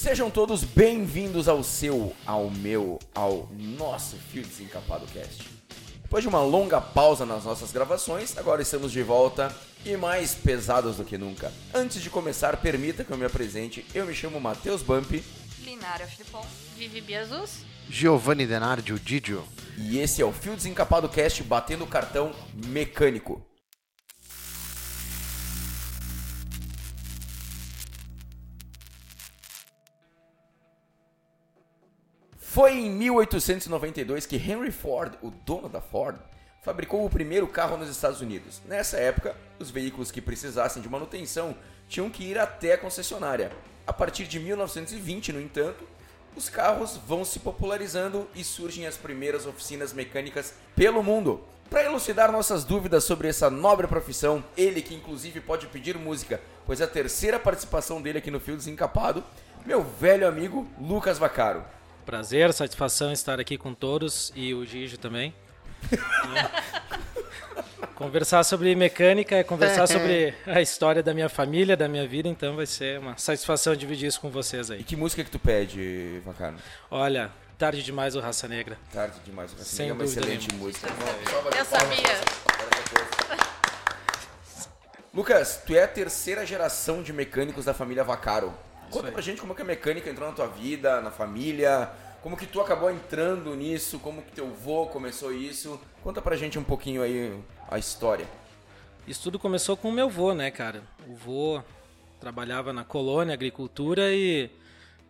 Sejam todos bem-vindos ao seu, ao meu, ao nosso Fio Desencapado Cast. Depois de uma longa pausa nas nossas gravações, agora estamos de volta e mais pesados do que nunca. Antes de começar, permita que eu me apresente. Eu me chamo Matheus Bump Linária Flipon, Vivi Biazus. Giovanni Denardi, o Didio. e esse é o Fio Desencapado Cast batendo o cartão mecânico. Foi em 1892 que Henry Ford, o dono da Ford, fabricou o primeiro carro nos Estados Unidos. Nessa época, os veículos que precisassem de manutenção tinham que ir até a concessionária. A partir de 1920, no entanto, os carros vão se popularizando e surgem as primeiras oficinas mecânicas pelo mundo. Para elucidar nossas dúvidas sobre essa nobre profissão, ele que inclusive pode pedir música, pois é a terceira participação dele aqui no Fio Desencapado, meu velho amigo Lucas Vacaro. Prazer, satisfação estar aqui com todos e o Gigi também. conversar sobre mecânica é conversar sobre a história da minha família, da minha vida, então vai ser uma satisfação dividir isso com vocês E aí. que música que tu pede, Vacaro? Olha, tarde demais o Raça Negra. Tarde demais, Vacaro. Sem é uma excelente nenhuma. música. Eu sabia. Lucas, tu é a terceira geração de mecânicos da família Vacaro. Conta aí. pra gente como é que a mecânica entrou na tua vida, na família, como que tu acabou entrando nisso, como que teu vô começou isso. Conta pra gente um pouquinho aí a história. Isso tudo começou com o meu vô, né, cara? O vô trabalhava na colônia, agricultura e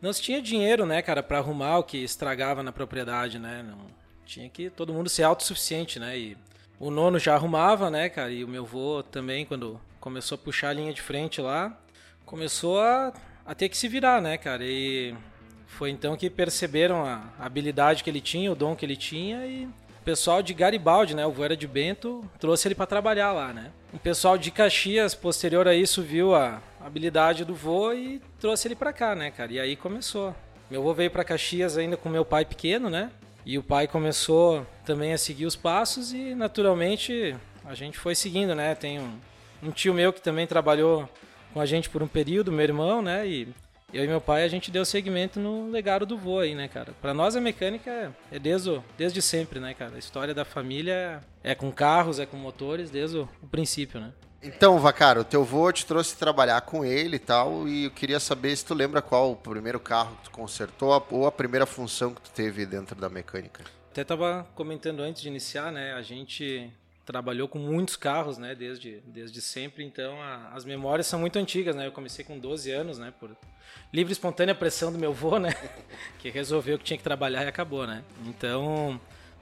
não se tinha dinheiro, né, cara, para arrumar o que estragava na propriedade, né? Não tinha que todo mundo ser autossuficiente, né? E o nono já arrumava, né, cara? E o meu vô também, quando começou a puxar a linha de frente lá, começou a, a ter que se virar, né, cara? E foi então que perceberam a habilidade que ele tinha, o dom que ele tinha e o pessoal de Garibaldi, né, o vô era de Bento, trouxe ele para trabalhar lá, né? O pessoal de Caxias, posterior a isso, viu a habilidade do vô e trouxe ele para cá, né, cara? E aí começou. Meu vô veio para Caxias ainda com meu pai pequeno, né? E o pai começou também a seguir os passos e naturalmente a gente foi seguindo, né? Tem um, um tio meu que também trabalhou com a gente por um período, meu irmão, né? E eu e meu pai a gente deu segmento no legado do vô aí, né, cara? Pra nós a mecânica é- é desde, o- desde sempre, né, cara? A história da família é com carros, é com motores desde o, o princípio, né? Então, Vacaro, teu vô te trouxe trabalhar com ele e tal, e eu queria saber se tu lembra qual o primeiro carro que tu consertou ou a primeira função que tu teve dentro da mecânica. Até tava comentando antes de iniciar, né? A gente trabalhou com muitos carros, né? Desde, desde sempre, então a- as memórias são muito antigas, né? Eu comecei com 12 anos, né? Por livre e espontânea pressão do meu vô, né? Que resolveu que tinha que trabalhar e acabou, né? Então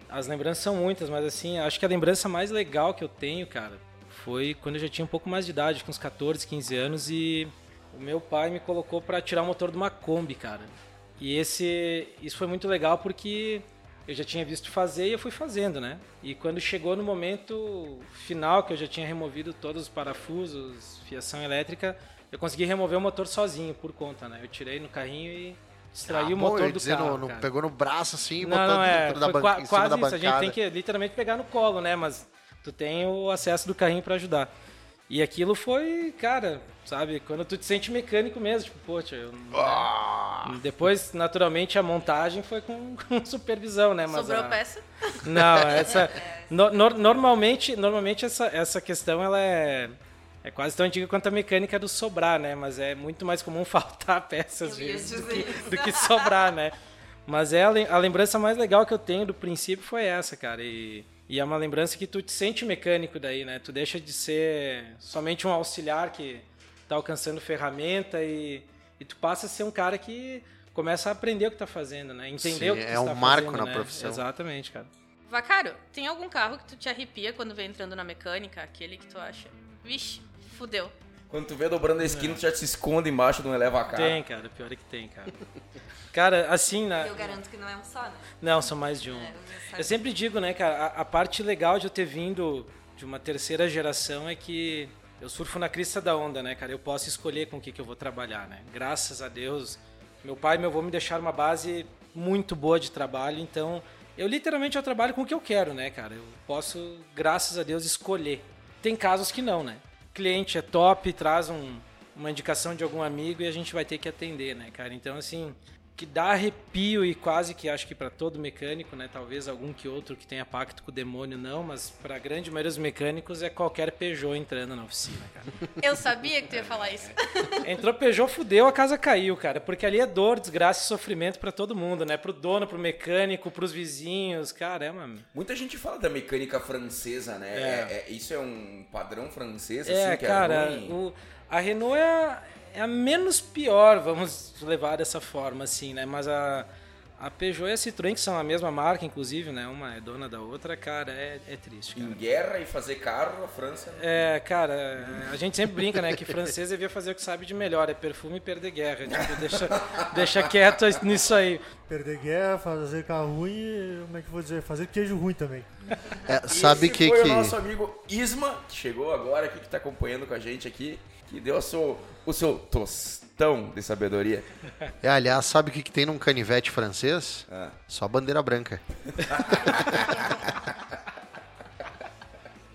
as lembranças são muitas, mas assim, acho que a lembrança mais legal que eu tenho, cara, foi quando eu já tinha um pouco mais de idade, com uns 14, 15 anos, e o meu pai me colocou para tirar o motor de uma Kombi, cara. E esse, isso foi muito legal porque eu já tinha visto fazer e eu fui fazendo, né? E quando chegou no momento final, que eu já tinha removido todos os parafusos, fiação elétrica, eu consegui remover o motor sozinho, por conta, né? Eu tirei no carrinho e extraí Ah, o motor do dizer, carro, no- no- cara. pegou no braço assim e Não, botou não, é, dentro da banca, quase isso. A gente tem que literalmente pegar no colo, né? Mas tu tem o acesso do carrinho pra ajudar. E aquilo foi, cara, sabe? Quando tu te sente mecânico mesmo, tipo, poxa, eu, Ah! né? depois, naturalmente, a montagem foi com, com supervisão, né? Mas Sobrou a- peça? Não, essa no- nor- normalmente, normalmente essa, essa questão ela é é quase tão antiga quanto a mecânica do sobrar, né? Mas é muito mais comum faltar peças às vezes do que, isso. do que sobrar, né? Mas é a, a lembrança mais legal que eu tenho do princípio foi essa, cara. E, e é uma lembrança que tu te sente mecânico daí, né? Tu deixa de ser somente um auxiliar que tá alcançando ferramenta e, e tu passa a ser um cara que começa a aprender o que tá fazendo, né? Entender Sim, o que tu é um está marco fazendo, na né? profissão. Exatamente, cara. Vacaro, tem algum carro que tu te arrepia quando vem entrando na mecânica? Aquele que tu acha, vixe, fudeu. Quando tu vê dobrando a esquina, tu já te esconde embaixo de um eleva carro. Tem, cara. Pior é que tem, cara. Cara, assim, na... Eu garanto que não é um só, né? Não, são mais de um. É, eu sempre digo, né, cara, a, a parte legal de eu ter vindo de uma terceira geração é que eu surfo na crista da onda, né, cara? Eu posso escolher com o que, que eu vou trabalhar, né? Graças a Deus, meu pai e meu avô me deixaram uma base muito boa de trabalho, então eu literalmente eu trabalho com o que eu quero, né, cara? Eu posso, graças a Deus, escolher. Tem casos que não, né? O cliente é top, traz um, uma indicação de algum amigo e a gente vai ter que atender, né, cara? Então, assim, que dá arrepio e quase que acho que para todo mecânico, né? Talvez algum que outro que tenha pacto com o demônio não, mas para a grande maioria dos mecânicos é qualquer Peugeot entrando na oficina, cara. Eu sabia que tu ia falar isso. Entrou Peugeot, fudeu, a casa caiu, cara, porque ali é dor, desgraça e sofrimento para todo mundo, né? Pro dono, pro mecânico, pros vizinhos, cara, é uma... Muita gente fala da mecânica francesa, né? É. É- é- isso é um padrão francês, É, assim, que cara, é ruim? o- a Renault é a, é a menos pior, vamos levar dessa forma, assim, né? Mas a, a Peugeot e a Citroën, que são a mesma marca, inclusive, né? Uma é dona da outra, cara, é, é triste, cara. Em guerra e fazer carro, a França... É, cara, a gente sempre brinca, né? Que francês devia fazer o que sabe de melhor, é perfume e perder guerra. Tipo, deixa, deixa quieto nisso aí. Perder guerra, fazer carro ruim e, como é que eu vou dizer? Fazer queijo ruim também. É, sabe Esse que foi que o nosso amigo Isma, que chegou agora aqui, que tá acompanhando com a gente aqui, que deu sua- o seu tostão de sabedoria. é, aliás, sabe o que, que tem num canivete francês? Ah. Só bandeira branca.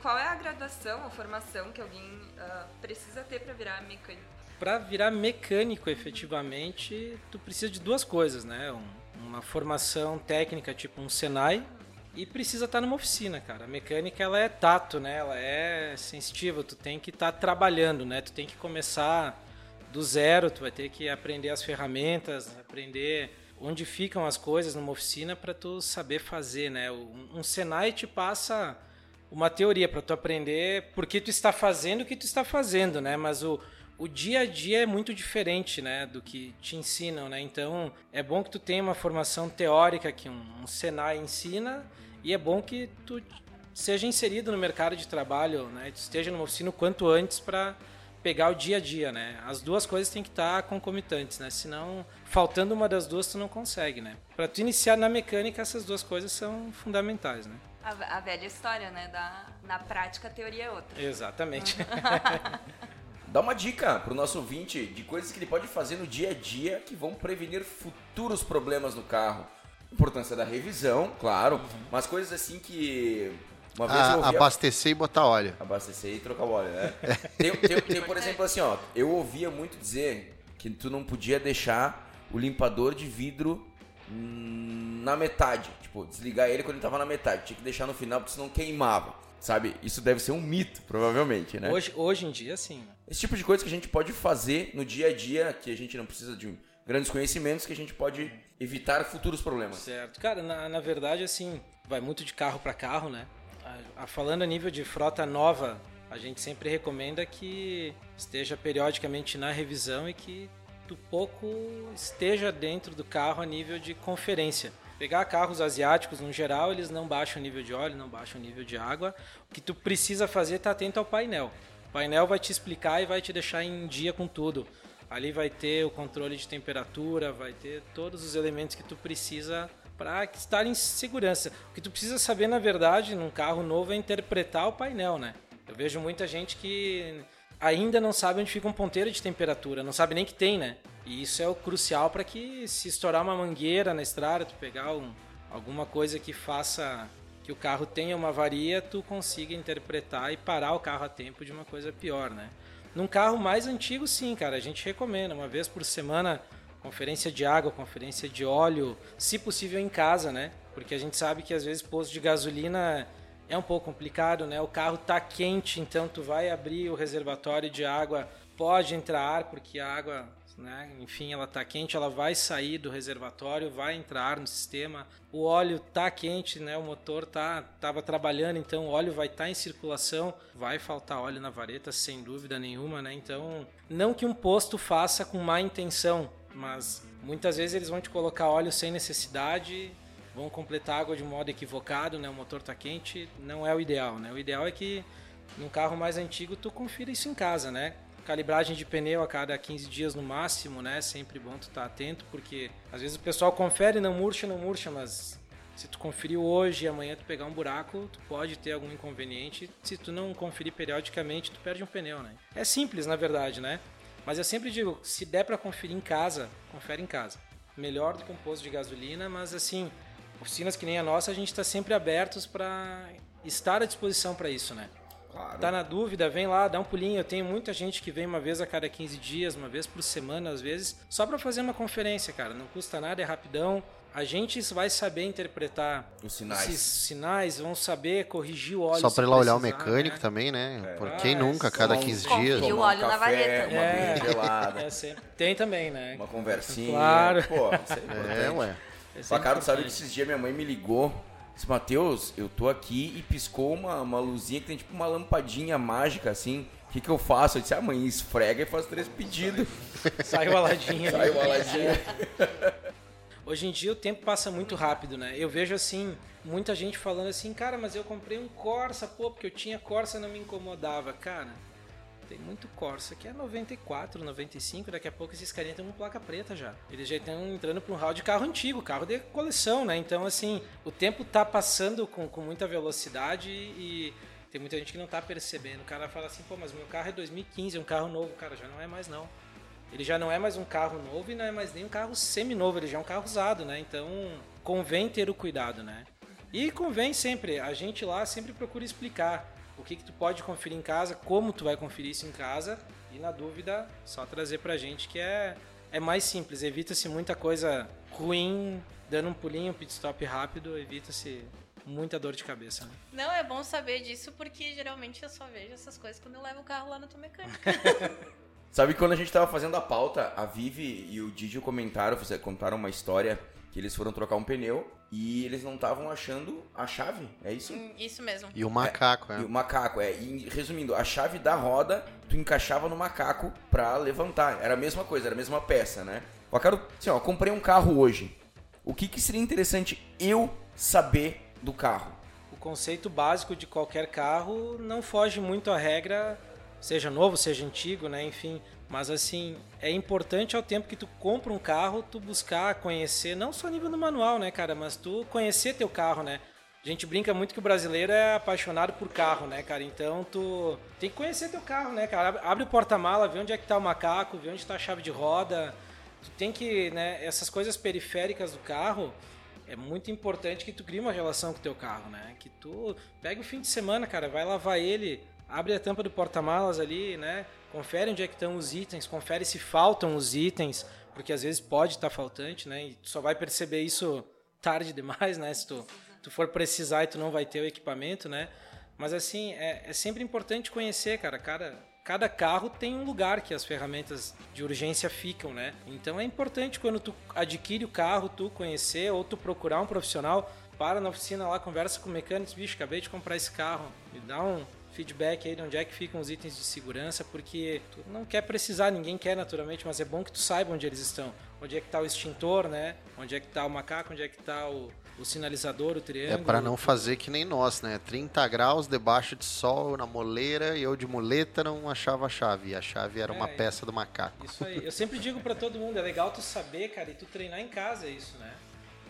Qual é a graduação ou formação que alguém ah, precisa ter para virar mecânico? Para virar mecânico, efetivamente, tu precisa de duas coisas, né? Um- uma formação técnica, tipo um Senai, e precisa estar numa oficina, cara. A mecânica, ela é tato, né? Ela é sensitiva, tu tem que estar trabalhando, né? Tu tem que começar do zero, tu vai ter que aprender as ferramentas, aprender onde ficam as coisas numa oficina para tu saber fazer, né? Um, Senai te passa uma teoria para tu aprender por que tu está fazendo o que tu está fazendo, né? Mas o, o dia a dia é muito diferente, né, do que te ensinam, né? Então, é bom que tu tenha uma formação teórica que um, um Senai ensina e é bom que tu seja inserido no mercado de trabalho, né? Tu esteja numa oficina o quanto antes para pegar o dia a dia, né? As duas coisas têm que estar concomitantes, né? Senão, faltando uma das duas, tu não consegue, né? Para tu iniciar na mecânica, essas duas coisas são fundamentais, né? A, a velha história, né? Da, na prática, a teoria é outra. Exatamente. Dá uma dica pro nosso ouvinte de coisas que ele pode fazer no dia a dia que vão prevenir futuros problemas no carro. Importância da revisão, claro, mas coisas assim que. Uma vez eu A, ouvi abastecer e botar óleo. Abastecer e trocar o óleo, né? Tem, tem- tem, por exemplo, assim, ó, eu ouvia muito dizer que tu não podia deixar o limpador de vidro hum, na metade. Tipo, desligar ele quando ele tava na metade. Tinha que deixar no final porque senão queimava. Sabe? Isso deve ser um mito, provavelmente, né? Hoje, hoje em dia, sim. né? Esse tipo de coisa que a gente pode fazer no dia a dia, que a gente não precisa de grandes conhecimentos, que a gente pode evitar futuros problemas. Certo. Cara, na, na verdade, assim, vai muito de carro para carro, né? A- a- falando a nível de frota nova, a gente sempre recomenda que esteja periodicamente na revisão e que tu pouco esteja dentro do carro a nível de conferência. Pegar carros asiáticos, no geral, eles não baixam o nível de óleo, não baixam o nível de água. O que tu precisa fazer é estar atento ao painel. O painel vai te explicar e vai te deixar em dia com tudo. Ali vai ter o controle de temperatura, vai ter todos os elementos que tu precisa para estar em segurança. O que tu precisa saber, na verdade, num carro novo é interpretar o painel, né? Eu vejo muita gente que ainda não sabe onde fica um ponteiro de temperatura, não sabe nem que tem, né? E isso é o crucial para que se estourar uma mangueira na estrada, tu pegar um- alguma coisa que faça que o carro tenha uma avaria, tu consiga interpretar e parar o carro a tempo de uma coisa pior, né? Num carro mais antigo, sim, cara, a gente recomenda uma vez por semana conferência de água, conferência de óleo, se possível em casa, né? Porque a gente sabe que às vezes posto de gasolina é um pouco complicado, né? O carro tá quente, então tu vai abrir o reservatório de água, pode entrar ar porque a água, né? Enfim, ela tá quente, ela vai sair do reservatório, vai entrar ar no sistema. O óleo tá quente, né? O motor tá tava trabalhando, então o óleo vai estar em circulação, vai faltar óleo na vareta sem dúvida nenhuma, né? Então, não que um posto faça com má intenção, mas muitas vezes eles vão te colocar óleo sem necessidade, vão completar água de modo equivocado, né? O motor tá quente, não é o ideal, né? O ideal é que num carro mais antigo tu confira isso em casa, né? Calibragem de pneu a cada 15 dias no máximo, né? Sempre bom tu estar atento, porque às vezes o pessoal confere, não murcha, não murcha, mas se tu conferiu hoje e amanhã tu pegar um buraco, tu pode ter algum inconveniente. Se tu não conferir periodicamente, tu perde um pneu, né? É simples, na verdade, né? Mas eu sempre digo, se der para conferir em casa, confere em casa. Melhor do que um posto de gasolina, mas assim, oficinas que nem a nossa, a gente está sempre abertos para estar à disposição para isso, né? Claro. Tá na dúvida, vem lá, dá um pulinho. Eu tenho muita gente que vem uma vez a cada 15 dias, uma vez por semana, às vezes, só pra fazer uma conferência, cara. Não custa nada, é rapidão. A gente vai saber interpretar Os sinais. esses sinais, vão saber corrigir o óleo. Só pra ir lá olhar o mecânico né? também, né? Por Ah, quem nunca, a isso. cada Tomar um- 15 Confia dias. o tomar óleo um na café, vareta. Uma É. gelada, É, sempre. Tem também, né? uma conversinha. Claro. Pô, isso é importante. É, ué. É sabe que esses dias minha mãe me ligou. Disse, Matheus, eu tô aqui e piscou uma, uma luzinha que tem tipo uma lampadinha mágica assim. O que, que eu faço? Eu disse, ah, mãe, esfrega e faz três pedidos. Saiu a ladinha. Sai o aladinho. Hoje em dia o tempo passa muito rápido, né? Eu vejo assim, muita gente falando assim, cara, mas eu comprei um Corsa, pô, porque eu tinha Corsa e não me incomodava. Cara, tem muito Corsa que é 94, 95, daqui a pouco esses carinhas estão com placa preta já. Eles já estão entrando para um hall de carro antigo, carro de coleção, né? Então, assim, o tempo tá passando com, com muita velocidade e tem muita gente que não tá percebendo. O cara fala assim, pô, mas meu carro é 2015, é um carro novo. Cara, já não é mais não. Ele já não é mais um carro novo e não é mais nem um carro semi-novo, ele já é um carro usado, né? Então convém ter o cuidado, né? E convém sempre, a gente lá sempre procura explicar o que, que tu pode conferir em casa, como tu vai conferir isso em casa e na dúvida só trazer pra gente que é, é mais simples, evita-se muita coisa ruim, dando um pulinho, pit stop rápido, evita-se muita dor de cabeça. Né? Não, é bom saber disso porque geralmente eu só vejo essas coisas quando eu levo o carro lá na tua mecânica. Sabe que quando a gente tava fazendo a pauta, a Vivi e o Didi comentaram, contaram uma história que eles foram trocar um pneu e eles não estavam achando a chave, é isso? Hum, Isso mesmo. E o macaco, E é. o macaco, é. E, resumindo, a chave da roda tu encaixava no macaco pra levantar. Era a mesma coisa, era a mesma peça, né? Eu quero, assim, ó, comprei um carro hoje. O que, que seria interessante eu saber do carro? O conceito básico de qualquer carro não foge muito à regra, seja novo, seja antigo, né? Enfim, mas assim, é importante ao tempo que tu compra um carro, tu buscar conhecer, não só nível do manual, né, cara, mas tu conhecer teu carro, né? A gente brinca muito que o brasileiro é apaixonado por carro, né, cara? Então tu tem que conhecer teu carro, né, cara? Abre- o porta-mala, vê onde é que tá o macaco, vê onde tá a chave de roda. Tu tem que, né, essas coisas periféricas do carro, é muito importante que tu crie uma relação com teu carro, né? Que tu pega o fim de semana, cara, vai lavar ele, abre a tampa do porta-malas ali, né? Confere onde é que estão os itens, confere se faltam os itens, porque às vezes pode estar faltante, né? E tu só vai perceber isso tarde demais, né? Se tu, tu for precisar e tu não vai ter o equipamento, né? Mas assim, é, é sempre importante conhecer, cara. Cada, cada carro tem um lugar que as ferramentas de urgência ficam, né? Então é importante quando tu adquire o carro, tu conhecer ou tu procurar um profissional, para na oficina lá, conversa com o mecânico, bicho, acabei de comprar esse carro, me dá um feedback aí de onde é que ficam os itens de segurança, porque tu não quer precisar, ninguém quer naturalmente, mas é bom que tu saiba onde eles estão. Onde é que tá o extintor, né? Onde é que tá o macaco, onde é que tá o, o sinalizador, o É triângulo. pra não fazer que nem nós, né? 30 graus debaixo de sol na moleira e eu de muleta não achava a chave. E a chave era uma É, peça do macaco. Isso aí. Eu sempre digo pra todo mundo, é legal tu saber, cara, e tu treinar em casa isso, né?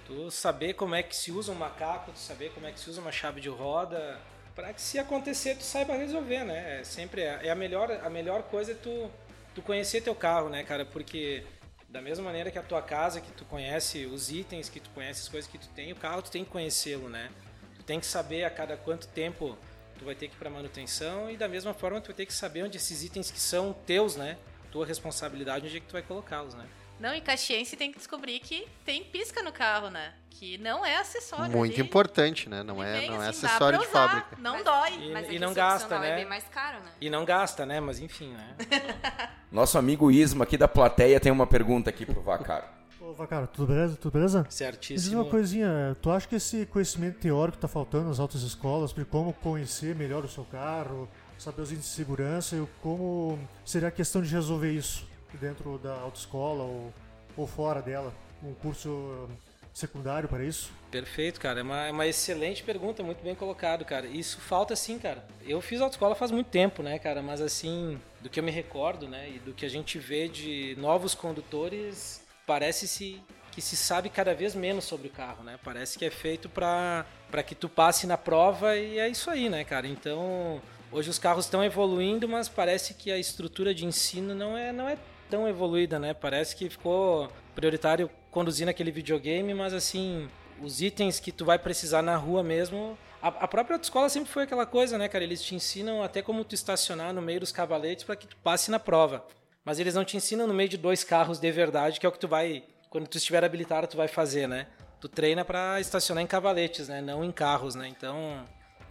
Tu saber como é que se usa um macaco, tu saber como é que se usa uma chave de roda, pra que se acontecer tu saiba resolver, né? É sempre é a melhor a melhor coisa é tu tu conhecer teu carro, né, cara? Porque da mesma maneira que a tua casa, que tu conhece os itens, que tu conhece as coisas que tu tem, o carro tu tem que conhecê-lo, né? Tu tem que saber a cada quanto tempo tu vai ter que ir para manutenção e da mesma forma tu vai ter que saber onde esses itens que são teus, né? Tua responsabilidade, onde é que tu vai colocá-los, né? Não, e Caxiense tem que descobrir que tem pisca no carro, né? Que não é acessório. Muito ali. importante, né? Não é, vem não é assim, dá acessório pra de usar, fábrica. Não Mas- dói. E- Mas e aqui não gasta, né? É bem mais caro, né? E não gasta, né? Mas enfim, né? Nosso amigo Isma aqui da plateia tem uma pergunta aqui pro Vacaro. Ô, Vacaro, tudo beleza? Tudo beleza? Me diz Certíssimo. uma coisinha, tu acha que esse conhecimento teórico tá faltando nas altas escolas sobre como conhecer melhor o seu carro, saber os índices de segurança e como seria a questão de resolver isso dentro da autoescola ou, ou fora dela? Um curso secundário para isso? Perfeito, cara. É uma, é uma excelente pergunta, muito bem colocado, cara. Isso falta sim, cara. Eu fiz autoescola faz muito tempo, né, cara? Mas assim, do que eu me recordo, né, e do que a gente vê de novos condutores, parece-se que se sabe cada vez menos sobre o carro, né? Parece que é feito para que tu passe na prova e é isso aí, né, cara? Então, hoje os carros estão evoluindo, mas parece que a estrutura de ensino não é, não é tão evoluída, né? Parece que ficou prioritário conduzir naquele videogame, mas assim, os itens que tu vai precisar na rua mesmo, A, a própria autoescola sempre foi aquela coisa, né, cara? Eles te ensinam até como tu estacionar no meio dos cavaletes para que tu passe na prova. Mas eles não te ensinam no meio de dois carros de verdade, que é o que tu vai, quando tu estiver habilitado, tu vai fazer, né? Tu treina para estacionar em cavaletes, né? Não em carros, né? Então,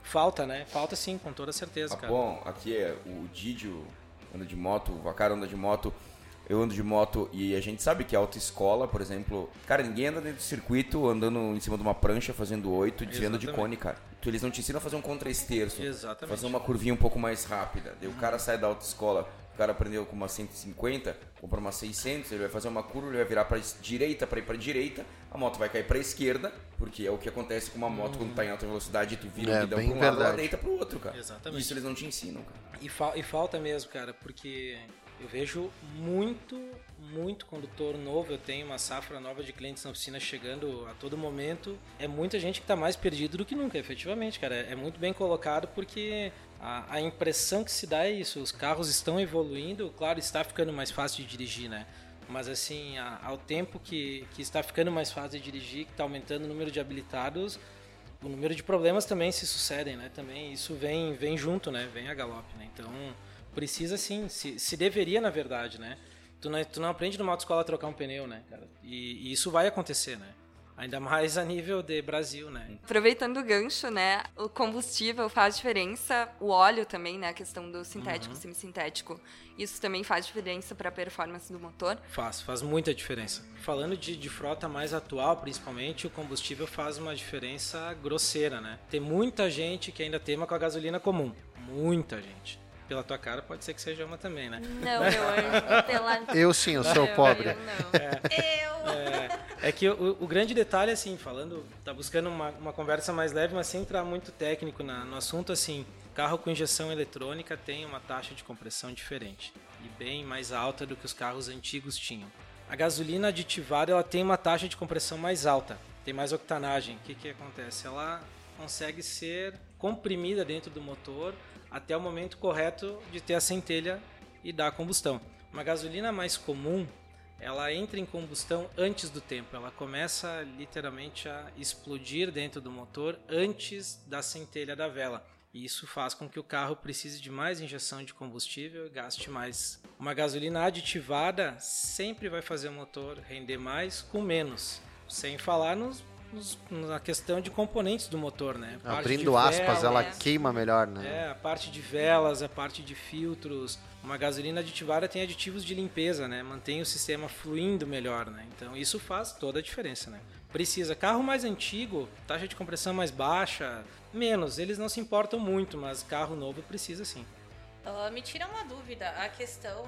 falta, né? Falta sim, com toda certeza, Ah, cara. bom, aqui é o Didio anda de moto, o Vacara anda de moto, eu ando de moto e a gente sabe que a autoescola, por exemplo, cara, ninguém anda dentro do circuito andando em cima de uma prancha fazendo oito, desviando de cone, cara. Tu, eles não te ensinam a fazer um contra-esterço, Exatamente. fazer uma curvinha um pouco mais rápida. Daí o cara sai da autoescola, o cara aprendeu com uma 150, compra uma 600, ele vai fazer uma curva, ele vai virar pra es- direita, pra ir pra direita, a moto vai cair pra esquerda, porque é o que acontece com uma moto quando tá em alta velocidade, tu vira É, o guidão pra um lado, ela deita pro outro, cara. Exatamente. Isso eles não te ensinam, cara. E, fal- e falta mesmo, cara, porque eu vejo muito, muito condutor novo. Eu tenho uma safra nova de clientes na oficina chegando a todo momento. É muita gente que está mais perdido do que nunca, efetivamente, cara. É muito bem colocado porque a, a impressão que se dá é isso. Os carros estão evoluindo, claro, está ficando mais fácil de dirigir, né? Mas assim, a- ao tempo que, que está ficando mais fácil de dirigir, que está aumentando o número de habilitados, o número de problemas também se sucedem, né? Também isso vem, vem junto, né? Vem a galope, né? Então, precisa sim, se, se deveria, na verdade, né? Tu não, tu não aprende numa autoescola a trocar um pneu, né, cara? E, e isso vai acontecer, né? Ainda mais a nível de Brasil, né? Aproveitando o gancho, né? O combustível faz diferença, o óleo também, né? A questão do sintético, semissintético. Isso também faz diferença para a performance do motor. Faz, faz muita diferença. Falando de, de frota mais atual, principalmente, o combustível faz uma diferença grosseira, né? Tem muita gente que ainda tema com a gasolina comum. Muita gente. Pela tua cara, pode ser que seja uma também, né? Não, meu anjo, pela... Eu sim, eu sou pobre. Eu não. Eu. É que o, o grande detalhe, assim, falando, tá buscando uma, uma conversa mais leve, mas sem entrar muito técnico na- no assunto, assim, carro com injeção eletrônica tem uma taxa de compressão diferente e bem mais alta do que os carros antigos tinham. A gasolina aditivada, ela tem uma taxa de compressão mais alta, tem mais octanagem. O que que acontece? Ela consegue ser comprimida dentro do motor até o momento correto de ter a centelha e dar combustão. Uma gasolina mais comum, ela entra em combustão antes do tempo. Ela começa literalmente a explodir dentro do motor antes da centelha da vela. E isso faz com que o carro precise de mais injeção de combustível e gaste mais. Uma gasolina aditivada sempre vai fazer o motor render mais com menos. Sem falar nos- na questão de componentes do motor, né? Parte Abrindo de aspas, ela queima melhor, né? é, a parte de velas, a parte de filtros. Uma gasolina aditivada tem aditivos de limpeza, né? Mantém o sistema fluindo melhor, né? Então isso faz toda a diferença, né? Precisa. Carro mais antigo, taxa de compressão mais baixa, menos. Eles não se importam muito, mas carro novo precisa sim. Ah, me tira uma dúvida. A questão.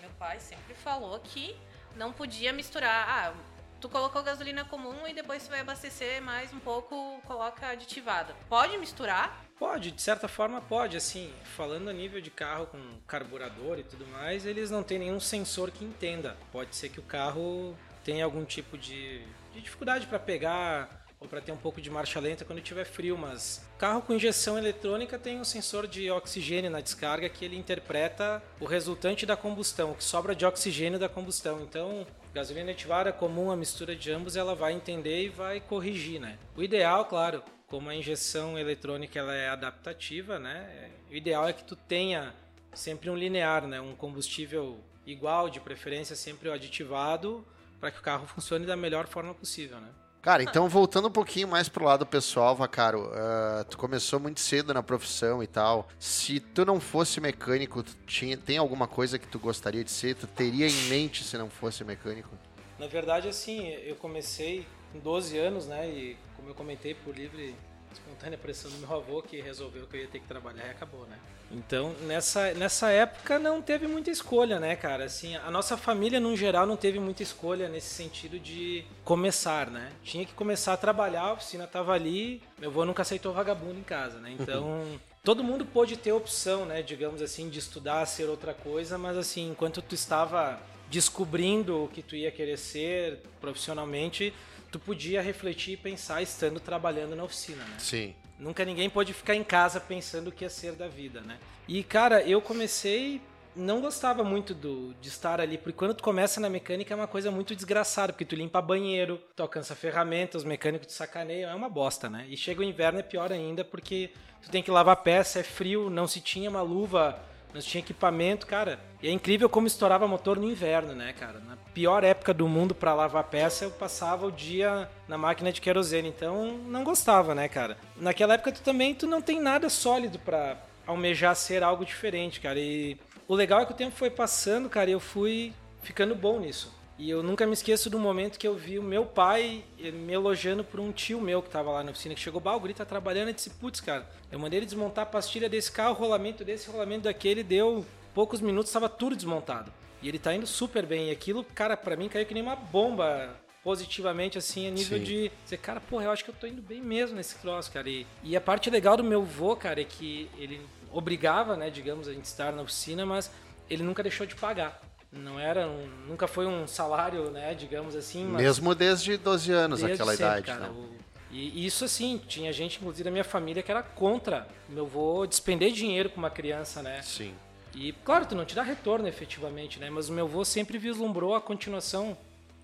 Meu pai sempre falou que não podia misturar. Ah, tu colocou gasolina comum e depois tu vai abastecer mais um pouco, coloca aditivada. Pode misturar? Pode, de certa forma pode, assim, falando a nível de carro com carburador e tudo mais, eles não têm nenhum sensor que entenda. Pode ser que o carro tenha algum tipo de, de dificuldade para pegar ou para ter um pouco de marcha lenta quando tiver frio, mas carro com injeção eletrônica tem um sensor de oxigênio na descarga que ele interpreta o resultante da combustão, o que sobra de oxigênio da combustão. Então, gasolina ativada comum, a mistura de ambos, ela vai entender e vai corrigir, né? O ideal, claro, como a injeção eletrônica ela é adaptativa, né? O ideal é que tu tenha sempre um linear, né? Um combustível igual, de preferência sempre o aditivado, para que o carro funcione da melhor forma possível, né? Cara, então voltando um pouquinho mais pro lado pessoal, Vacaro, ah, tu começou muito cedo na profissão e tal. Se tu não fosse mecânico, tu tinha, tem alguma coisa que tu gostaria de ser? Tu teria em mente se não fosse mecânico? Na verdade, assim, eu comecei com 12 anos, né? E como eu comentei por livre espontânea pressão do meu avô, que resolveu que eu ia ter que trabalhar e acabou, né? Então, nessa, nessa época não teve muita escolha, né, cara? Assim, a nossa família, no geral, não teve muita escolha nesse sentido de começar, né? Tinha que começar a trabalhar, a oficina tava ali, meu avô nunca aceitou vagabundo em casa, né? Então, todo mundo pôde ter opção, né, digamos assim, de estudar, ser outra coisa, mas assim, enquanto tu estava descobrindo o que tu ia querer ser profissionalmente, tu podia refletir e pensar estando trabalhando na oficina, né? Sim. Nunca ninguém pode ficar em casa pensando o que ia ser da vida, né? E cara, eu comecei não gostava muito do, de estar ali, porque quando tu começa na mecânica é uma coisa muito desgraçada, porque tu limpa banheiro, tu alcança ferramentas, os mecânicos te sacaneiam, é uma bosta, né? E chega o inverno é pior ainda, porque tu tem que lavar peça, é frio, não se tinha uma luva, se tinha equipamento, cara. E é incrível como estourava motor no inverno, né, cara? Na pior época do mundo para lavar peça, eu passava o dia na máquina de querosene, então não gostava, né, cara? Naquela época tu também tu não tem nada sólido para almejar ser algo diferente, cara. E o legal é que o tempo foi passando, cara, e eu fui ficando bom nisso. E eu nunca me esqueço do momento que eu vi o meu pai eh, me elogiando por um tio meu que tava lá na oficina, que chegou, bah, o Guri tá trabalhando, e disse, putz, cara, eu mandei ele desmontar a pastilha desse carro, rolamento desse, rolamento daquele, deu poucos minutos, estava tudo desmontado. E ele tá indo super bem. E aquilo, cara, para mim caiu que nem uma bomba positivamente, assim, a nível Sim. de dizer, cara, porra, eu acho que eu tô indo bem mesmo nesse troço, cara. E, e a parte legal do meu vô, cara, é que ele obrigava, né, digamos, a gente estar na oficina, mas ele nunca deixou de pagar. Não era, um, nunca foi um salário, né, digamos assim. Mesmo desde 12 anos, desde aquela sempre, idade. Cara, o, e isso assim, tinha gente, inclusive da minha família, que era contra meu avô despender dinheiro com uma criança, né? Sim. E, claro, tu não te dá retorno efetivamente, né? Mas o meu avô sempre vislumbrou a continuação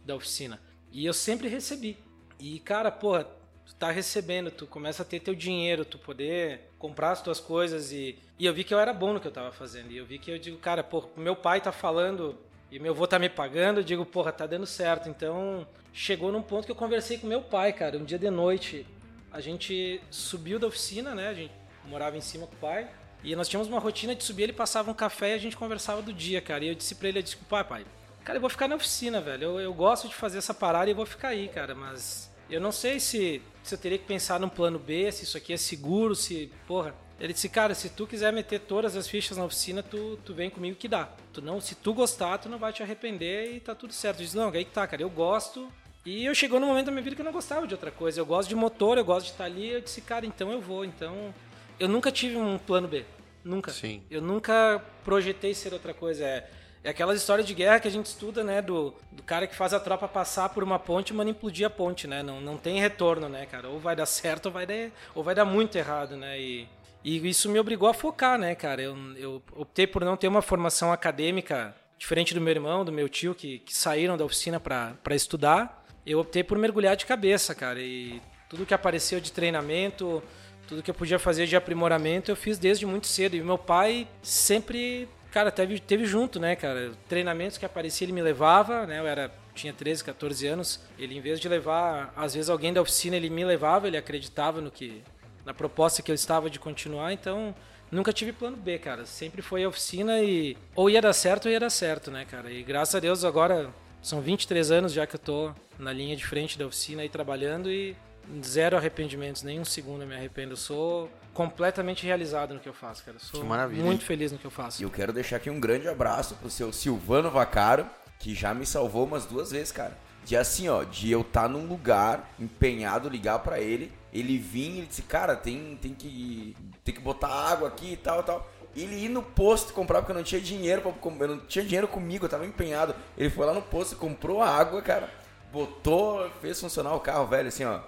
da oficina. E eu sempre recebi. E, cara, porra, tu tá recebendo, tu começa a ter teu dinheiro, tu poder comprar as tuas coisas e, e eu vi que eu era bom no que eu tava fazendo. E eu vi que eu digo, cara, pô, meu pai tá falando e meu avô tá me pagando, eu digo, porra, tá dando certo. Então, chegou num ponto que eu conversei com meu pai, cara, um dia de noite. A gente subiu da oficina, né? A gente morava em cima com o pai. E nós tínhamos uma rotina de subir, ele passava um café e a gente conversava do dia, cara. E eu disse pra ele, desculpa, pai, cara, eu vou ficar na oficina, velho. Eu, eu gosto de fazer essa parada e eu vou ficar aí, cara. Mas eu não sei se, se eu teria que pensar num plano B, se isso aqui é seguro, se, porra. Ele disse, cara, se tu quiser meter todas as fichas na oficina, tu, tu vem comigo que dá. Tu não, se tu gostar, tu não vai te arrepender e tá tudo certo. Disse, não, aí que tá, cara, eu gosto. E eu chegou num momento da minha vida que eu não gostava de outra coisa. Eu gosto de motor, eu gosto de estar ali. Eu disse, cara, então eu vou. Então, eu nunca tive um plano B. Nunca. Sim. Eu nunca projetei ser outra coisa. É, é aquelas histórias de guerra que a gente estuda, né? Do, do cara que faz a tropa passar por uma ponte manda implodir a ponte, né? Não, não tem retorno, né, cara? Ou vai dar certo ou vai dar, ou vai dar muito errado, né? E, e isso me obrigou a focar, né, cara? Eu, eu optei por não ter uma formação acadêmica diferente do meu irmão, do meu tio, que, que saíram da oficina para estudar. Eu optei por mergulhar de cabeça, cara. E tudo que apareceu de treinamento, tudo que eu podia fazer de aprimoramento, eu fiz desde muito cedo. E meu pai sempre cara, teve, teve junto, né, cara? Treinamentos que aparecia, ele me levava, né? Eu era tinha 13, 14 anos. Ele, em vez de levar, às vezes, alguém da oficina, ele me levava, ele acreditava no que. na proposta que eu estava de continuar, então. Nunca tive plano B, cara. Sempre foi a oficina e. Ou ia dar certo ou ia dar certo, né, cara? E graças a Deus agora são 23 anos já que eu tô na linha de frente da oficina aí trabalhando e zero arrependimentos, nem um segundo eu me arrependo. Eu sou completamente realizado no que eu faço, cara. Sou muito feliz no que eu faço. E eu quero deixar aqui um grande abraço pro seu Silvano Vacaro, que já me salvou umas duas vezes, cara. De assim, ó, de eu estar tá num lugar empenhado, ligar para ele, ele vir e disse, cara, tem, tem, que, tem que botar água aqui e tal, tal. Ele ir no posto comprar, porque eu não tinha dinheiro, pra, eu não tinha dinheiro comigo, eu tava empenhado. Ele foi lá no posto, comprou a água, cara, botou, fez funcionar o carro, velho, assim, ó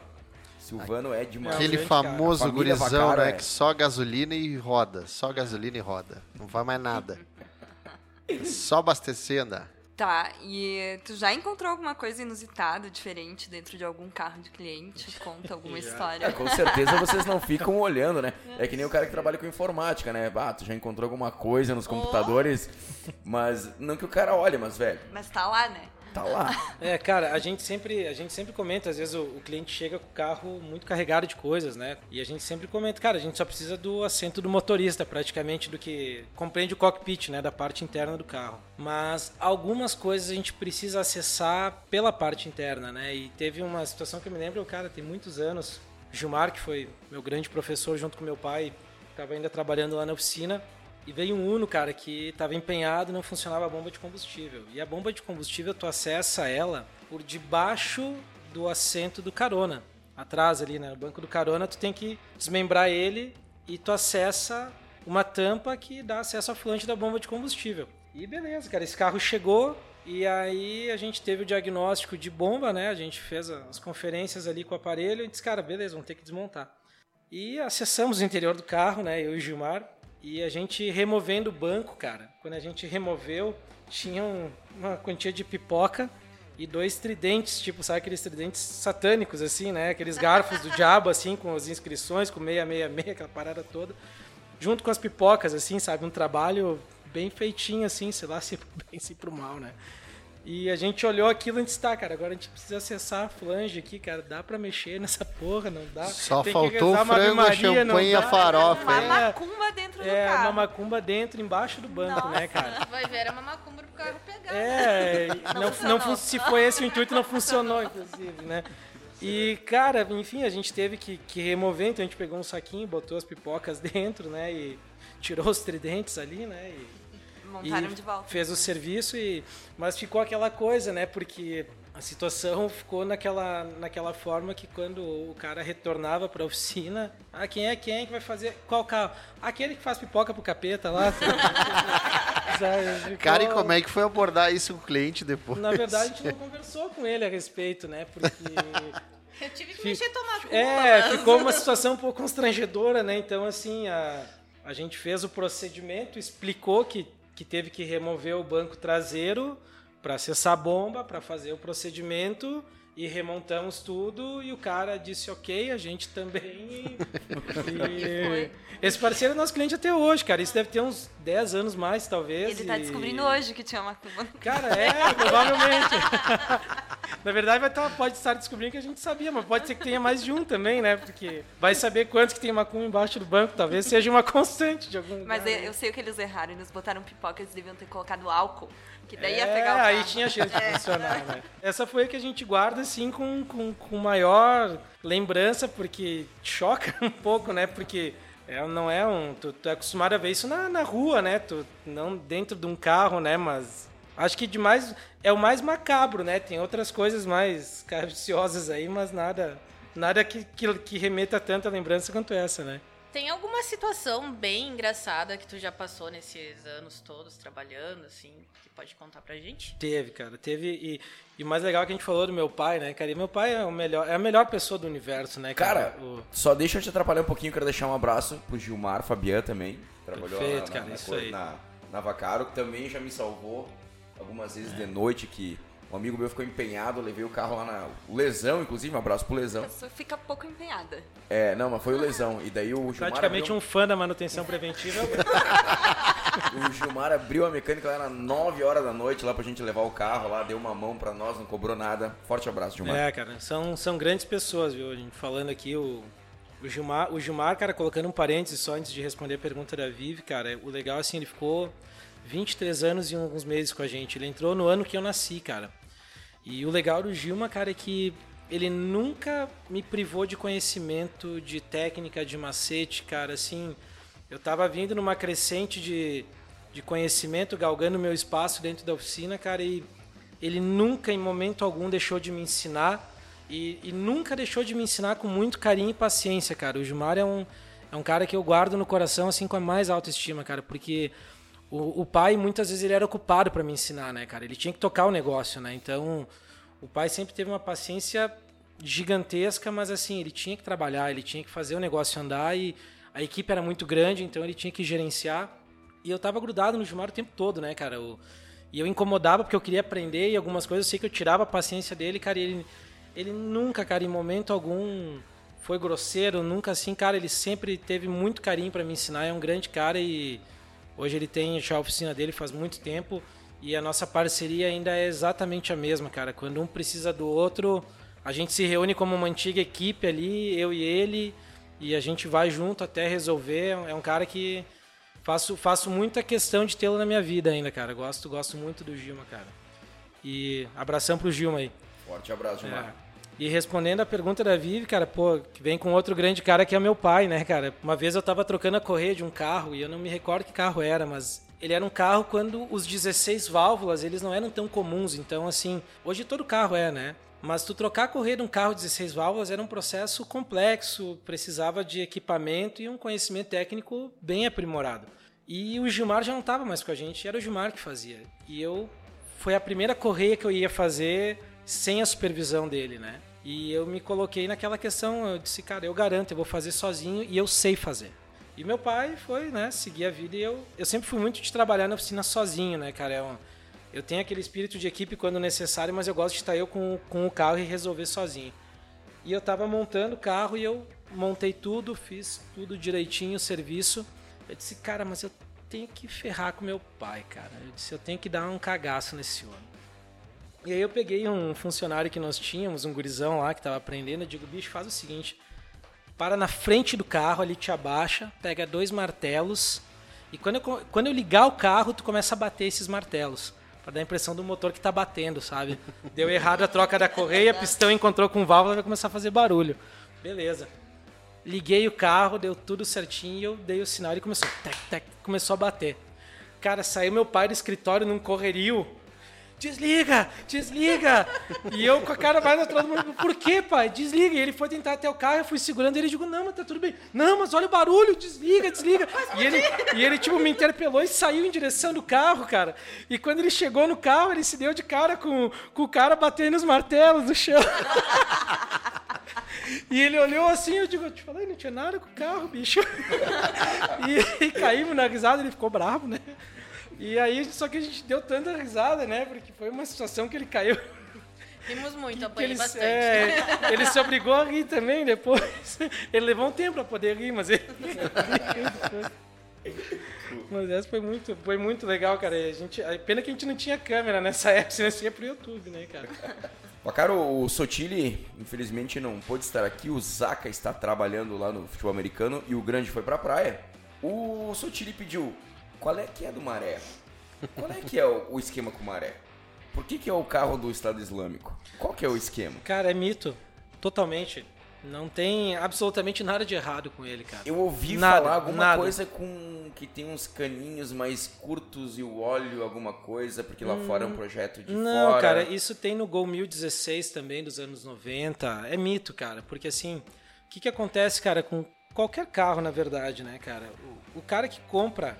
Silvano é demais. Aquele famoso gurizão, né? É. Que só gasolina e roda. Só gasolina e roda. Não vai mais nada. só abastecer andar. Tá, e tu já encontrou alguma coisa inusitada, diferente dentro de algum carro de cliente? Conta alguma história. É, com certeza vocês não ficam olhando, né? É que nem o cara que trabalha com informática, né? Ah, tu já encontrou alguma coisa nos computadores, oh. mas não que o cara olhe, mas velho. Mas tá lá, né? Tá lá. É, cara, a gente sempre, a gente sempre comenta, às vezes o, o, cliente chega com o carro muito carregado de coisas, né? E a gente sempre comenta, cara, a gente só precisa do assento do motorista, praticamente, do que compreende o cockpit, né, da parte interna do carro. Mas algumas coisas a gente precisa acessar pela parte interna, né? E teve uma situação que eu me lembro, cara, tem muitos anos, Gilmar, que foi meu grande professor junto com meu pai, estava ainda trabalhando lá na oficina, e veio um Uno, cara, que estava empenhado e não funcionava a bomba de combustível. E a bomba de combustível, tu acessa ela por debaixo do assento do carona. Atrás ali, né? No banco do carona, tu tem que desmembrar ele e tu acessa uma tampa que dá acesso ao fluente da bomba de combustível. E beleza, cara, esse carro chegou e aí a gente teve o diagnóstico de bomba, né? A gente fez as conferências ali com o aparelho e disse, cara, beleza, vamos ter que desmontar. E acessamos o interior do carro, né? Eu e o Gilmar E a gente removendo o banco, cara. Quando a gente removeu, tinha um- uma quantia de pipoca e dois tridentes, tipo, sabe aqueles tridentes satânicos, assim, né? Aqueles garfos do diabo, assim, com as inscrições, com 666, aquela parada toda. Junto com as pipocas, assim, sabe? Um trabalho bem feitinho, assim, sei lá se bem, se pro mal, né? E a gente olhou aquilo e disse, tá, cara, agora a gente precisa acessar a flange aqui, cara. Dá pra mexer nessa porra, não dá? Só Tem faltou o frango, a Maria, não champanhe e a farofa. Uma É. macumba dentro do É, carro. uma macumba dentro, embaixo do banco, né, cara? Vai ver, era uma macumba pro carro pegar. É, não, não, funcionou. fun- se foi esse o intuito, não funcionou, inclusive, né? E, cara, enfim, a gente teve que, que remover, então a gente pegou um saquinho, botou as pipocas dentro, né? E tirou os tridentes ali, né? E, Montaram e de volta. Fez o serviço e mas ficou aquela coisa, né? Porque a situação ficou naquela naquela forma que quando o cara retornava para a oficina, ah, quem é quem é que vai fazer qual carro? Aquele que faz pipoca pro capeta lá. Ficou- Cara, e como é que foi abordar isso com o cliente depois? Na verdade, a gente não conversou com ele a respeito, né? Porque Eu tive que mexer tomar culpa. é, mas- ficou uma situação um pouco constrangedora, né? Então, assim, a, a gente fez o procedimento, explicou que, que teve que remover o banco traseiro para acessar a bomba, para fazer o procedimento e remontamos tudo e o cara disse ok, a gente também. E esse parceiro é nosso cliente até hoje, cara. Isso deve ter uns 10 anos mais, talvez. Ele tá e- descobrindo hoje que tinha macumba. Cara, é, provavelmente. Na verdade, vai tá, pode estar descobrindo que a gente sabia, mas pode ser que tenha mais de um também, né? Porque vai saber quantos que tem macumba embaixo do banco, talvez seja uma constante de algum Mas lugar. eu, eu sei o que eles erraram. Eles botaram pipoca, eles deviam ter colocado álcool. Que daí é, ia pegar o carro. aí tinha chance de funcionar, né? Essa foi a que a gente guarda, assim, com, com, com maior lembrança, porque choca um pouco, né? Porque é, não é um... Tu, tu é acostumado a ver isso na, na rua, né? Tu, não dentro de um carro, né? Mas acho que demais... É o mais macabro, né? Tem outras coisas mais cariciosas aí, mas nada... Nada que, que, que remeta tanta lembrança quanto essa, né? Tem alguma situação bem engraçada que tu já passou nesses anos todos trabalhando, assim, que pode contar pra gente? Teve, cara, teve. E, e o mais legal é que a gente falou do meu pai, né, cara? E meu pai é, o melhor, é a melhor pessoa do universo, né, cara? Cara, O- só deixa eu te atrapalhar um pouquinho, quero deixar um abraço pro Gilmar Fabian também. que Trabalhou Perfeito, na, cara, na, na, isso coisa- aí. na, na Vacaro, que também já me salvou algumas vezes de noite que um amigo meu ficou empenhado, eu levei o carro lá na. O Lesão, inclusive, um abraço pro A Lesão. pessoa fica pouco empenhada. É, não, mas foi o Lesão. E daí o Gilmar. praticamente abriu, um fã da manutenção preventiva. O Gilmar abriu a mecânica lá nas 9 horas da noite lá pra gente levar o carro lá, deu uma mão pra nós, não cobrou nada. Forte abraço, Gilmar. é, cara, são, são grandes pessoas, viu? A gente falando aqui, o, o Gilmar, o Gilmar, cara, colocando um parênteses só antes de responder a pergunta da Vivi, cara, o legal assim, ele ficou 23 anos e alguns meses com a gente. Ele entrou no ano que eu nasci, cara. E o legal do Gilma, cara, é que ele nunca me privou de conhecimento, de técnica, de macete, cara. Assim, eu tava vindo numa crescente de, de conhecimento, galgando meu espaço dentro da oficina, cara, e ele nunca, em momento algum, deixou de me ensinar. E, e nunca deixou de me ensinar com muito carinho e paciência, cara. O Gilmar é um, é um cara que eu guardo no coração, assim, com a mais alta estima, cara, porque o, o pai, muitas vezes, ele era ocupado para me ensinar, né, cara? Ele tinha que tocar o negócio, né? Então, o pai sempre teve uma paciência gigantesca, mas assim, ele tinha que trabalhar, ele tinha que fazer o negócio andar e a equipe era muito grande, então ele tinha que gerenciar. E eu tava grudado no Gilmar o tempo todo, né, cara? Eu- e eu incomodava porque eu queria aprender e algumas coisas eu sei que eu tirava a paciência dele, cara, e ele, ele nunca, cara, em momento algum foi grosseiro, nunca assim, cara, ele sempre teve muito carinho para me ensinar, é um grande cara e hoje ele tem já a oficina dele faz muito tempo e a nossa parceria ainda é exatamente a mesma, cara. Quando um precisa do outro, a gente se reúne como uma antiga equipe ali, eu e ele, e a gente vai junto até resolver. É um cara que faço, faço muita questão de tê-lo na minha vida ainda, cara. Gosto, gosto muito do Gilma, cara. E abração pro Gilma aí. Forte abraço, Gilmar. É. E respondendo a pergunta da Vivi, cara, pô, que vem com outro grande cara que é meu pai, né, cara? Uma vez eu tava trocando a correia de um carro e eu não me recordo que carro era, mas ele era um carro quando os 16 válvulas, eles não eram tão comuns, então assim, hoje todo carro é, né? Mas tu trocar a correia de um carro 16 válvulas era um processo complexo, precisava de equipamento e um conhecimento técnico bem aprimorado. E o Gilmar já não estava mais com a gente, era o Gilmar que fazia. E eu foi a primeira correia que eu ia fazer sem a supervisão dele, né? E eu me coloquei naquela questão, eu disse, cara, eu garanto, eu vou fazer sozinho e eu sei fazer. E meu pai foi, né, seguir a vida e eu, eu sempre fui muito de trabalhar na oficina sozinho, né, cara? É um, eu tenho aquele espírito de equipe quando necessário, mas eu gosto de estar eu com, com o carro e resolver sozinho. E eu tava montando o carro e eu montei tudo, fiz tudo direitinho, o serviço. Eu disse, cara, mas eu tenho que ferrar com meu pai, cara. Eu disse, eu tenho que dar um cagaço nesse homem. E aí eu peguei um funcionário que nós tínhamos, um gurizão lá que tava aprendendo, eu digo, bicho, faz o seguinte, para na frente do carro, ali te abaixa, pega dois martelos, e quando eu, quando eu ligar o carro, tu começa a bater esses martelos. Pra dar a impressão do motor que tá batendo, sabe? Deu errado a troca da correia, pistão encontrou com válvula, vai começar a fazer barulho. Beleza. Liguei o carro, deu tudo certinho, eu dei o sinal e começou, tec, tec, começou a bater. Cara, saiu meu pai do escritório num correrio, desliga, desliga. E eu com a cara mais atrás do mundo, por que, pai? Desliga. E ele foi tentar até o carro, eu fui segurando ele e digo, não, mas tá tudo bem. Não, mas olha o barulho, desliga, desliga. E ele, e ele tipo, me interpelou e saiu em direção do carro, cara. E quando ele chegou no carro, ele se deu de cara com, com o cara batendo os martelos no chão. E ele olhou assim, eu digo, eu te falei, não tinha nada com o carro, bicho. E, e caímos na risada, ele ficou bravo, né? E aí, só que a gente deu tanta risada, né? Porque foi uma situação que ele caiu. Rimos muito, que apanhei ele, bastante. é, ele se obrigou a rir também depois. Ele levou um tempo para poder rir, mas ele. Mas essa foi muito, foi muito legal, cara. A gente, a pena que a gente não tinha câmera nessa época, senão isso ia pro YouTube, né, cara? Bacaro, o Sotile, infelizmente, não pôde estar aqui. O Zaka está trabalhando lá no futebol americano e o Grande foi pra praia. O Sotile pediu, qual é que é do Maré? Qual é que é o, o esquema com o Maré? Por que, que é o carro do Estado Islâmico? Qual que é o esquema? Cara, é mito. Totalmente. Não tem absolutamente nada de errado com ele, cara. Eu ouvi Nada, falar alguma nada. coisa com que tem uns caninhos mais curtos e o óleo, alguma coisa, porque lá fora é um projeto de Hum, Não, fora. cara, isso tem no Gol 1016 também, dos anos 90. É mito, cara, porque assim, o que, que acontece, cara, com qualquer carro, na verdade, né, cara? O, o cara que compra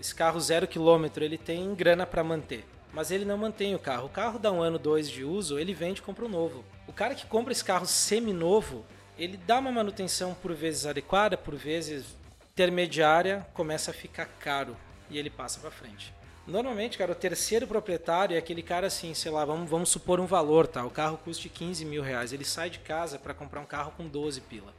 esse carro zero quilômetro, ele tem grana pra manter. Mas ele não mantém o carro. O carro dá um ano, dois de uso, ele vende e compra um novo. O cara que compra esse carro semi-novo, ele dá uma manutenção por vezes adequada, por vezes intermediária, começa a ficar caro e ele passa pra frente. Normalmente, cara, o terceiro proprietário é aquele cara assim, sei lá, vamos, vamos supor um valor, tá? O carro custa 15 mil reais. Ele sai de casa para comprar um carro com 12 pila.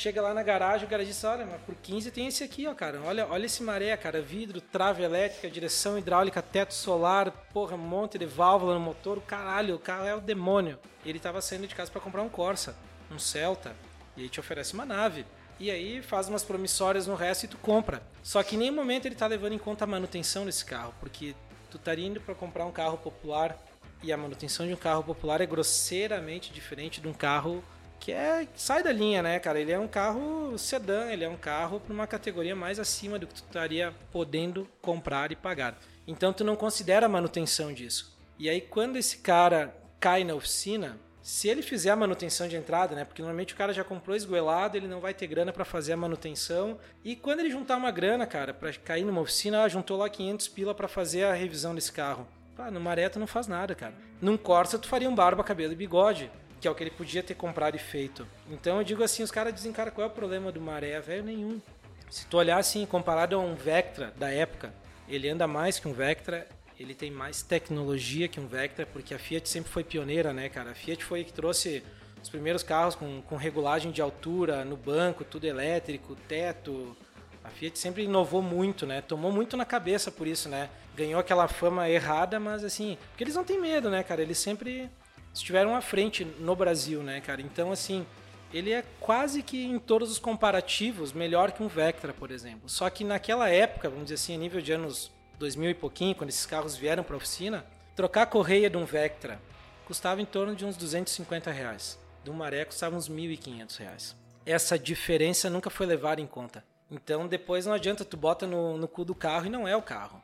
Chega lá na garagem, o diz, olha, mas por 15 tem esse aqui, ó, cara. Olha, olha esse maré, cara. Vidro, trave elétrica, direção hidráulica, teto solar, porra, um monte de válvula no motor. Caralho, o carro é o demônio. Ele tava saindo de casa para comprar um Corsa, um Celta. E aí te oferece uma nave. E aí faz umas promissórias no resto e tu compra. Só que em nenhum momento ele tá levando em conta a manutenção desse carro. Porque tu estaria indo para comprar um carro popular e a manutenção de um carro popular é grosseiramente diferente de um carro que é sai da linha, né, cara? Ele é um carro sedã, ele é um carro para uma categoria mais acima do que tu estaria podendo comprar e pagar. Então tu não considera a manutenção disso. E aí quando esse cara cai na oficina, se ele fizer a manutenção de entrada, né? Porque normalmente o cara já comprou esgoelado, ele não vai ter grana para fazer a manutenção. E quando ele juntar uma grana, cara, para cair numa oficina, ah, juntou lá 500 pila para fazer a revisão desse carro. Ah, no Maré tu não faz nada, cara. Num Corsa tu faria um barba, cabelo e bigode, que é o que ele podia ter comprado e feito. Então eu digo assim, os caras dizem, cara, qual é o problema do Maré? Velho, nenhum. Se tu olhar assim, comparado a um Vectra da época, ele anda mais que um Vectra, ele tem mais tecnologia que um Vectra, porque a Fiat sempre foi pioneira, né, cara? A Fiat foi que trouxe os primeiros carros com, com regulagem de altura no banco, tudo elétrico, teto. A Fiat sempre inovou muito, né? Tomou muito na cabeça por isso, né? Ganhou aquela fama errada, mas assim, porque eles não têm medo, né, cara? Eles sempre estiveram à frente no Brasil, né, cara? Então, assim, ele é quase que em todos os comparativos melhor que um Vectra, por exemplo. Só que naquela época, vamos dizer assim, a nível de anos 2000 e pouquinho, quando esses carros vieram para a oficina, trocar a correia de um Vectra custava em torno de uns 250 reais. Um Maré custava uns 1.500 reais. Essa diferença nunca foi levada em conta. Então depois não adianta, tu bota no, no cu do carro e não é o carro.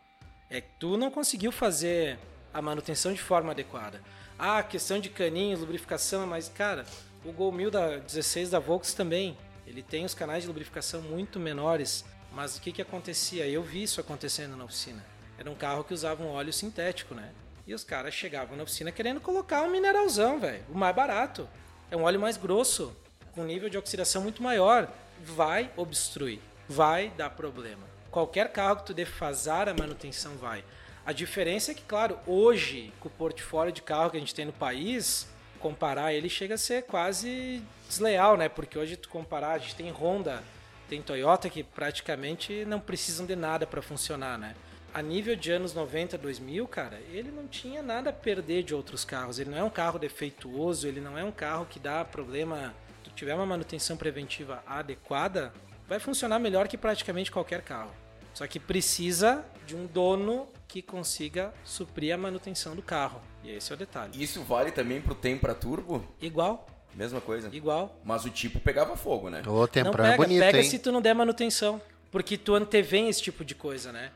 É que tu não conseguiu fazer a manutenção de forma adequada. Ah, questão de caninhos, lubrificação, mas cara, o Gol 1000 da 16 da Volks também, ele tem os canais de lubrificação muito menores, mas o que que acontecia? Eu vi isso acontecendo na oficina. Era um carro que usava um óleo sintético, né? E os caras chegavam na oficina querendo colocar um mineralzão, velho, o mais barato. É um óleo mais grosso, com nível de oxidação muito maior. vai obstruir, vai dar problema. Qualquer carro que tu defasar a manutenção vai. A diferença é que, claro, hoje, com o portfólio de carro que a gente tem no país, comparar ele chega a ser quase desleal, né? Porque hoje tu comparar, a gente tem Honda, tem Toyota que praticamente não precisam de nada para funcionar, né? A nível de anos 90, 2000, cara, ele não tinha nada a perder de outros carros. Ele não é um carro defeituoso, ele não é um carro que dá problema. Se tu tiver uma manutenção preventiva adequada, vai funcionar melhor que praticamente qualquer carro. Só que precisa de um dono que consiga suprir a manutenção do carro. E esse é o detalhe. Isso vale também pro Tempra Turbo? Igual, Mesma coisa. igual. Mas o tipo pegava fogo, né? Ô, Não Temprão pega, é bonito, pega hein? se tu não der manutenção. Porque tu antevém esse tipo de coisa, né?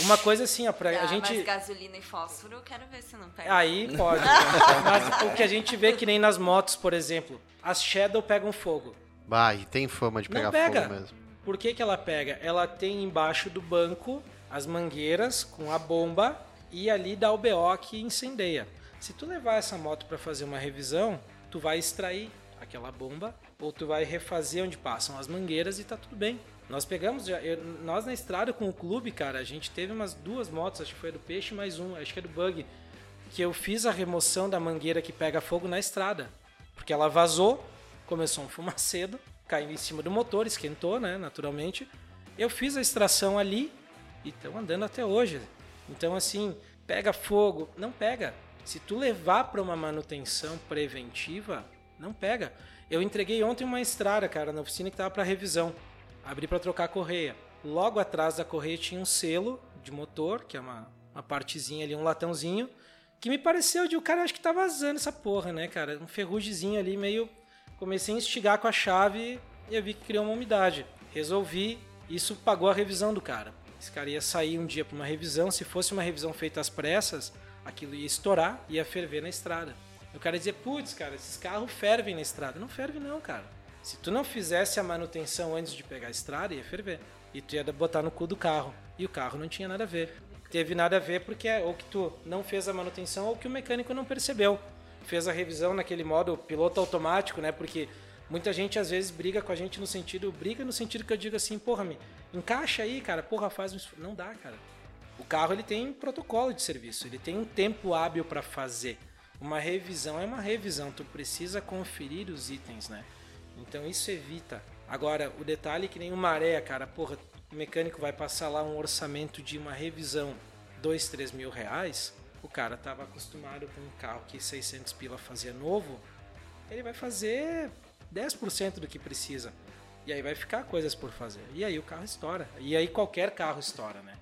Uma coisa assim, ó, pra Ah, a gente. Mas gasolina e fósforo, eu quero ver se não pega. Aí pode. Mas o que a gente vê que nem nas motos, por exemplo, as Shadow pegam fogo. Bah, e tem fama de Não pegar pega. fogo mesmo. Por que, que ela pega? Ela tem embaixo do banco as mangueiras com a bomba e ali dá o BO que incendeia. Se tu levar essa moto para fazer uma revisão, tu vai extrair aquela bomba ou tu vai refazer onde passam as mangueiras e tá tudo bem. Nós pegamos, já, eu- nós na estrada com o clube, cara, a gente teve umas duas motos, acho que foi a do Peixe mais um, acho que é do Bug, que eu fiz a remoção da mangueira que pega fogo na estrada. Porque ela vazou, começou um fumacedo, caiu em cima do motor, esquentou, né, naturalmente. Eu fiz a extração ali e estão andando até hoje. Então, assim, pega fogo, não pega. Se tu levar para uma manutenção preventiva, não pega. Eu entreguei ontem uma estrada, cara, na oficina que tava para revisão. Abri para trocar a correia. Logo atrás da correia tinha um selo de motor, que é uma, uma partezinha ali, um latãozinho, que me pareceu de o cara acho que tá vazando essa porra, né, cara? Um ferrugezinho ali meio comecei a instigar com a chave e eu vi que criou uma umidade. Resolvi, isso pagou a revisão do cara. Esse cara ia sair um dia para uma revisão, se fosse uma revisão feita às pressas, aquilo ia estourar, ia ferver na estrada. O cara dizia, putz, cara, esses carros fervem na estrada. Não ferve não, cara. Se tu não fizesse a manutenção antes de pegar a estrada, ia ferver. E tu ia botar no cu do carro. E o carro não tinha nada a ver. Teve nada a ver porque é ou que tu não fez a manutenção ou que o mecânico não percebeu. Fez a revisão naquele modo piloto automático, né? Porque muita gente às vezes briga com a gente no sentido, briga no sentido que eu digo assim, porra, me encaixa aí, cara, porra, faz um esfor-". não dá, cara. O carro ele tem protocolo de serviço, ele tem um tempo hábil para fazer. Uma revisão é uma revisão, tu precisa conferir os itens, né? Então isso evita. Agora, o detalhe é que nem o maré, cara, porra, o mecânico vai passar lá um orçamento de uma revisão, dois, três mil reais, o cara tava acostumado com um carro que 600 pila fazia novo, ele vai fazer 10% do que precisa. E aí vai ficar coisas por fazer. E aí o carro estoura. E aí qualquer carro estoura, né?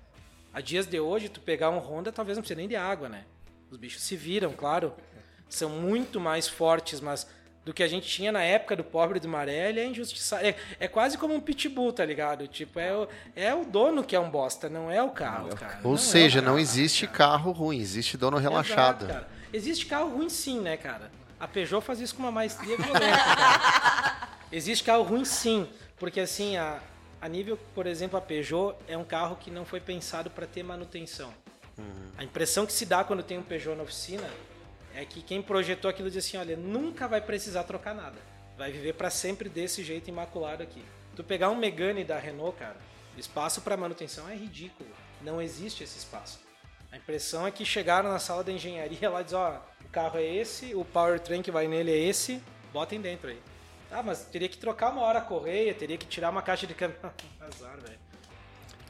A dias de hoje, tu pegar um Honda, talvez não precise nem de água, né? Os bichos se viram, claro. São muito mais fortes, mas do que a gente tinha na época do pobre do Maré, ele é injustiçado. É, é quase como um pitbull, tá ligado? Tipo, é o, é o dono que é um bosta, não é o carro, cara. Ou Não é seja, não carro, existe cara. carro ruim, existe dono relaxado. Exato. Existe carro ruim sim, né, cara? A Peugeot faz isso com uma maestria violenta, cara. Existe carro ruim sim, porque assim, a, a nível, por exemplo, a Peugeot é um carro que não foi pensado para ter manutenção. A impressão que se dá quando tem um Peugeot na oficina é que quem projetou aquilo diz assim, olha, nunca vai precisar trocar nada. Vai viver para sempre desse jeito imaculado aqui. Tu pegar um Megane da Renault, cara, espaço para manutenção é ridículo. Não existe esse espaço. A impressão é que chegaram na sala da engenharia lá e diz, ó, o carro é esse, o powertrain que vai nele é esse, botem dentro aí. Ah, mas teria que trocar uma hora a correia, teria que tirar uma caixa de câmbio. Azar, velho.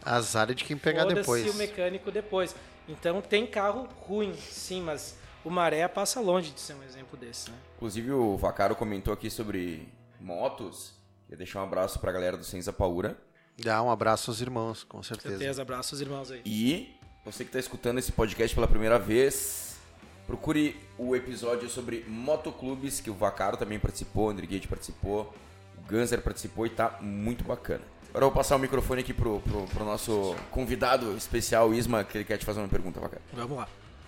Azar é de quem pegar Foda-se depois. o mecânico depois. Então tem carro ruim, sim, mas o Maré passa longe de ser um exemplo desse, né? Inclusive o Vacaro comentou aqui sobre motos. Queria deixar um abraço pra galera do Senza Paura. Dá um abraço aos irmãos, com certeza. Certeza, abraços irmãos aí. E você que está escutando esse podcast pela primeira vez, procure o episódio sobre motoclubes, que o Vacaro também participou, o Andriguete participou, o Ganser participou e tá muito bacana. Agora eu vou passar o microfone aqui pro, pro, pro nosso convidado especial, Isma, que ele quer te fazer uma pergunta, Vacaro. Vamos lá.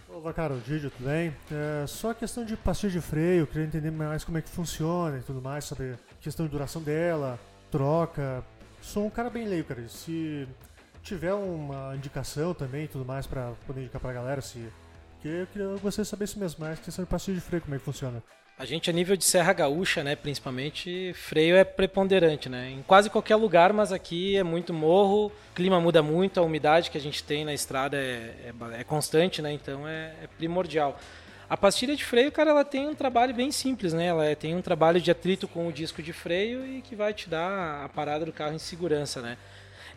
Ô, Vacaro, Didio, tudo bem? É, só a questão de pastilha de freio, queria entender mais como é que funciona e tudo mais, saber questão de duração dela, troca. Sou um cara bem leigo, cara. Se tiver uma indicação também e tudo mais pra poder indicar pra galera, se. Eu, queria, de saber isso mesmo, mais questão de pastilha de freio, como é que funciona. A gente, a nível de Serra Gaúcha, né, principalmente, freio é preponderante, né? Em quase qualquer lugar, mas aqui é muito morro, o clima muda muito, a umidade que a gente tem na estrada é, é, é constante, né? Então é, é, primordial. A pastilha de freio, cara, ela tem um trabalho bem simples, né? Ela é, tem um trabalho de atrito com o disco de freio e que vai te dar a parada do carro em segurança, né?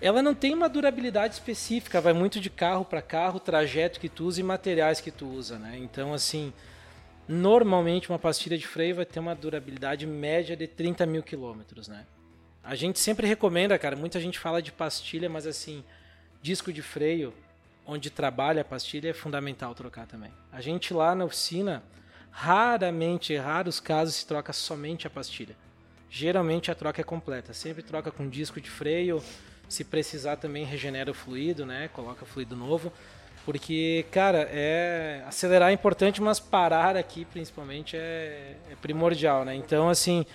Ela não tem uma durabilidade específica, vai muito de carro para carro, trajeto que tu usa e materiais que tu usa, né? Então, assim, Normalmente uma pastilha de freio vai ter uma durabilidade média de 30 mil quilômetros, né? A gente sempre recomenda, cara, muita gente fala de pastilha, mas assim, disco de freio, onde trabalha a pastilha, é fundamental trocar também. A gente lá na oficina, raramente, raros casos, se troca somente a pastilha. Geralmente a troca é completa, sempre troca com disco de freio, se precisar também regenera o fluido, né? Coloca fluido novo. Porque, cara, é acelerar é importante, mas parar aqui, principalmente, é, é primordial, né? Então, assim,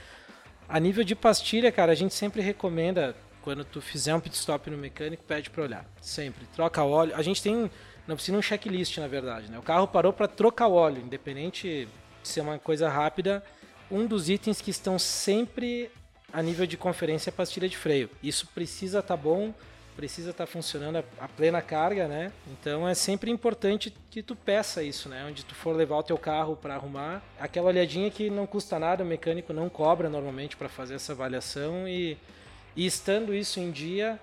a nível de pastilha, cara, a gente sempre recomenda, quando tu fizer um pit stop no mecânico, pede para olhar. Sempre. Troca óleo. A gente tem não precisa um checklist, na verdade, né? O carro parou para trocar o óleo, independente de ser uma coisa rápida. Um dos itens que estão sempre a nível de conferência é a pastilha de freio. Isso precisa estar tá bom precisa estar tá funcionando a, a, plena carga, né? Então é sempre importante que tu peça isso, né? Onde tu for levar o teu carro para arrumar, aquela olhadinha que não custa nada, o mecânico não cobra normalmente para fazer essa avaliação e, e estando isso em dia,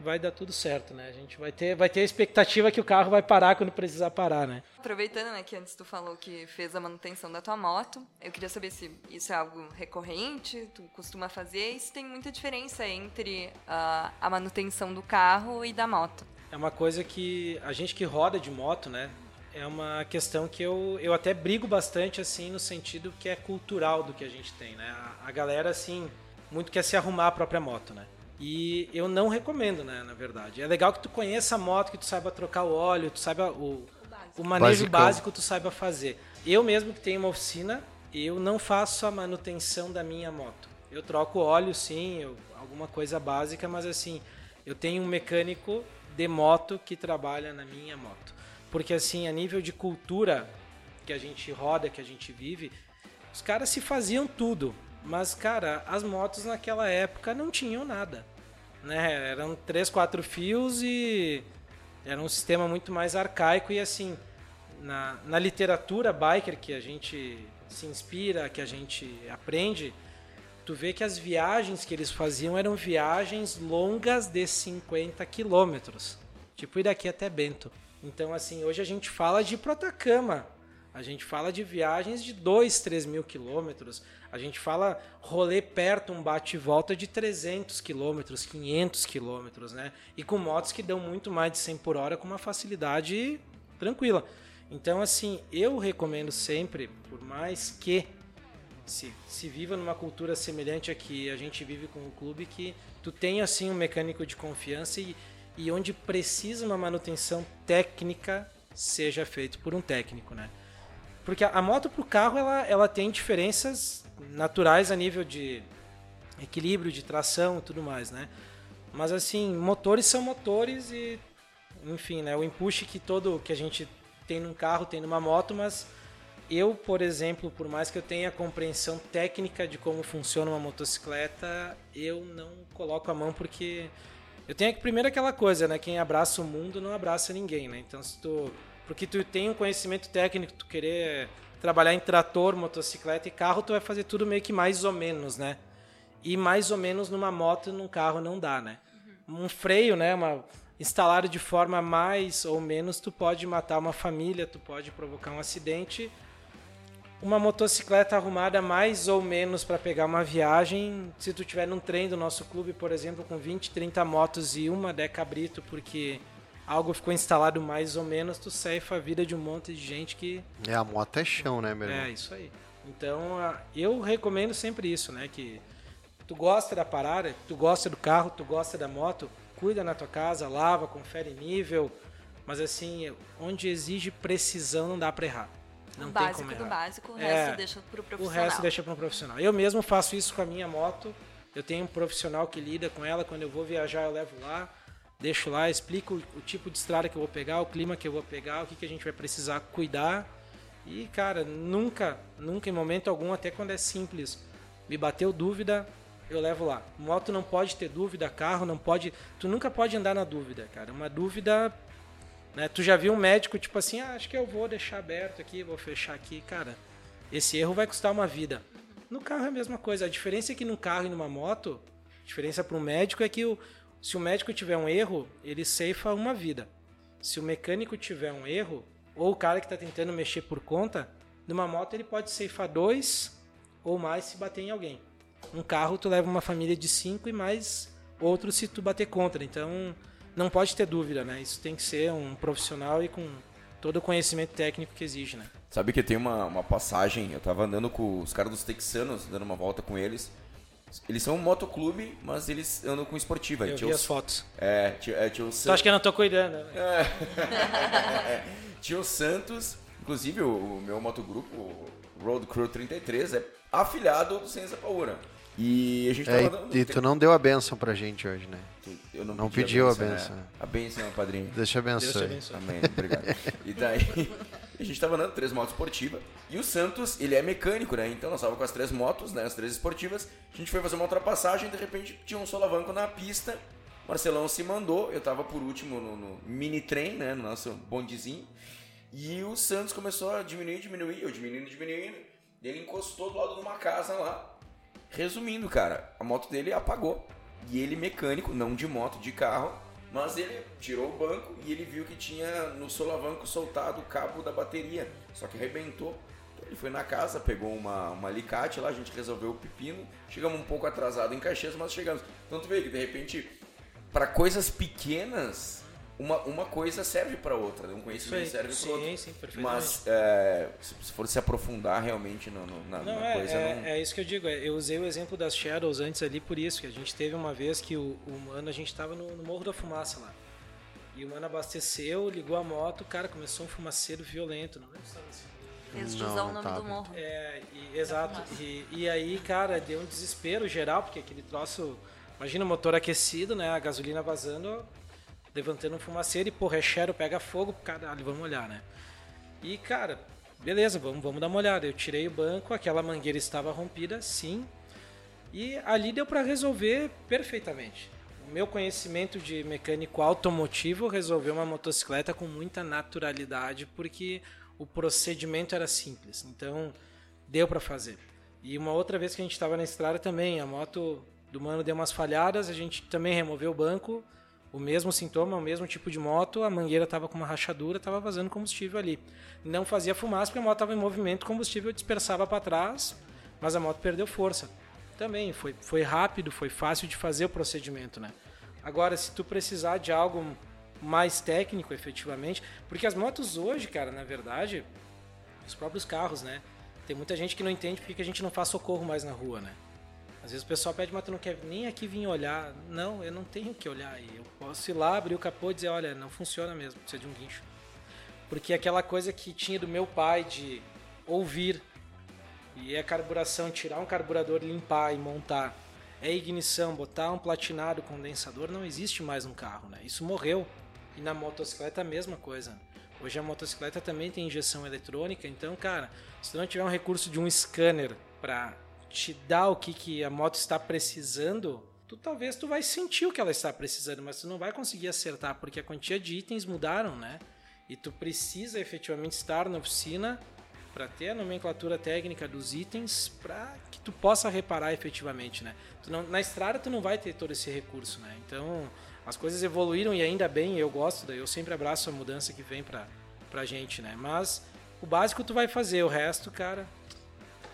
vai dar tudo certo, né? A gente vai ter, vai ter a expectativa que o carro vai parar quando precisar parar, né? Aproveitando, né, que antes tu falou que fez a manutenção da tua moto, eu queria saber se isso é algo recorrente, tu costuma fazer, e se tem muita diferença entre uh, a manutenção do carro e da moto. É uma coisa que a gente que roda de moto, né, é uma questão que eu, eu até brigo bastante, assim, no sentido que é cultural do que a gente tem, né? A, a galera, assim, muito quer se arrumar a própria moto, né? E eu não recomendo, né, na verdade. É legal que tu conheça a moto, que tu saiba trocar o óleo, tu saiba o, o, manejo Basicão. básico tu saiba fazer. Eu mesmo que tenho uma oficina, eu não faço a manutenção da minha moto. Eu troco óleo, sim, eu, alguma coisa básica, mas assim, eu tenho um mecânico de moto que trabalha na minha moto. Porque assim, a nível de cultura que a gente roda, que a gente vive, os caras se faziam tudo. Mas, cara, as motos naquela época não tinham nada. Né? Eram três, quatro fios e era um sistema muito mais arcaico e assim, na, na literatura biker que a gente se inspira, que a gente aprende, tu vê que as viagens que eles faziam eram viagens longas de 50 quilômetros. Tipo, ir daqui até Bento. Então, assim, hoje a gente fala de Protacama. A gente fala de viagens de 2, 3 mil quilômetros. A gente fala rolê perto, um bate e volta de 300 quilômetros, 500 quilômetros, né? E com motos que dão muito mais de 100 por hora com uma facilidade tranquila. Então, assim, eu recomendo sempre, por mais que se, se viva numa cultura semelhante a que a gente vive com o clube, que tu tenha, assim, um mecânico de confiança e, e onde precisa uma manutenção técnica seja feito por um técnico, né? Porque a, moto pro carro, ela, ela tem diferenças naturais a nível de equilíbrio, de tração e tudo mais, né? Mas assim, motores são motores e enfim, né, o empuxo que todo que a gente tem num carro, tem numa moto, mas eu, por exemplo, por mais que eu tenha compreensão técnica de como funciona uma motocicleta, eu não coloco a mão porque eu tenho primeiro aquela coisa, né, quem abraça o mundo não abraça ninguém, né? Então se tu porque tu tem um conhecimento técnico, tu querer trabalhar em trator, motocicleta e carro, tu vai fazer tudo meio que mais ou menos, né? E mais ou menos numa moto e num carro não dá, né? Um freio, né? Uma, instalado de forma mais ou menos, tu pode matar uma família, tu pode provocar um acidente. Uma motocicleta arrumada mais ou menos para pegar uma viagem, se tu tiver num trem do nosso clube, por exemplo, com 20, 30 motos e uma Deca Brito, porque algo ficou instalado mais ou menos, tu ceifa a vida de um monte de gente que. É, a moto é chão, né, meu irmão? É, isso aí. Então, eu recomendo sempre isso, né? Que tu gosta da parada, tu gosta do carro, tu gosta da moto, cuida na tua casa, lava, confere nível. Mas assim, onde exige precisão não dá pra errar. Não o tem básico como errar. do básico, o resto é, deixa pro profissional. O resto deixa pro profissional. Eu mesmo faço isso com a minha moto. Eu tenho um profissional que lida com ela. Quando eu vou viajar, eu levo lá deixo lá, explico o, tipo de estrada que eu vou pegar, o clima que eu vou pegar, o que, que a gente vai precisar cuidar E, cara, nunca, nunca em momento algum, até quando é simples, me bateu dúvida, eu levo lá. Moto não pode ter dúvida, carro não pode. Tu nunca pode andar na dúvida, cara. Uma dúvida. Né? Tu já viu um médico, tipo assim, ah, acho que eu vou deixar aberto aqui, vou fechar aqui. Cara, esse erro vai custar uma vida. No carro é a mesma coisa. A diferença é que no carro e numa moto, a diferença para o médico é que o, se o médico tiver um erro, ele ceifa uma vida. Se o mecânico tiver um erro, ou o cara que está tentando mexer por conta, numa moto ele pode ceifar dois ou mais se bater em alguém. Um carro tu leva uma família de cinco e mais outro se tu bater contra. Então não pode ter dúvida, né? Isso tem que ser um profissional e com todo o conhecimento técnico que exige, né? Sabe que tem uma, uma passagem, eu tava andando com os caras dos texanos, dando uma volta com eles. Eles são um motoclube, mas eles andam com esportiva. Eu tinha vi os- as fotos. É, tinha, é, tinha o Tu San- acha que eu não tô cuidando? né? Tinha o Santos, inclusive o, o meu motogrupo, o Road Crew 33, é afiliado do Ciência Paura. E a gente É, tava dando. e, e tu não deu a benção pra gente hoje, né? Eu não, não pedi pediu a né? benção. A benção, padrinho. Deus te Deus te abençoe. abençoe. Amém, obrigado. E daí, a gente tava andando três motos esportivas. E o Santos, ele é mecânico, né? Então nós tava com as três motos, né? As três esportivas. A gente foi fazer uma ultrapassagem de repente tinha um solavanco na pista. Marcelão se mandou, eu tava por último no, no mini trem, né? No nosso bondezinho. E o Santos começou a diminuir, diminuir, eu diminuindo, diminuindo. Ele encostou do lado de uma casa lá. Resumindo, cara, a moto dele apagou. E ele mecânico, não de moto, de carro, mas ele tirou o banco e ele viu que tinha no solavanco soltado o cabo da bateria, só que arrebentou. Ele foi na casa, pegou uma, uma alicate lá, a gente resolveu o pepino. Chegamos um pouco atrasado em Caxias, mas chegamos. Então tu vê que de repente, para coisas pequenas, uma, uma coisa serve para outra, né? um conhecimento serve para outro. sim. Mas é, se for se aprofundar realmente no, no- na, Não, na é, coisa, é, não. é isso que eu digo. é, Eu usei o exemplo das Shadows antes ali por isso, que a gente teve uma vez que o, o mano, a gente tava no, no Morro da Fumaça lá. E o mano abasteceu, ligou a moto, o cara começou um fumaceiro violento. Não lembro se assim. Não nome tava. do morro. É, e- exato. E, e aí, cara, deu um desespero geral, porque aquele troço. Imagina o motor aquecido, né? A gasolina vazando, levantando um fumaceiro e, porra, é cheiro, pega fogo, caralho, vamos olhar, né? E, cara, beleza, vamos, vamos dar uma olhada. Eu tirei o banco, aquela mangueira estava rompida, sim. E ali deu para resolver perfeitamente. O meu conhecimento de mecânico automotivo resolveu uma motocicleta com muita naturalidade, porque o procedimento era simples. Então, deu para fazer. E uma outra vez que a gente estava na estrada também, a moto do mano deu umas falhadas, a gente também removeu o banco, o mesmo sintoma, o mesmo tipo de moto, a mangueira estava com uma rachadura, estava vazando combustível ali. Não fazia fumaça porque a moto estava em movimento, combustível dispersava para trás, mas a moto perdeu força. Também foi, foi rápido, foi fácil de fazer o procedimento, né? Agora, se tu precisar de algo mais técnico, efetivamente, porque as motos hoje, cara, na verdade, os próprios carros, né? Tem muita gente que não entende porque que a gente não faz socorro mais na rua, né? Às vezes o pessoal pede, mas tu não quer nem aqui vir olhar. Não, eu não tenho que olhar aí. Eu posso ir lá, abrir o capô e dizer, olha, não funciona mesmo, precisa de um guincho. Porque aquela coisa que tinha do meu pai de ouvir e é carburação, tirar um carburador, limpar e montar. É ignição, botar um platinado condensador, não existe mais no carro, né? Isso morreu. E na motocicleta a mesma coisa. Hoje a motocicleta também tem injeção eletrônica, então, cara, se não tiver um recurso de um scanner para te dar o que, que a moto está precisando, tu talvez tu vai sentir o que ela está precisando, mas tu não vai conseguir acertar porque a quantia de itens mudaram, né? E tu precisa efetivamente estar na oficina para ter a nomenclatura técnica dos itens para que tu possa reparar efetivamente, né? Tu não- na estrada tu não vai ter todo esse recurso, né? Então as coisas evoluíram e ainda bem, eu gosto, daí eu sempre abraço a mudança que vem pra, pra gente, né? Mas o básico tu vai fazer, o resto, cara,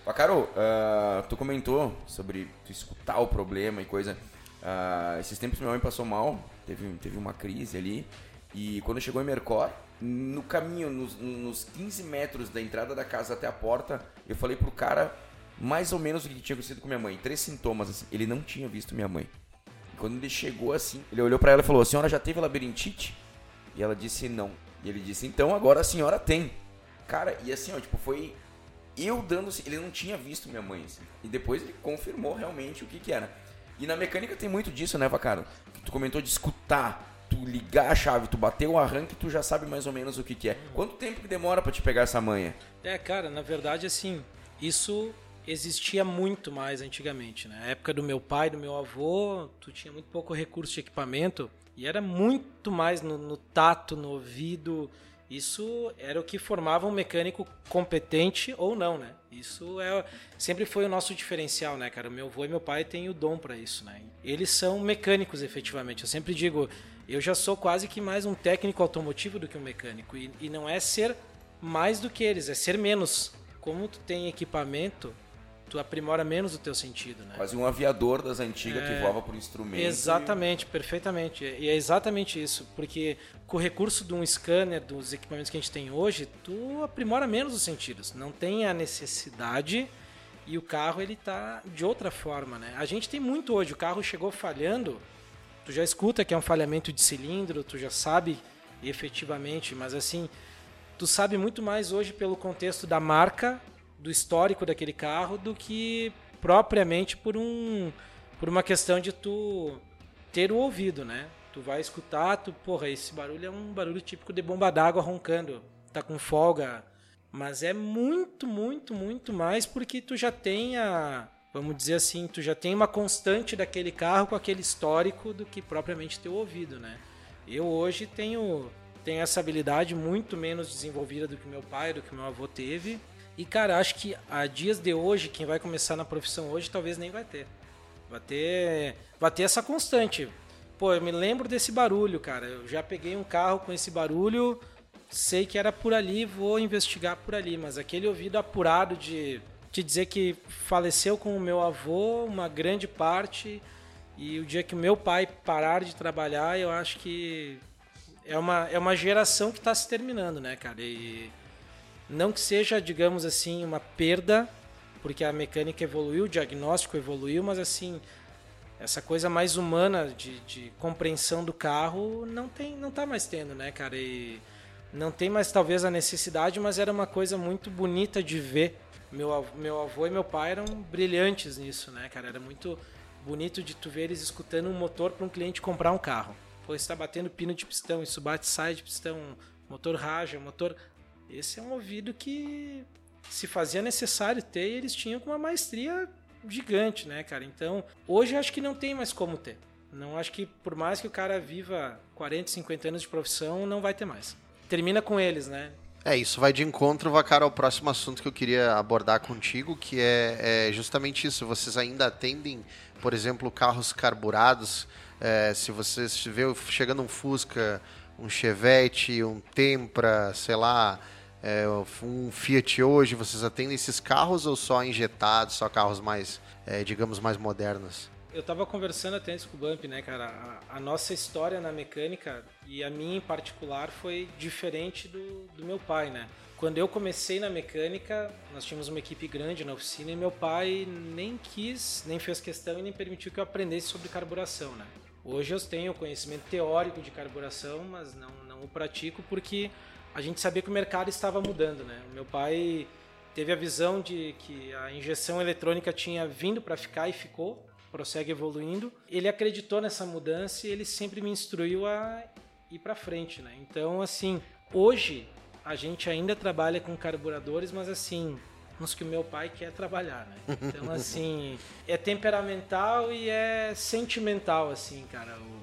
Ó, Carol, ah, tu comentou sobre tu escutar o problema e coisa. Ah, esses tempos minha mãe passou mal, teve, teve uma crise ali. E quando chegou em Mercor, no caminho, nos, nos 15 metros da entrada da casa até a porta, eu falei pro cara mais ou menos o que tinha acontecido com minha mãe. Três sintomas, assim. Ele não tinha visto minha mãe. E quando ele chegou assim, ele olhou pra ela e falou: A senhora já teve labirintite? E ela disse não. E ele disse: Então agora a senhora tem. Cara, e assim, ó, tipo, foi eu dando. Ele não tinha visto minha mãe. assim. E depois ele confirmou realmente o que que era. E na mecânica tem muito disso, né, Vacaro? Tu comentou de escutar. tu ligar a chave, tu bater o arranque, tu já sabe mais ou menos o que, que é. Quanto tempo que demora para te pegar essa manha? É, cara, na verdade, assim, isso existia muito mais antigamente, né? Na época do meu pai, do meu avô, tu tinha muito pouco recurso de equipamento e era muito mais no, no tato, no ouvido. Isso era o que formava um mecânico competente ou não, né? Isso é sempre foi o nosso diferencial, né, cara? Meu avô e meu pai têm o dom para isso, né? Eles são mecânicos, efetivamente. Eu sempre digo, eu já sou quase que mais um técnico automotivo do que um mecânico. E, e não é ser mais do que eles, é ser menos. Como tu tem equipamento, tu aprimora menos o teu sentido, né? Quase um aviador das antigas É, que voava por instrumento. Exatamente, perfeitamente. E é exatamente isso, porque com o recurso de um scanner, dos equipamentos que a gente tem hoje, tu aprimora menos os sentidos. Não tem a necessidade e o carro ele tá de outra forma, né? A gente tem muito hoje, o carro chegou falhando, tu já escuta que é um falhamento de cilindro, tu já sabe efetivamente, mas assim, tu sabe muito mais hoje pelo contexto da marca, do histórico daquele carro, do que propriamente por um por uma questão de tu ter o ouvido, né? Tu vai escutar, tu, porra, esse barulho é um barulho típico de bomba d'água roncando, tá com folga, mas é muito, muito, muito mais porque tu já tem a, vamos dizer assim, tu já tem uma constante daquele carro com aquele histórico do que propriamente teu ouvido, né? Eu hoje tenho tenho essa habilidade muito menos desenvolvida do que meu pai, do que meu avô teve. E cara, acho que a dias de hoje, quem vai começar na profissão hoje, talvez nem vai ter. Vai ter, vai ter essa constante. Pô, eu me lembro desse barulho, cara. Eu já peguei um carro com esse barulho, sei que era por ali, vou investigar por ali. Mas aquele ouvido apurado de te dizer que faleceu com o meu avô, uma grande parte, e o dia que o meu pai parar de trabalhar, eu acho que é uma, é uma geração que está se terminando, né, cara? E não que seja, digamos assim, uma perda, porque a mecânica evoluiu, o diagnóstico evoluiu, mas assim, essa coisa mais humana de, de compreensão do carro não tem, não tá mais tendo, né, cara? E não tem mais talvez a necessidade, mas era uma coisa muito bonita de ver. Meu, meu avô e meu pai eram brilhantes nisso, né, cara? Era muito bonito de tu ver eles escutando um motor para um cliente comprar um carro. Pô, está batendo pino de pistão, isso bate sai de pistão, motor raja, motor. Esse é um ouvido que se fazia necessário ter e eles tinham com uma maestria gigante, né, cara? Então, hoje acho que não tem mais como ter. Não acho que por mais que o cara viva 40, 50 anos de profissão, não vai ter mais. Termina com eles, né? É, isso vai de encontro, Vacara, ao próximo assunto que eu queria abordar contigo, que é, é justamente isso. Vocês ainda atendem, por exemplo, carros carburados. É, se vocês vê chegando um Fusca, um Chevette, um Tempra, sei lá, é, um Fiat hoje, vocês atendem esses carros ou só injetados, só carros mais, é, digamos, mais modernos? Eu tava conversando até antes com o Bump, né, cara? A, a nossa história na mecânica, e a minha em particular, foi diferente do, do meu pai, né? Quando eu comecei na mecânica, nós tínhamos uma equipe grande na oficina e meu pai nem quis, nem fez questão e nem permitiu que eu aprendesse sobre carburação, né? Hoje eu tenho conhecimento teórico de carburação, mas não, não o pratico porque a gente sabia que o mercado estava mudando, né? Meu pai teve a visão de que a injeção eletrônica tinha vindo para ficar e ficou, prossegue evoluindo. Ele acreditou nessa mudança e ele sempre me instruiu a ir para frente, né? Então, assim, hoje a gente ainda trabalha com carburadores, mas assim, uns que o meu pai quer trabalhar, né? Então, assim, é temperamental e é sentimental, assim, cara. O,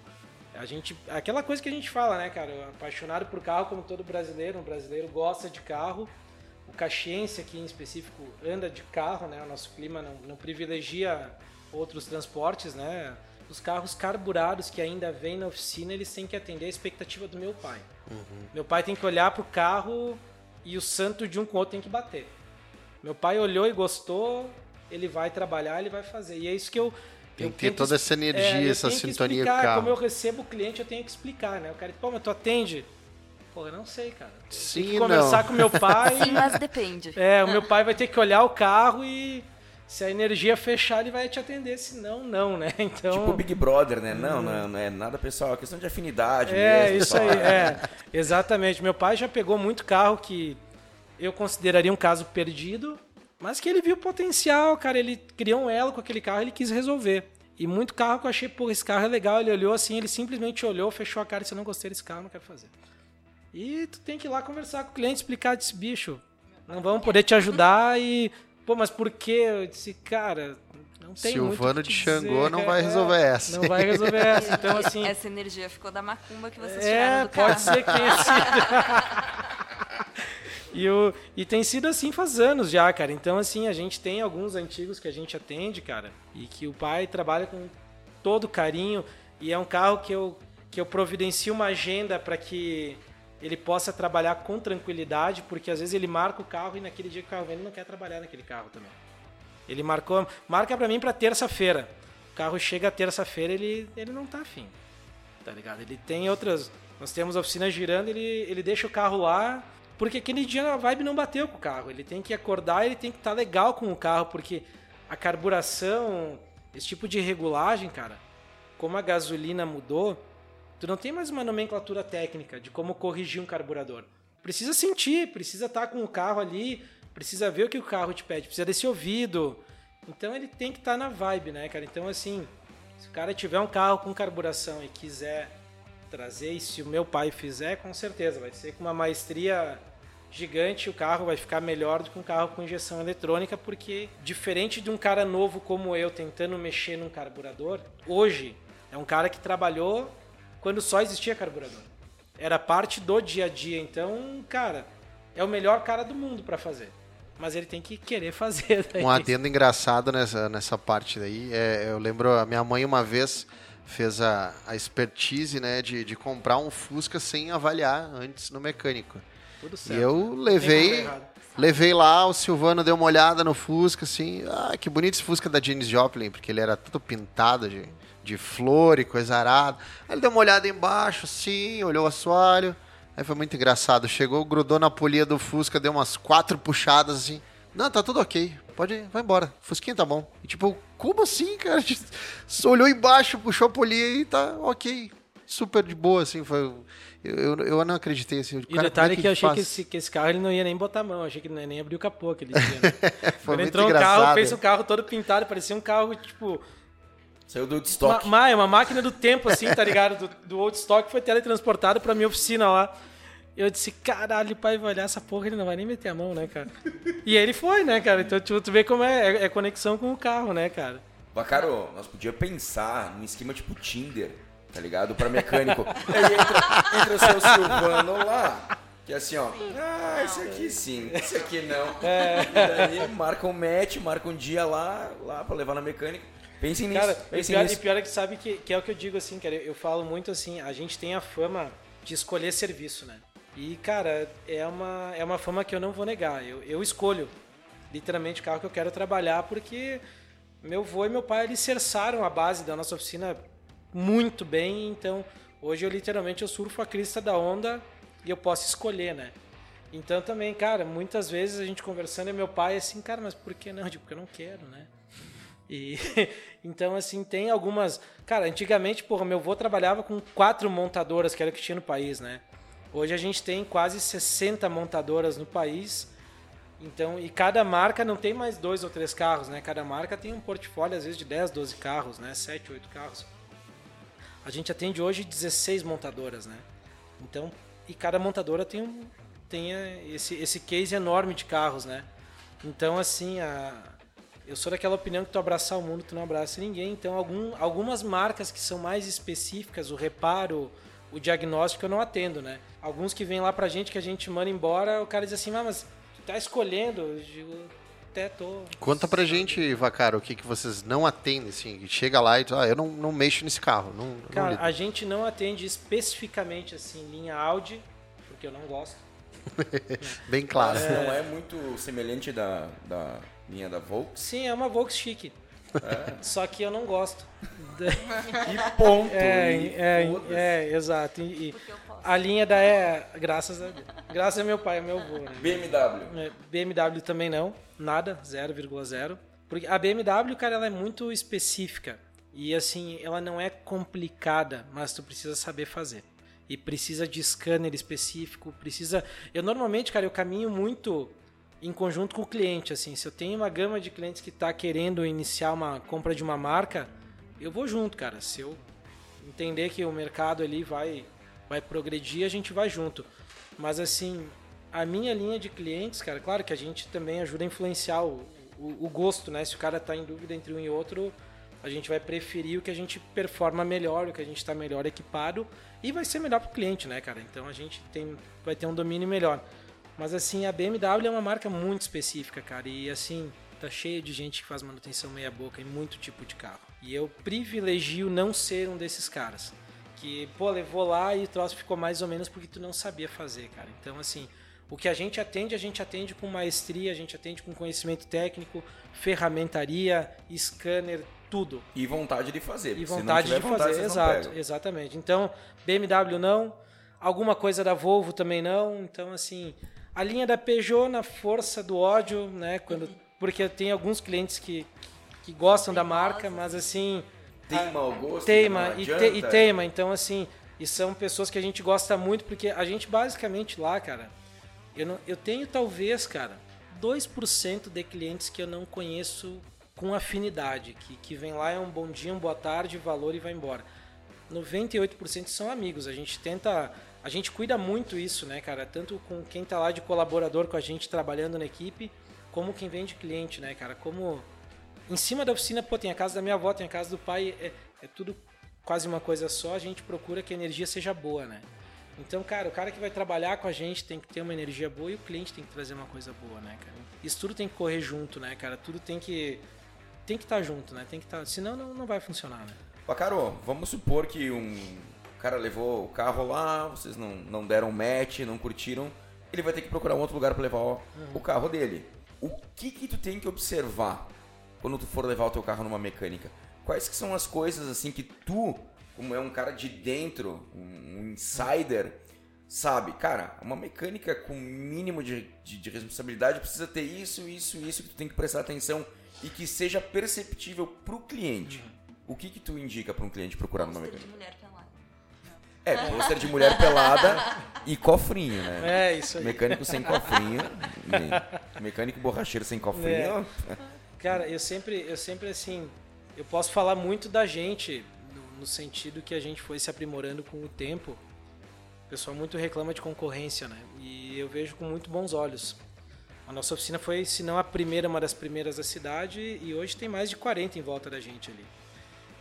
a gente, aquela coisa que a gente fala, né, cara? Apaixonado por carro, como todo brasileiro, um brasileiro gosta de carro. O caxiense aqui em específico anda de carro, né? O nosso clima não, não privilegia outros transportes, né? Os carros carburados que ainda vêm na oficina, eles têm que atender a expectativa do meu pai. Meu pai tem que olhar pro carro e o santo de um com o outro tem que bater. Meu pai olhou e gostou, ele vai trabalhar, ele vai fazer. E é isso que eu. Tem que ter toda es- essa energia, é, essa tenho que sintonia com o explicar, carro. Como eu recebo o cliente, eu tenho que explicar, né? O cara, pô, mas tu atende? Pô, eu não sei, cara. Sim que e conversar não. com meu pai. Sim, mas depende. É, o meu pai vai ter que olhar o carro e se a energia fechar, ele vai te atender, se não, não, né? Então. Tipo o Big Brother, né? Não, não, não é nada pessoal, é questão de afinidade É, mesmo. isso só. aí, é. Exatamente. Meu pai já pegou muito carro que eu consideraria um caso perdido, mas que ele viu potencial, cara. Ele criou um elo com aquele carro, ele quis resolver. E muito carro que eu achei, pô, esse carro é legal. Ele olhou assim, ele simplesmente olhou, fechou a cara e disse: Eu não gostei desse carro, não quero fazer. E tu tem que ir lá conversar com o cliente, explicar desse bicho. Não vamos poder te ajudar e. Pô, mas por quê? Eu disse, cara, não tem muito o Silvano de Xangô dizer, não vai resolver essa. Não vai resolver essa. Então, assim. Essa energia ficou da macumba que vocês É, tiraram do carro. pode ser que tenha sido. e, o, e tem sido assim faz anos já, cara. Então, assim, a gente tem alguns antigos que a gente atende, cara, e que o pai trabalha com todo carinho. E é um carro que eu, que eu providencio uma agenda para que ele possa trabalhar com tranquilidade, porque às vezes ele marca o carro e naquele dia que o carro vem, ele não quer trabalhar naquele carro também. Ele marcou, marca pra mim pra terça-feira. O carro chega terça-feira, ele, ele não tá afim. Tá ligado? Ele tem outras. Nós temos a oficina girando, ele, ele deixa o carro lá, porque aquele dia a vibe não bateu com o carro. Ele tem que acordar, ele tem que estar legal com o carro, porque a carburação, esse tipo de regulagem, cara, como a gasolina mudou, tu não tem mais uma nomenclatura técnica de como corrigir um carburador. Precisa sentir, precisa estar com o carro ali, precisa ver o que o carro te pede, precisa desse ouvido. Então ele tem que estar na vibe, né, cara? Então assim, se o cara tiver um carro com carburação e quiser trazer, e se o meu pai fizer, com certeza vai ser com uma maestria gigante, o carro vai ficar melhor do que um carro com injeção eletrônica, porque diferente de um cara novo como eu tentando mexer num carburador, hoje é um cara que trabalhou quando só existia carburador. Era parte do dia a dia, então, cara, é o melhor cara do mundo para fazer. Mas ele tem que querer fazer. Daí. Um adendo engraçado nessa, nessa parte daí. É, eu lembro, a minha mãe uma vez fez a, a expertise né, de, de comprar um Fusca sem avaliar antes no mecânico. Tudo E certo. eu Tem como levei, levei lá, o Silvano deu uma olhada no Fusca, assim, ah, que bonito esse Fusca da Janis Joplin, porque ele era todo pintado de, de flor e coisa arada. Aí ele deu uma olhada embaixo, assim, olhou o assoalho. Aí foi muito engraçado. Chegou, grudou na polia do Fusca, deu umas quatro puxadas, assim. Não, tá tudo ok. Pode ir, vai embora. Fusquinha tá bom. E tipo, como assim, cara? Olhou embaixo, puxou a polia e tá ok. Super de boa, assim. Foi... Eu, eu, eu não acreditei, assim. E o Cara, detalhe é como que eu achei que esse, que esse carro ele não ia nem botar a mão, achei que ele não ia nem abrir o capô aquele dia. Né? Foi muito entrou engraçado. carro, fez o carro todo pintado, parecia um carro, tipo, Saiu do uma, estoque. uma, uma máquina do tempo, assim, tá ligado? Do, do old stock foi teletransportado pra minha oficina lá. Eu disse, caralho, pai, vai olhar essa porra, ele não vai nem meter a mão, né, cara? E aí ele foi, né, cara? Então, tipo, tu vê como é, é, é conexão com o carro, né, cara? Bacaro, nós podíamos pensar num esquema tipo Tinder, tá ligado? Pra mecânico. Aí entra, entra o seu Silvano lá, que é assim, ó. Ah, esse aqui sim, esse aqui não. É. E daí marca um match, marca um dia lá, lá pra levar na mecânica. Pensem nisso, Cara, e pensem pior, e nisso. pior é que sabe que, que é o que eu digo assim, cara. Eu falo muito assim, a gente tem a fama de escolher serviço, né? E, cara, é uma, é uma fama que eu não vou negar. Eu, eu escolho literalmente o carro que eu quero trabalhar porque meu avô e meu pai alicerçaram a base da nossa oficina muito bem. Então, hoje eu literalmente eu surfo a crista da onda e eu posso escolher, né? Então também, cara, muitas vezes a gente conversando e meu pai assim, cara, mas por que não? Eu digo, porque eu não quero, né? E então assim, tem algumas, cara, antigamente, porra, meu avô trabalhava com quatro montadoras, que era o que tinha no país, né? Hoje a gente tem quase 60 montadoras no país. Então, e cada marca não tem mais dois ou três carros, né? Cada marca tem um portfólio às vezes de 10, 12 carros, né? 7, 8 carros. A gente atende hoje 16 montadoras, né? Então, e cada montadora tem um tem eh, esse esse case enorme de carros, né? Então, assim, a eu sou daquela opinião que tu abraçar o mundo, tu não abraça ninguém. Então, algum, algumas marcas que são mais específicas, o reparo, o diagnóstico, eu não atendo, né? Alguns que vêm lá pra gente, que a gente manda embora, o cara diz assim, ah, mas tu tá escolhendo? Eu digo, até tô. Conta pra gente, Vacaro, o que, que vocês não atendem, assim. Chega lá e tu, ah, eu não, não mexo nesse carro. Não, não Cara, lido. a gente não atende especificamente, assim, linha Audi, porque eu não gosto. Bem claro. Mas não é muito semelhante da, da linha da Volks. Sim, é uma Volks chique. Só que eu não gosto. E ponto. É, e é, foda-se. é, exato. E, e a linha da é, graças a Deus. Graças a meu pai, a meu avô, né? BMW. É, BMW também não, nada, 0,0. Porque a BMW, cara, ela é muito específica. E assim, ela não é complicada, mas tu precisa saber fazer. E precisa de scanner específico, precisa. Eu normalmente, cara, eu caminho muito em conjunto com o cliente, assim. Se eu tenho uma gama de clientes que está querendo iniciar uma compra de uma marca, eu vou junto, cara. Se eu entender que o mercado ali vai, vai progredir, a gente vai junto. Mas assim, a minha linha de clientes, cara, claro que a gente também ajuda a influenciar o, o, o gosto, né? Se o cara tá em dúvida entre um e outro, a gente vai preferir o que a gente performa melhor, o que a gente está melhor equipado e vai ser melhor para o cliente, né, cara? Então a gente tem, vai ter um domínio melhor. Mas assim, a BMW é uma marca muito específica, cara, e assim, tá cheio de gente que faz manutenção meia boca em muito tipo de carro. E eu privilegio não ser um desses caras. Que, pô, levou lá e o troço ficou mais ou menos porque tu não sabia fazer, cara. Então, assim, o que a gente atende, a gente atende com maestria, a gente atende com conhecimento técnico, ferramentaria, scanner, tudo. E vontade de fazer. E vontade de vontade, fazer, exato, exatamente. Então, BMW não, alguma coisa da Volvo também não. Então, assim, a linha da Peugeot na força do ódio, né? Quando, porque tem alguns clientes que, que gostam da marca, mas assim. Teima o gosto. Teima e, te, e teima. Então, assim, e são pessoas que a gente gosta muito, porque a gente basicamente lá, cara, eu, não, eu tenho talvez, cara, 2% de clientes que eu não conheço com afinidade, que, que vem lá, é um bom dia, uma boa tarde, valor e vai embora. 98% são amigos. A gente tenta a gente cuida muito isso, né, cara? Tanto com quem tá lá de colaborador com a gente trabalhando na equipe, como quem vem de cliente, né, cara? Como em cima da oficina, pô, tem a casa da minha avó, tem a casa do pai, é, é tudo quase uma coisa só, a gente procura que a energia seja boa, né? Então, cara, o cara que vai trabalhar com a gente tem que ter uma energia boa e o cliente tem que trazer uma coisa boa, né, cara? Isso tudo tem que correr junto, né, cara? Tudo tem que tem que estar tá junto, né? Tem que estar, tá, senão não, não vai funcionar, né? Pacaro, vamos supor que um cara levou o carro lá, vocês não, não deram match, não curtiram, ele vai ter que procurar um outro lugar para levar o, uhum. o, carro dele. O que que tu tem que observar quando tu for levar o teu carro numa mecânica? Quais que são as coisas assim que tu, como é um cara de dentro, um insider, sabe? Cara, uma mecânica com mínimo de, de, de responsabilidade precisa ter isso, isso, isso que tu tem que prestar atenção e que seja perceptível pro cliente. Uhum. O que que tu indica para um cliente procurar numa mecânica? De mulher é, pôster de mulher pelada e cofrinho, né? É, isso aí. Mecânico sem cofrinho. mecânico borracheiro sem cofrinho. É. Cara, eu sempre, eu sempre assim, eu posso falar muito da gente no, no sentido que a gente foi se aprimorando com o tempo. O pessoal muito reclama de concorrência, né? E eu vejo com muito bons olhos. A nossa oficina foi, se não a primeira, uma das primeiras da cidade, e hoje tem mais de 40 em volta da gente ali.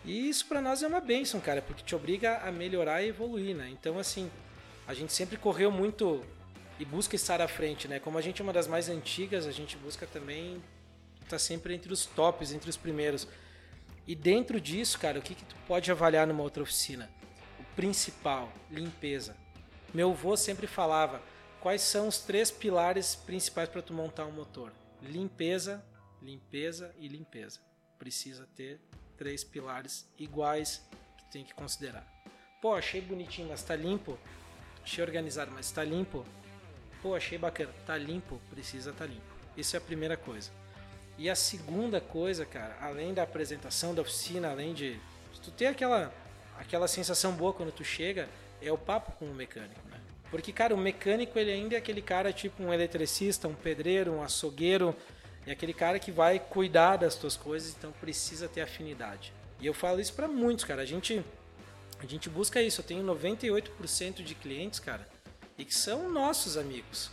E isso para nós é uma benção, cara, porque te obriga a melhorar e evoluir, né? Então, assim, a gente sempre correu muito e busca estar à frente, né? Como a gente é uma das mais antigas, a gente busca também tá sempre entre os tops, entre os primeiros. E dentro disso, cara, o que, que tu pode avaliar numa outra oficina? O principal, limpeza. Meu avô sempre falava quais são os três pilares principais para tu montar um motor: limpeza, limpeza e limpeza. Precisa ter três pilares iguais que tem que considerar. Pô, achei bonitinho, mas tá limpo. Achei organizado, mas tá limpo. Pô, achei bacana, tá limpo, precisa tá limpo. Isso é a primeira coisa. E a segunda coisa, cara, além da apresentação da oficina, além de, tu ter aquela aquela sensação boa quando tu chega, é o papo com o mecânico, né? Porque, cara, o mecânico ele ainda é aquele cara tipo um eletricista, um pedreiro, um açougueiro, é aquele cara que vai cuidar das tuas coisas, então precisa ter afinidade. E eu falo isso para muitos, cara. A gente a gente busca isso. Eu tenho 98% de clientes, cara, e que são nossos amigos.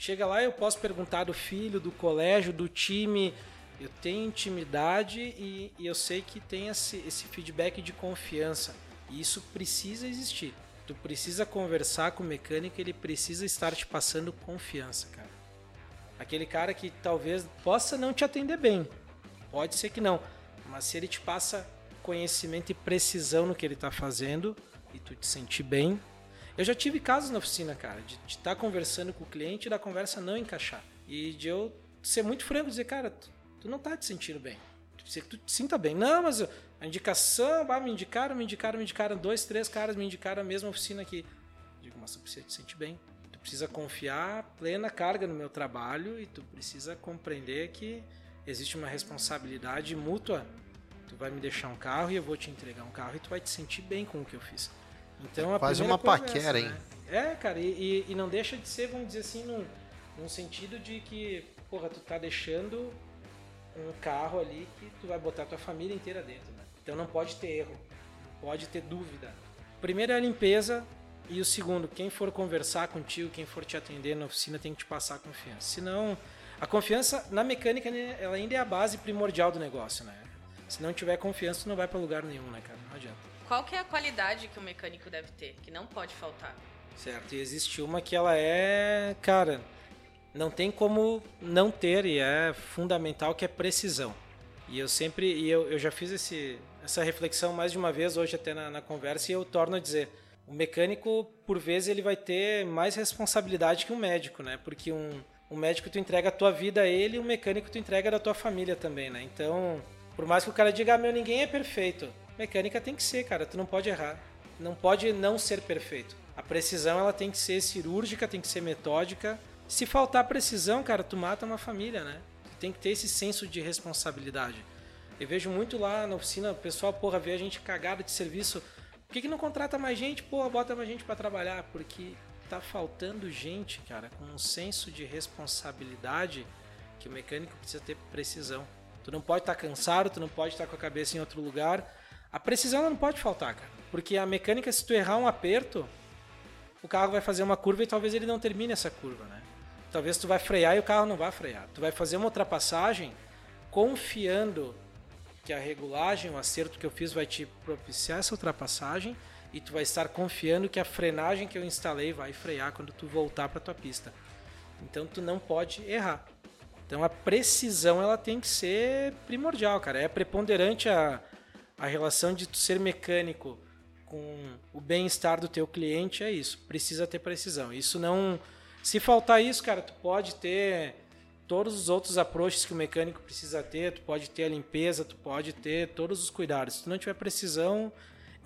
Chega lá, eu posso perguntar do filho, do colégio, do time. Eu tenho intimidade e, e eu sei que tem esse, esse feedback de confiança. E isso precisa existir. Tu precisa conversar com o mecânico, ele precisa estar te passando confiança, cara. Aquele cara que talvez possa não te atender bem. Pode ser que não. Mas se ele te passa conhecimento e precisão no que ele está fazendo e tu te sentir bem. Eu já tive casos na oficina, cara, de estar tá conversando com o cliente e da conversa não encaixar. E de eu ser muito franco e dizer, cara, tu, tu não tá te sentindo bem. Tu, tu te sinta bem. Não, mas a indicação, ah, me indicaram, me indicaram, me indicaram, dois, três caras me indicaram a mesma oficina aqui. Eu digo, mas tu precisa te sentir bem precisa confiar plena carga no meu trabalho e tu precisa compreender que existe uma responsabilidade mútua. Tu vai me deixar um carro e eu vou te entregar um carro e tu vai te sentir bem com o que eu fiz. Então a Quase uma paquera, é essa, hein? Né? É, cara, e, e, não deixa de ser, vamos dizer assim, num, num sentido de que, porra, tu tá deixando um carro ali que tu vai botar tua família inteira dentro, né? Então não pode ter erro, não pode ter dúvida. Primeiro é a limpeza e o segundo, quem for conversar contigo, quem for te atender na oficina tem que te passar confiança. Senão, a confiança na mecânica né, ela ainda é a base primordial do negócio, né? Se não tiver confiança, tu não vai para lugar nenhum, né, cara? Qual que é a qualidade que o mecânico deve ter, que não pode faltar? Certo, e existe uma que ela é, cara, não tem como não ter e é fundamental que é precisão. E eu sempre, e eu, eu já fiz esse, essa reflexão mais de uma vez hoje até na, na conversa e eu torno a dizer, o mecânico por vezes ele vai ter mais responsabilidade que um médico, né? Porque um, um médico tu entrega a tua vida a ele e um mecânico tu entrega da tua família também, né? Então, por mais que o cara diga, ah, meu, ninguém é perfeito, mecânica tem que ser, cara, tu não pode errar, não pode não ser perfeito. A precisão ela tem que ser cirúrgica, tem que ser metódica. Se faltar precisão, cara, tu mata uma família, né? Tu tem que ter esse senso de responsabilidade. Eu vejo muito lá na oficina, o pessoal, porra, vê a gente cagada de serviço. Por que, que não contrata mais gente? Porra, bota mais gente para trabalhar. Porque tá faltando gente, cara, com um senso de responsabilidade que o mecânico precisa ter precisão. Tu não pode estar tá cansado, tu não pode estar tá com a cabeça em outro lugar. A precisão não pode faltar, cara. Porque a mecânica, se tu errar um aperto, o carro vai fazer uma curva e talvez ele não termine essa curva, né? Talvez tu vai frear e o carro não vai frear. Tu vai fazer uma ultrapassagem confiando que a regulagem, o acerto que eu fiz vai te propiciar essa ultrapassagem e tu vai estar confiando que a frenagem que eu instalei vai frear quando tu voltar para tua pista. Então tu não pode errar. Então a precisão ela tem que ser primordial, cara. É preponderante a, a relação de tu ser mecânico com o bem-estar do teu cliente é isso. Precisa ter precisão. Isso não. Se faltar isso, cara, tu pode ter todos os outros approaches que o mecânico precisa ter, tu pode ter a limpeza, tu pode ter todos os cuidados. Se tu não tiver precisão,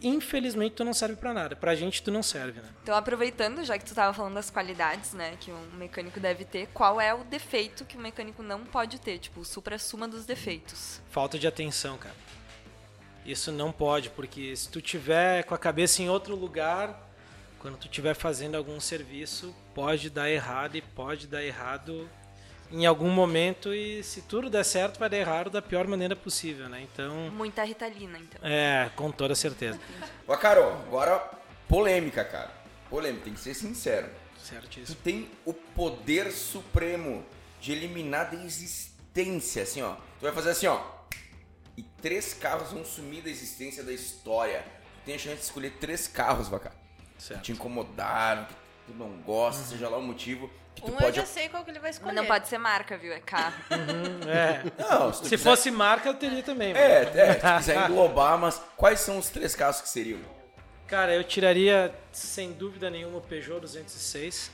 infelizmente tu não serve para nada. Pra gente tu não serve, né? Então, aproveitando, já que tu tava falando das qualidades, né, que um mecânico deve ter, qual é o defeito que o mecânico não pode ter? Tipo, o supra-suma dos defeitos. Falta de atenção, cara. Isso não pode, porque se tu tiver com a cabeça em outro lugar, quando tu estiver fazendo algum serviço, pode dar errado e pode dar errado em algum momento e se tudo der certo vai dar errado da pior maneira possível, né? Então muita ritalina, então. É, com toda certeza. Ó, Carol, agora polêmica, cara. Polêmica, tem que ser sincero. Certíssimo. Tu tem o poder supremo de eliminar da existência, assim, ó. Tu vai fazer assim, ó e três carros vão sumir da existência da história. Tu tem a chance de escolher três carros, Vaca. Certo. Que te incomodaram, que tu não gosta, uhum. seja lá o motivo. Que tu um pode... eu já sei qual que ele vai escolher. Mas não pode ser marca, viu? É carro. Uhum, é. Não, se, se quiser... fosse marca, eu teria também. É, é, se quiser englobar, mas quais são os três carros que seriam? Cara, eu tiraria, sem dúvida nenhuma, o Peugeot 206.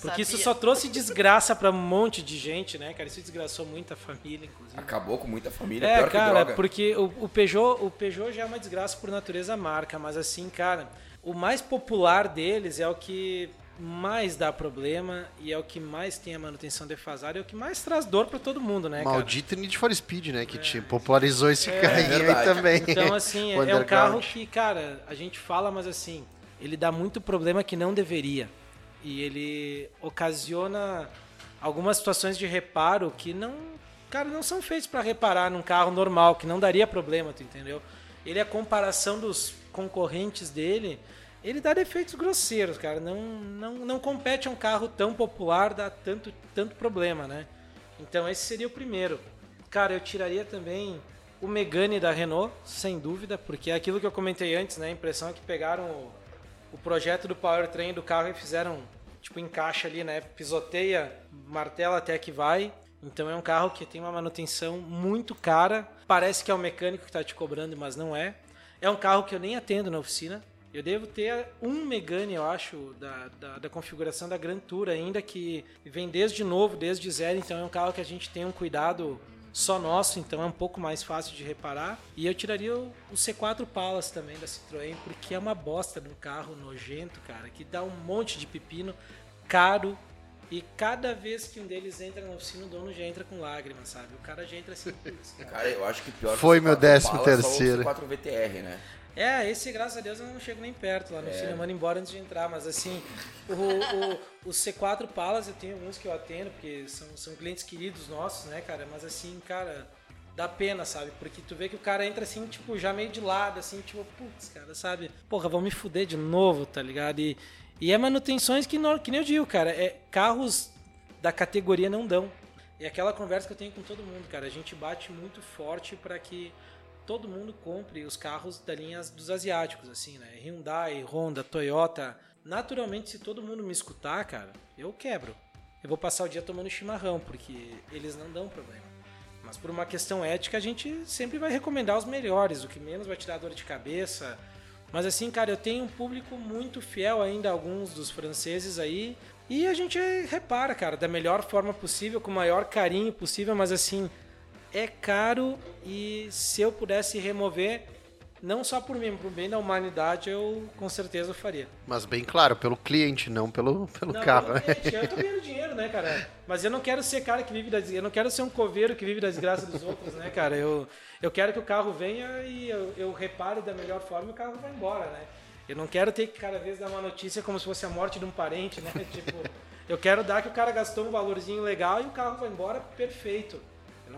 Porque Sabia. isso só trouxe desgraça para um monte de gente, né, cara? Isso desgraçou muita família, inclusive. Acabou com muita família, é, pior cara, que porque o, o, Peugeot, o Peugeot já é uma desgraça por natureza marca, mas assim, cara, o mais popular deles é o que mais dá problema e é o que mais tem a manutenção defasada e é o que mais traz dor para todo mundo, né, Maldito cara? Need for Speed, né, que é. te popularizou esse é, carrinho aí também. Então, assim, é, é um carro que, cara, a gente fala, mas assim, ele dá muito problema que não deveria e ele ocasiona algumas situações de reparo que não, cara, não são feitos para reparar num carro normal, que não daria problema, tu entendeu? Ele a comparação dos concorrentes dele, ele dá defeitos grosseiros, cara. Não, não, não compete a um carro tão popular, dá tanto, tanto problema, né? Então esse seria o primeiro. Cara, eu tiraria também o Megane da Renault, sem dúvida, porque é aquilo que eu comentei antes, né? A impressão é que pegaram o, o projeto do powertrain do carro e fizeram, tipo, encaixa ali, né? Pisoteia, martela até que vai. Então é um carro que tem uma manutenção muito cara. Parece que é o mecânico que está te cobrando, mas não é. É um carro que eu nem atendo na oficina. Eu devo ter um Megane, eu acho, da, da, da, configuração da Grand Tour ainda, que vem desde novo, desde zero. Então é um carro que a gente tem um cuidado só nosso, então é um pouco mais fácil de reparar. E eu tiraria o, o C4 Palace também da Citroën, porque é uma bosta de um carro nojento, cara, que dá um monte de pepino, caro. E cada vez que um deles entra na oficina, o dono já entra com lágrimas, sabe? O cara já entra assim. Cara, cara eu acho que pior Foi que meu décimo terceiro. o C4 VTR, né? É, esse, graças a Deus, eu não chego nem perto lá no é. cinema, embora antes de entrar, mas assim, o, o, o, C4 Palas, eu tenho alguns que eu atendo, porque são, são clientes queridos nossos, né, cara? Mas assim, cara, dá pena, sabe? Porque tu vê que o cara entra assim, tipo, já meio de lado, assim, tipo, putz, cara, sabe? Porra, vão me fuder de novo, tá ligado? E, e é manutenções que, não, que nem eu digo, cara, é carros da categoria não dão. E aquela conversa que eu tenho com todo mundo, cara, a gente bate muito forte para que todo mundo compre os carros da linha dos asiáticos, assim, né? Hyundai, Honda, Toyota. Naturalmente, se todo mundo me escutar, cara, eu quebro. Eu vou passar o dia tomando chimarrão, porque eles não dão problema. Mas por uma questão ética, a gente sempre vai recomendar os melhores, o que menos vai tirar dor de cabeça. Mas assim, cara, eu tenho um público muito fiel ainda, alguns dos franceses aí, e a gente repara, cara, da melhor forma possível, com o maior carinho possível, mas assim, é caro e se eu pudesse remover, não só por mim, por bem da humanidade, eu com certeza faria. Mas bem claro, pelo cliente, não pelo, pelo Não, carro. pelo cliente, Eu tô ganhando dinheiro, né, cara? Mas eu não quero ser cara que vive da desgraça. Eu não quero ser um coveiro que vive da desgraça dos outros, né, cara? Eu, eu quero que o carro venha e eu, eu repare da melhor forma e o carro vai embora, né? Eu não quero ter que cada vez dar uma notícia como se fosse a morte de um parente, né? Tipo, eu quero dar que o cara gastou um valorzinho legal e o carro vai embora perfeito.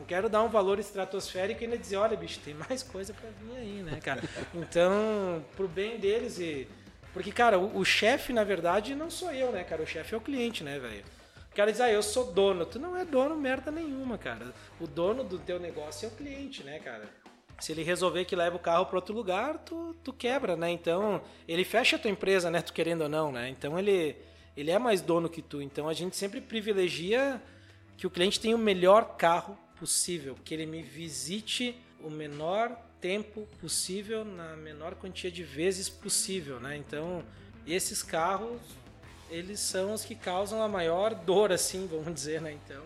Não quero dar um valor estratosférico e ainda dizer, olha, bicho, tem mais coisa pra vir aí, né, cara? Então, pro bem deles e. Porque, cara, o, o chefe, na verdade, não sou eu, né, cara? O chefe é o cliente, né, velho? O cara diz, ah, eu sou dono. Tu não é dono merda nenhuma, cara. O dono do teu negócio é o cliente, né, cara? Se ele resolver que leva o carro para outro lugar, tu, tu quebra, né? Então, ele fecha a tua empresa, né? Tu querendo ou não, né? Então, ele, ele é mais dono que tu. Então, a gente sempre privilegia que o cliente tenha o melhor carro possível, que ele me visite o menor tempo possível, na menor quantia de vezes possível, né? Então, esses carros, eles são os que causam a maior dor, assim, vamos dizer, né? Então,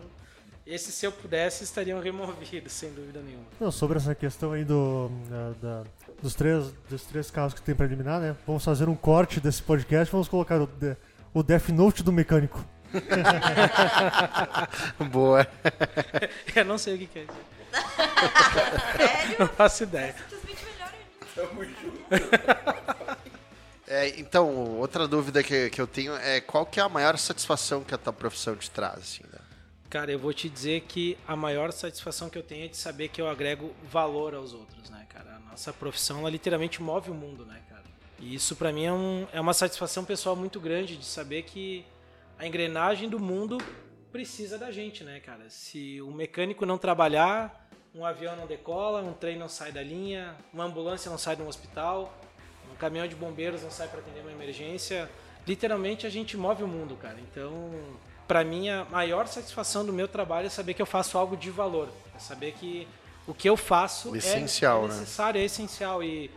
esses, se eu pudesse, estariam removidos, sem dúvida nenhuma. Não, sobre essa questão aí do, da- da- dos, três, dos três carros que tem pra eliminar, né? Vamos fazer um corte desse podcast, vamos colocar o, o Death Note do mecânico. Boa. Eu não sei o que, que é isso. Não faço ideia. Simplesmente melhor ainda. Tamo junto. É, então, outra dúvida que, que eu tenho é qual que é a maior satisfação que a tua profissão te traz, assim, né? Cara, eu vou te dizer que a maior satisfação que eu tenho é de saber que eu agrego valor aos outros, né, cara? A nossa profissão, ela literalmente move o mundo, né, cara? E isso pra mim é, um, é uma satisfação pessoal muito grande de saber que a engrenagem do mundo precisa da gente, né, cara? Se o mecânico não trabalhar, um avião não decola, um trem não sai da linha, uma ambulância não sai de um hospital, um caminhão de bombeiros não sai para atender uma emergência. Literalmente a gente move o mundo, cara. Então, para mim a maior satisfação do meu trabalho é saber que eu faço algo de valor, é saber que o que eu faço é- Essencial, é né? necessário, é essencial e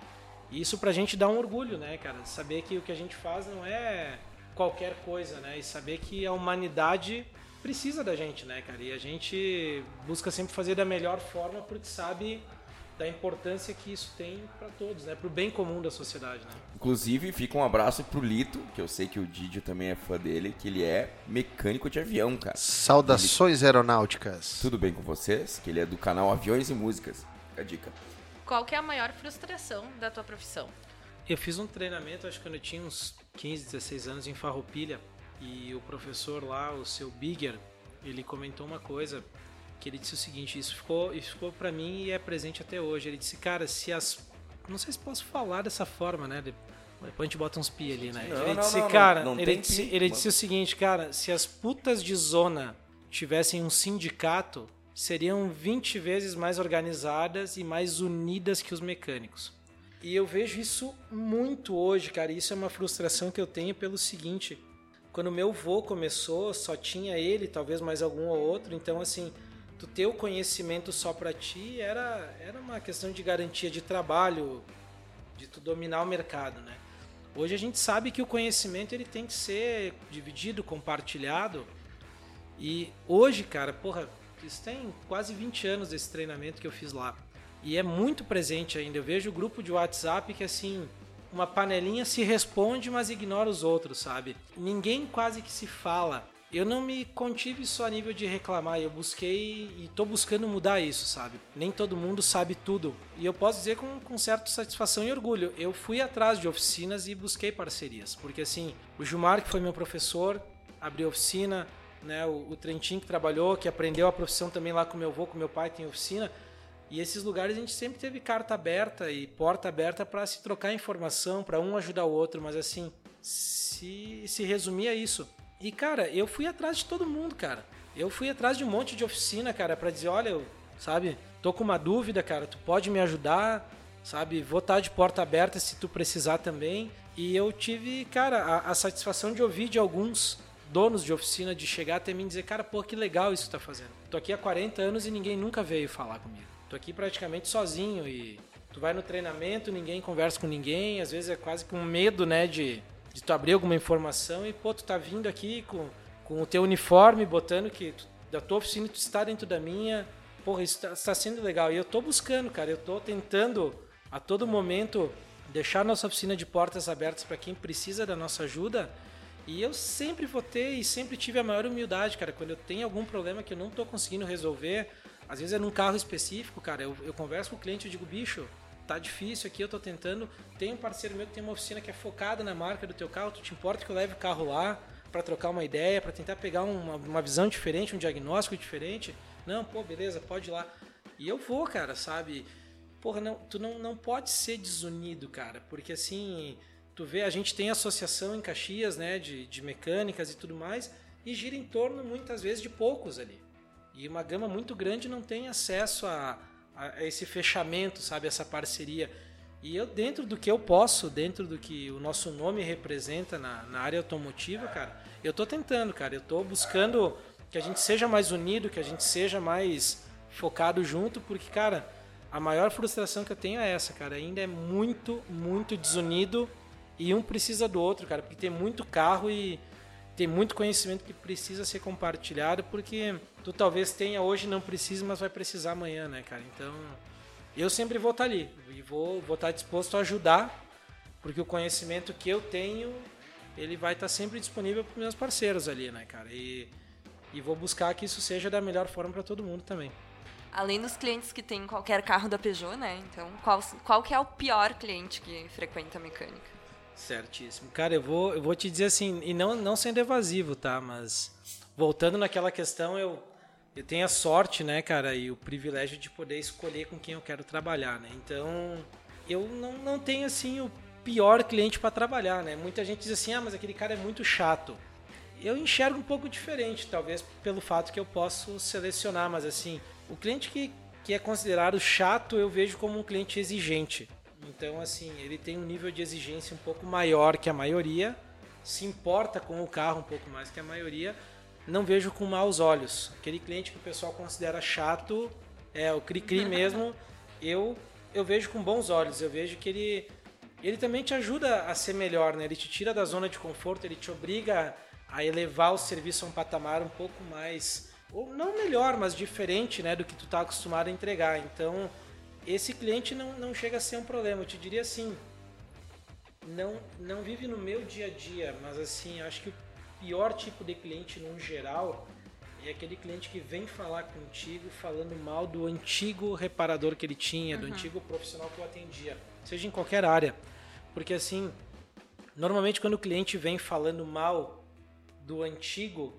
e isso pra gente dá um orgulho, né, cara? Saber que o que a gente faz não é qualquer coisa, né? E saber que a humanidade precisa da gente, né, cara? E a gente busca sempre fazer da melhor forma porque sabe da importância que isso tem pra todos, né? Pro bem comum da sociedade, né? Inclusive, fica um abraço pro Lito, que eu sei que o Didio também é fã dele, que ele é mecânico de avião, cara. Saudações aeronáuticas. Tudo bem com vocês? Que ele é do canal Aviões e Músicas. Fica a dica. Qual que é a maior frustração da tua profissão? Eu fiz um treinamento, acho que quando eu tinha uns 15, 16 anos em Farroupilha, e o professor lá, o seu Bigger, ele comentou uma coisa que ele disse o seguinte, isso ficou, isso ficou para mim e é presente até hoje. Ele disse, cara, se as não sei se posso falar dessa forma, né? De- Depois a gente bota uns pi ali, né? Não, ele disse, não, não, cara, não ele, disse, pi, ele disse o seguinte, cara, se as putas de zona tivessem um sindicato, seriam 20 vezes mais organizadas e mais unidas que os mecânicos. E eu vejo isso muito hoje, cara. Isso é uma frustração que eu tenho pelo seguinte: quando meu vô começou, só tinha ele, talvez mais algum ou outro. Então, assim, tu ter o conhecimento só pra ti era, era uma questão de garantia de trabalho, de tu dominar o mercado, né? Hoje a gente sabe que o conhecimento ele tem que ser dividido, compartilhado. E hoje, cara, porra, isso tem quase 20 anos desse treinamento que eu fiz lá. E é muito presente ainda. Eu vejo o grupo de WhatsApp que assim, uma panelinha se responde, mas ignora os outros, sabe? Ninguém quase que se fala. Eu não me contive só a nível de reclamar, eu busquei e tô buscando mudar isso, sabe? Nem todo mundo sabe tudo. E eu posso dizer com, com certa satisfação e orgulho. Eu fui atrás de oficinas e busquei parcerias. Porque assim, o Gilmar, que foi meu professor, abriu oficina, né? O, o que trabalhou, que aprendeu a profissão também lá com meu avô, com meu pai, tem oficina. E esses lugares a gente sempre teve carta aberta e porta aberta para se trocar informação, para um ajudar o outro, mas assim, se, se resumia isso. E cara, eu fui atrás de todo mundo, cara. Eu fui atrás de um monte de oficina, cara, para dizer, olha, eu, sabe, tô com uma dúvida, cara, tu pode me ajudar, sabe? Vou estar de porta aberta se tu precisar também. E eu tive, cara, a, a satisfação de ouvir de alguns donos de oficina de chegar até mim e dizer, cara, pô, que legal isso que tá fazendo. Tô aqui há 40 anos e ninguém nunca veio falar comigo. Tô aqui praticamente sozinho e tu vai no treinamento, ninguém conversa com ninguém, às vezes é quase com medo, né, de, de tu abrir alguma informação e, pô, tu tá vindo aqui com, com o teu uniforme, botando que tu, da tua oficina tu está dentro da minha. Porra, isso tá, tá sendo legal. E eu tô buscando, cara, eu tô tentando a todo momento deixar nossa oficina de portas abertas para quem precisa da nossa ajuda. E eu sempre votei e sempre tive a maior humildade, cara. Quando eu tenho algum problema que eu não estou conseguindo resolver, às vezes é num carro específico, cara. Eu, eu converso com o cliente e digo, bicho, tá difícil aqui, eu tô tentando. Tem um parceiro meu que tem uma oficina que é focada na marca do teu carro. Tu te importa que eu leve o carro lá para trocar uma ideia, para tentar pegar uma, uma visão diferente, um diagnóstico diferente? Não, pô, beleza, pode ir lá. E eu vou, cara, sabe? Porra, não, tu não, não pode ser desunido, cara, porque assim, tu vê, a gente tem associação em Caxias, né, de, de mecânicas e tudo mais, e gira em torno muitas vezes de poucos ali. E uma gama muito grande não tem acesso a, a, esse fechamento, sabe? Essa parceria. E eu, dentro do que eu posso, dentro do que o nosso nome representa na, na área automotiva, cara, eu tô tentando, cara. Eu tô buscando que a gente seja mais unido, que a gente seja mais focado junto, porque, cara, a maior frustração que eu tenho é essa, cara. Ainda é muito, muito desunido e um precisa do outro, cara, porque tem muito carro e tem muito conhecimento que precisa ser compartilhado, porque tu talvez tenha hoje não precise, mas vai precisar amanhã, né, cara? Então, eu sempre vou estar ali e vou, vou estar disposto a ajudar, porque o conhecimento que eu tenho, ele vai estar sempre disponível para meus parceiros ali, né, cara? E, e vou buscar que isso seja da melhor forma para todo mundo também. Além dos clientes que tem qualquer carro da Peugeot, né? Então, qual, qual que é o pior cliente que frequenta a mecânica? Certíssimo. Cara, eu vou, eu vou te dizer assim, e não, não sendo evasivo, tá? Mas voltando naquela questão, eu, eu tenho a sorte, né, cara, e o privilégio de poder escolher com quem eu quero trabalhar, né? Então, eu não, não tenho, assim, o pior cliente para trabalhar, né? Muita gente diz assim, ah, mas aquele cara é muito chato. Eu enxergo um pouco diferente, talvez pelo fato que eu posso selecionar, mas assim, o cliente que, que é considerado chato eu vejo como um cliente exigente. Então, assim, ele tem um nível de exigência um pouco maior que a maioria, se importa com o carro um pouco mais que a maioria, não vejo com maus olhos. Aquele cliente que o pessoal considera chato, é o cri-cri mesmo, eu eu vejo com bons olhos. Eu vejo que ele ele também te ajuda a ser melhor, né? Ele te tira da zona de conforto, ele te obriga a elevar o serviço a um patamar um pouco mais ou não melhor, mas diferente, né, do que tu está acostumado a entregar. Então, esse cliente não, não chega a ser um problema. Eu te diria assim, não, não vive no meu dia a dia, mas assim, acho que o pior tipo de cliente no geral é aquele cliente que vem falar contigo falando mal do antigo reparador que ele tinha, uhum. do antigo profissional que eu atendia, seja em qualquer área. Porque assim, normalmente quando o cliente vem falando mal do antigo,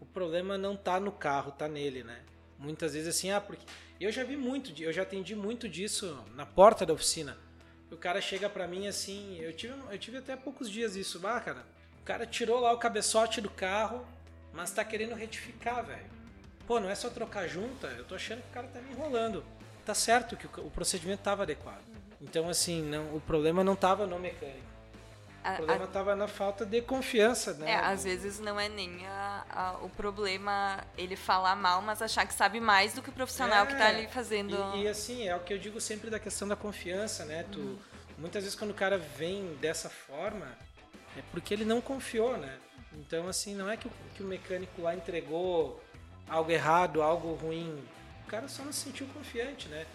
o problema não tá no carro, tá nele, né? Muitas vezes assim, ah, porque eu já vi muito, eu já atendi muito disso na porta da oficina. O cara chega pra mim assim, eu tive, eu tive até poucos dias isso, ah, cara. O cara tirou lá o cabeçote do carro, mas tá querendo retificar, velho. Pô, não é só trocar junta, eu tô achando que o cara tá me enrolando. Tá certo que o, o procedimento tava adequado. Então, assim, não, o problema não tava no mecânico. O problema estava na falta de confiança, né? É, às vezes não é nem a, a, o problema ele falar mal, mas achar que sabe mais do que o profissional é, que está ali fazendo. E, e, assim, é o que eu digo sempre da questão da confiança, né? Tu, uhum. Muitas vezes quando o cara vem dessa forma, é porque ele não confiou, né? Então, assim, não é que o, que o mecânico lá entregou algo errado, algo ruim. O cara só não se sentiu confiante, né?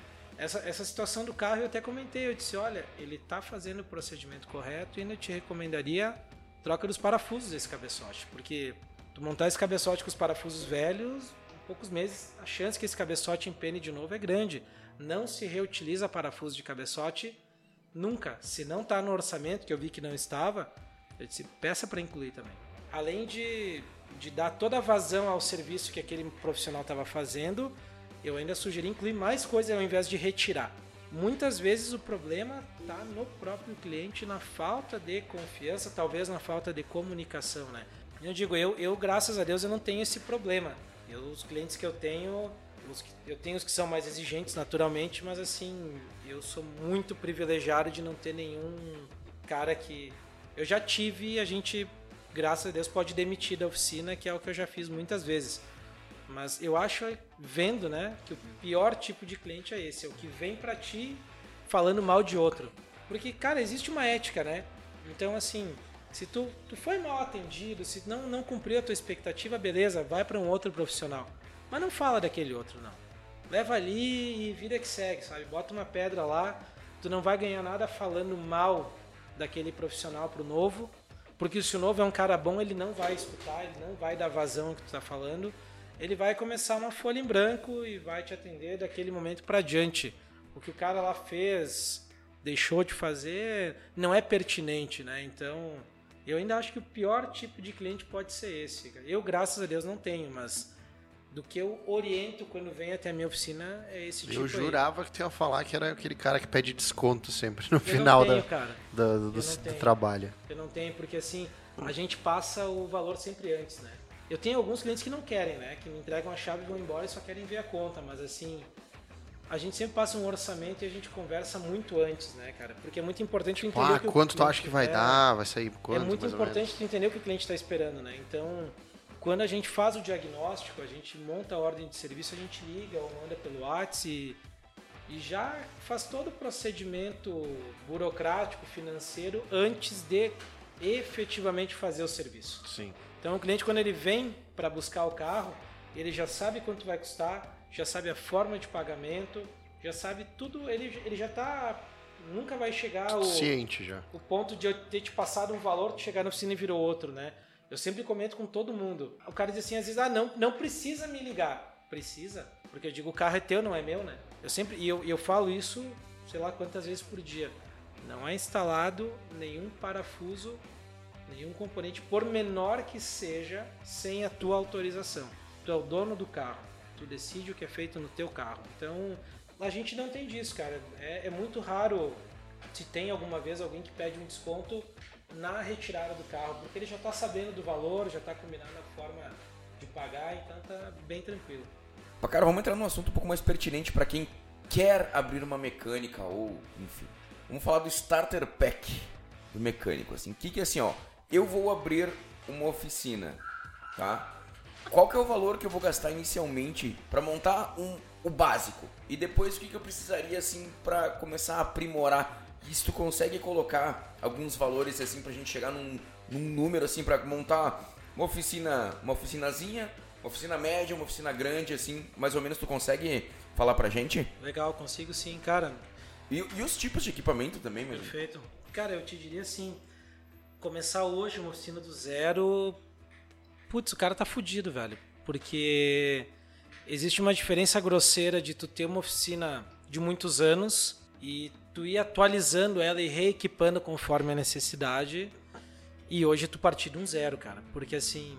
Essa, essa situação do carro eu até comentei, eu disse, olha, ele está fazendo o procedimento correto e ainda te recomendaria troca dos parafusos desse cabeçote, porque tu montar esse cabeçote com os parafusos velhos, em poucos meses a chance que esse cabeçote empene de novo é grande. Não se reutiliza parafuso de cabeçote nunca. Se não está no orçamento, que eu vi que não estava, eu disse, peça para incluir também. Além de, de dar toda a vazão ao serviço que aquele profissional estava fazendo, eu ainda sugeri incluir mais coisas ao invés de retirar. Muitas vezes o problema está no próprio cliente, na falta de confiança, talvez na falta de comunicação, né? Eu digo, eu, eu graças a Deus eu não tenho esse problema. Eu, os clientes que eu tenho, que, eu tenho os que são mais exigentes naturalmente, mas assim, eu sou muito privilegiado de não ter nenhum cara que eu já tive a gente, graças a Deus, pode demitir da oficina, que é o que eu já fiz muitas vezes. Mas eu acho, vendo, né, que o pior tipo de cliente é esse, é o que vem para ti falando mal de outro. Porque, cara, existe uma ética, né? Então, assim, se tu, tu foi mal atendido, se não, não cumpriu a tua expectativa, beleza, vai para um outro profissional. Mas não fala daquele outro, não. Leva ali e vida que segue, sabe? Bota uma pedra lá, tu não vai ganhar nada falando mal daquele profissional pro novo, porque se o novo é um cara bom, ele não vai escutar, ele não vai dar vazão que tu tá falando ele vai começar uma folha em branco e vai te atender daquele momento para diante. O que o cara lá fez, deixou de fazer, não é pertinente, né? Então, eu ainda acho que o pior tipo de cliente pode ser esse. Eu, graças a Deus, não tenho, mas do que eu oriento quando vem até a minha oficina é esse tipo Eu jurava aí. que tu ia falar que era aquele cara que pede desconto sempre no eu final tenho, da, da, do, do, do trabalho. Eu não tenho, porque assim, a gente passa o valor sempre antes, né? Eu tenho alguns clientes que não querem, né? Que me entregam a chave e vão embora e só querem ver a conta, mas assim, a gente sempre passa um orçamento e a gente conversa muito antes, né, cara? Porque é muito importante tu entender ah, que quanto tu acha que vai dar, vai sair quanto, É muito importante tu entender o que o cliente está esperando, né? Então, quando a gente faz o diagnóstico, a gente monta a ordem de serviço, a gente liga ou manda pelo WhatsApp e, e já faz todo o procedimento burocrático, financeiro antes de efetivamente fazer o serviço. Sim. Então o cliente quando ele vem para buscar o carro, ele já sabe quanto vai custar, já sabe a forma de pagamento, já sabe tudo, ele, ele já está nunca vai chegar o ciente já. O ponto de eu ter te passado um valor, chegar na oficina e virou outro, né? Eu sempre comento com todo mundo. O cara diz assim, às vezes, ah, não, não precisa me ligar. Precisa, porque eu digo, o carro é teu, não é meu, né? Eu sempre e eu, eu falo isso, sei lá quantas vezes por dia. Não é instalado nenhum parafuso nenhum componente, por menor que seja, sem a tua autorização. Tu é o dono do carro, tu decide o que é feito no teu carro. Então, a gente não tem disso, cara. É, é muito raro se tem alguma vez alguém que pede um desconto na retirada do carro, porque ele já está sabendo do valor, já está combinando a forma de pagar, então tá bem tranquilo. Cara, vamos entrar num assunto um pouco mais pertinente para quem quer abrir uma mecânica ou, enfim. Vamos falar do starter pack do mecânico, assim. O que que é assim, ó? Eu vou abrir uma oficina, tá? Qual que é o valor que eu vou gastar inicialmente para montar um, o básico? E depois o que, que eu precisaria assim para começar a aprimorar? E se tu consegue colocar alguns valores assim pra gente chegar num, num número assim para montar uma oficina, uma oficinazinha, uma oficina média, uma oficina grande assim, mais ou menos tu consegue falar pra gente? Legal, consigo sim, cara. E, e os tipos de equipamento também, mesmo? Perfeito. Cara, eu te diria assim, começar hoje uma oficina do zero, putz, o cara tá fudido, velho. Porque existe uma diferença grosseira de tu ter uma oficina de muitos anos e tu ir atualizando ela e reequipando conforme a necessidade. E hoje tu partir de um zero, cara. Porque assim,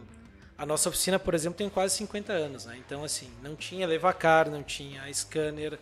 a nossa oficina, por exemplo, tem quase 50 anos, né? Então assim, não tinha levacar, não tinha scanner,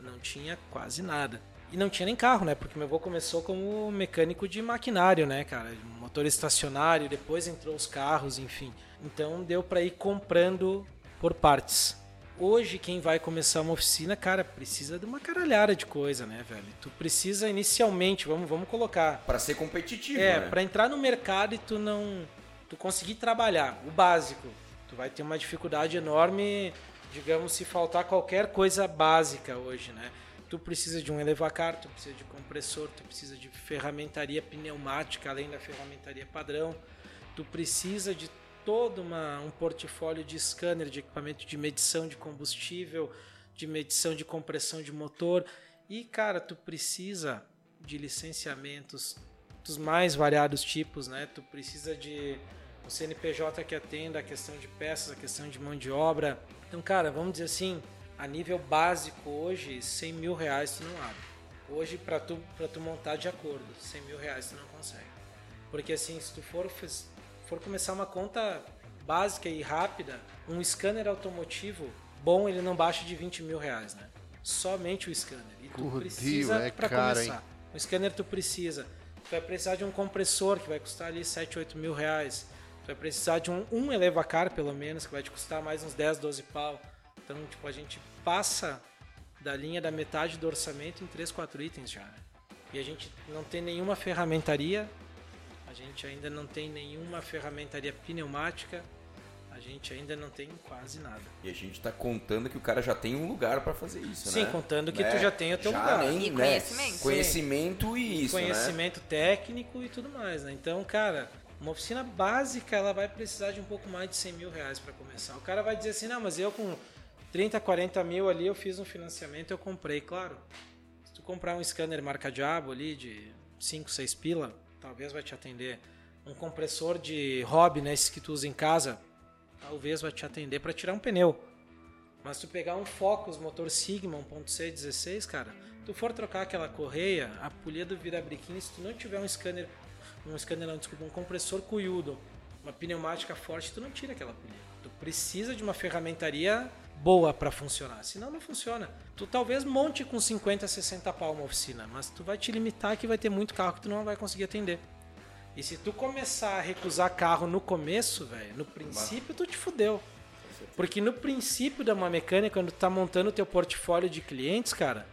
não tinha quase nada. E não tinha nem carro, né? Porque meu avô começou como mecânico de maquinário, né, cara? Motor estacionário, depois entrou os carros, enfim. Então deu para ir comprando por partes. Hoje, quem vai começar uma oficina, cara, precisa de uma caralhada de coisa, né, velho? Tu precisa inicialmente, vamos, vamos colocar. Para ser competitivo, É, né? para entrar no mercado e tu não. Tu conseguir trabalhar, o básico. Tu vai ter uma dificuldade enorme, digamos, se faltar qualquer coisa básica hoje, né? Tu precisa de um elevacar, tu precisa de compressor, tu precisa de ferramentaria pneumática além da ferramentaria padrão, tu precisa de todo uma, um portfólio de scanner, de equipamento de medição de combustível, de medição de compressão de motor e cara, tu precisa de licenciamentos dos mais variados tipos, né? Tu precisa de um CNPJ que atenda a questão de peças, a questão de mão de obra. Então, cara, vamos dizer assim, a nível básico hoje, 100 mil reais tu não abre. Hoje, para tu, pra tu montar de acordo, 100 mil reais tu não consegue. Porque assim, se tu for, for começar uma conta básica e rápida, um scanner automotivo bom ele não baixa de 20 mil reais, né? Somente o scanner. E tu Putz, precisa é para começar. hein? O scanner tu precisa. Tu vai precisar de um compressor que vai custar ali 7, 8 mil reais. Tu vai precisar de um, um elevacar, pelo menos, que vai te custar mais uns 10, 12 pau. Então, tipo, a gente passa da linha da metade do orçamento em 3, 4 itens já. né? E a gente não tem nenhuma ferramentaria, a gente ainda não tem nenhuma ferramentaria pneumática, a gente ainda não tem quase nada. E a gente tá contando que o cara já tem um lugar pra fazer isso, Sim, né? contando que Né? tu já tem o teu Já lugar. nem, E né? conhecimento. Conhecimento e isso, né? conhecimento técnico e tudo mais, né? Então, cara, uma oficina básica ela vai precisar de um pouco mais de 100 mil reais para começar. O cara vai dizer assim, não, mas eu com 30, 40 mil ali eu fiz um financiamento, eu comprei, claro. Se tu comprar um scanner marca Diabo ali de 5, 6 pila, talvez vai te atender. Um compressor de hobby, né, esses que tu usa em casa, talvez vai te atender para tirar um pneu. Mas tu pegar um Focus motor Sigma 1.6 16, cara, tu for trocar aquela correia, a polia do virabriquinho, se tu não tiver um scanner, um scanner não, desculpa, um compressor cuiudo, uma pneumática forte, tu não tira aquela polia. Tu precisa de uma ferramentaria boa para funcionar, senão não funciona. Tu talvez monte com 50, 60 pau uma oficina, mas tu vai te limitar que vai ter muito carro que tu não vai conseguir atender. E se tu começar a recusar carro no começo, velho, no princípio tu te fudeu. Porque no princípio da uma mecânica, quando tu tá montando o teu portfólio de clientes, cara,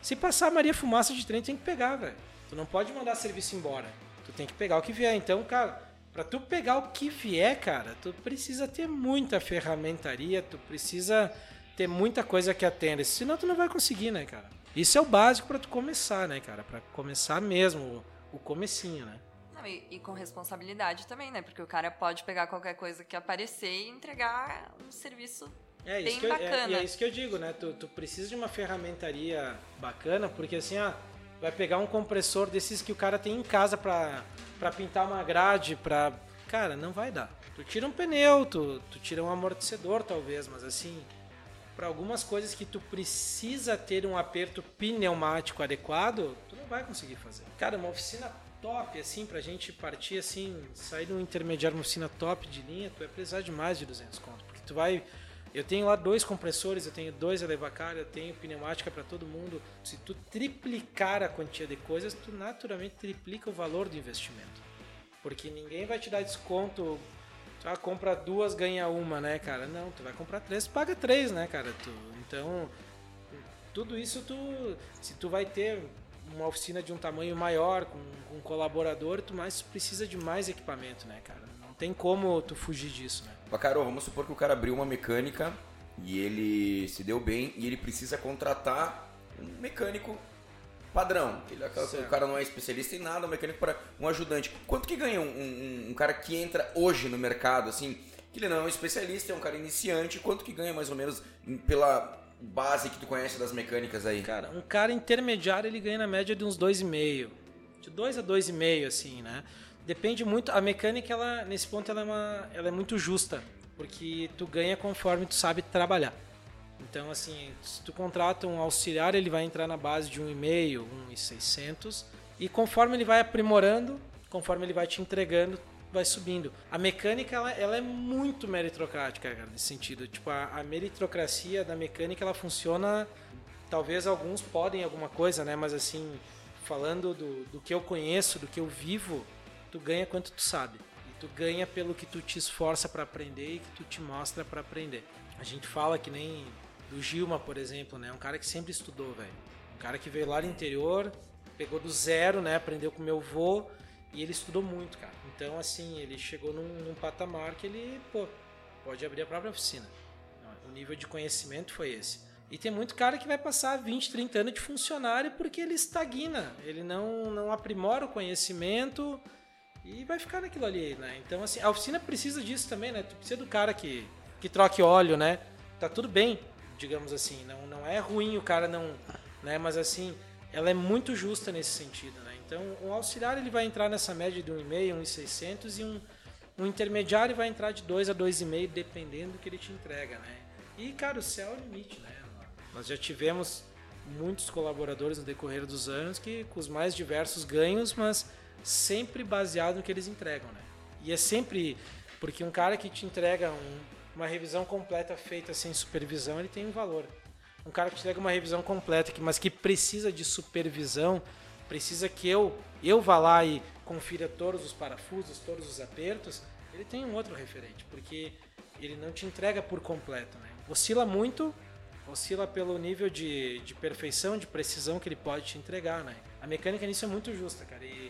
se passar Maria Fumaça de trem, tem que pegar, velho. Tu não pode mandar serviço embora. Tu tem que pegar o que vier. Então, cara, pra tu pegar o que vier, cara, tu precisa ter muita ferramentaria, tu precisa ter muita coisa que atenda. Senão tu não vai conseguir, né, cara? Isso é o básico pra tu começar, né, cara? Pra começar mesmo, o, o comecinho, né? Não, e, e com responsabilidade também, né? Porque o cara pode pegar qualquer coisa que aparecer e entregar um serviço É bem que eu, é, bacana. e é isso que eu digo, né? Tu, tu precisa de uma ferramentaria bacana, porque assim, ah, vai pegar um compressor desses que o cara tem em casa pra, pra pintar uma grade, pra. Cara, não vai dar. Tu tira um pneu, tu, tu tira um amortecedor talvez, mas assim, para algumas coisas que tu precisa ter um aperto pneumático adequado, tu não vai conseguir fazer. Cara, uma oficina top, assim, pra gente partir assim, sair de um intermediário, uma oficina top de linha, tu vai precisar de mais de 200 conto, porque tu vai eu tenho lá dois compressores, eu tenho dois elevacar, eu tenho pneumática para todo mundo. Se tu triplicar a quantia de coisas, tu naturalmente triplica o valor do investimento. Porque ninguém vai te dar desconto. Tu ah, compra duas, ganha uma, né, cara? Não, tu vai comprar três, paga três, né, cara? Tu, então, tudo isso tu. Se tu vai ter uma oficina de um tamanho maior, com, com um colaborador, tu mais precisa de mais equipamento, né, cara? Não tem como tu fugir disso, né? Bacaro, vamos supor que o cara abriu uma mecânica e ele se deu bem e ele precisa contratar um mecânico padrão. Ele, o Certo. cara não é especialista em nada, um mecânico para um ajudante. Quanto que ganha um, um- um cara que entra hoje no mercado, assim, que ele não é um especialista, é um cara iniciante, quanto que ganha mais ou menos pela base que tu conhece das mecânicas aí? Cara, um cara intermediário ele ganha na média de uns 2,5. De 2 a 2,5, assim, né? Depende muito. A mecânica, ela, nesse ponto, ela é, uma, ela é muito justa. Porque tu ganha conforme tu sabe trabalhar. Então, assim, se tu contrata um auxiliar, ele vai entrar na base de 1,5, 1,600. E conforme ele vai aprimorando, conforme ele vai te entregando, vai subindo. A mecânica, ela, ela é muito meritocrática, cara, nesse sentido. Tipo, a, a meritocracia da mecânica, ela funciona... Talvez alguns podem alguma coisa, né? Mas, assim, falando do, do que eu conheço, do que eu vivo, tu ganha quanto tu sabe. E tu ganha pelo que tu te esforça para aprender e que tu te mostra para aprender. A gente fala que nem do Gilma, por exemplo, né? Um cara que sempre estudou, velho. Um cara que veio lá do interior, pegou do zero, né? Aprendeu com meu avô e ele estudou muito, cara. Então, assim, ele chegou num, num patamar que ele, pô, pode abrir a própria oficina. O nível de conhecimento foi esse. E tem muito cara que vai passar 20, 30 anos de funcionário porque ele estagna, ele não, não aprimora o conhecimento e vai ficar naquilo ali, né? Então, assim, a oficina precisa disso também, né? Tu precisa do cara que, que troque óleo, né? Tá tudo bem, digamos assim. Não, não é ruim o cara não... Né? Mas, assim, ela é muito justa nesse sentido, né? Então, um auxiliar ele vai entrar nessa média de 1,5, 1,600 e um, um intermediário vai entrar de 2 a 2,5, dependendo do que ele te entrega, né? E, cara, o céu é o limite, né? Nós já tivemos muitos colaboradores no decorrer dos anos que com os mais diversos ganhos, mas sempre baseado no que eles entregam, né? E é sempre porque um cara que te entrega um, uma revisão completa feita sem supervisão, ele tem um valor. Um cara que te entrega uma revisão completa, mas que precisa de supervisão, precisa que eu, eu vá lá e confira todos os parafusos, todos os apertos, ele tem um outro referente, porque ele não te entrega por completo. Né? Oscila muito, oscila pelo nível de, de perfeição, de precisão que ele pode te entregar. Né? A mecânica nisso é muito justa, cara. E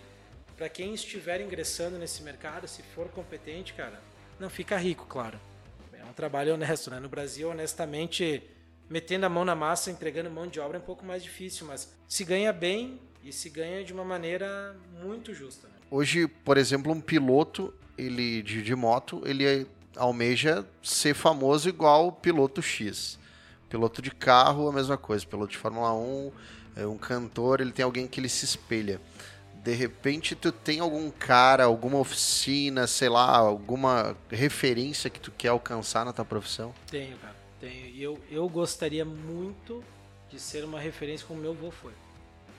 para quem estiver ingressando nesse mercado, se for competente, cara, não fica rico, claro. É um trabalho honesto, né? No Brasil, honestamente, metendo a mão na massa, entregando mão de obra é um pouco mais difícil, mas se ganha bem e se ganha de uma maneira muito justa. Né? Hoje, por exemplo, um piloto ele de, de moto, ele almeja ser famoso igual o piloto X. Piloto de carro, a mesma coisa. Piloto de Fórmula 1, é um cantor, ele tem alguém que ele se espelha. De repente, tu tem algum cara, alguma oficina, sei lá, alguma referência que tu quer alcançar na tua profissão? Tenho, cara. Tenho. Eu, eu gostaria muito de ser uma referência como meu avô foi.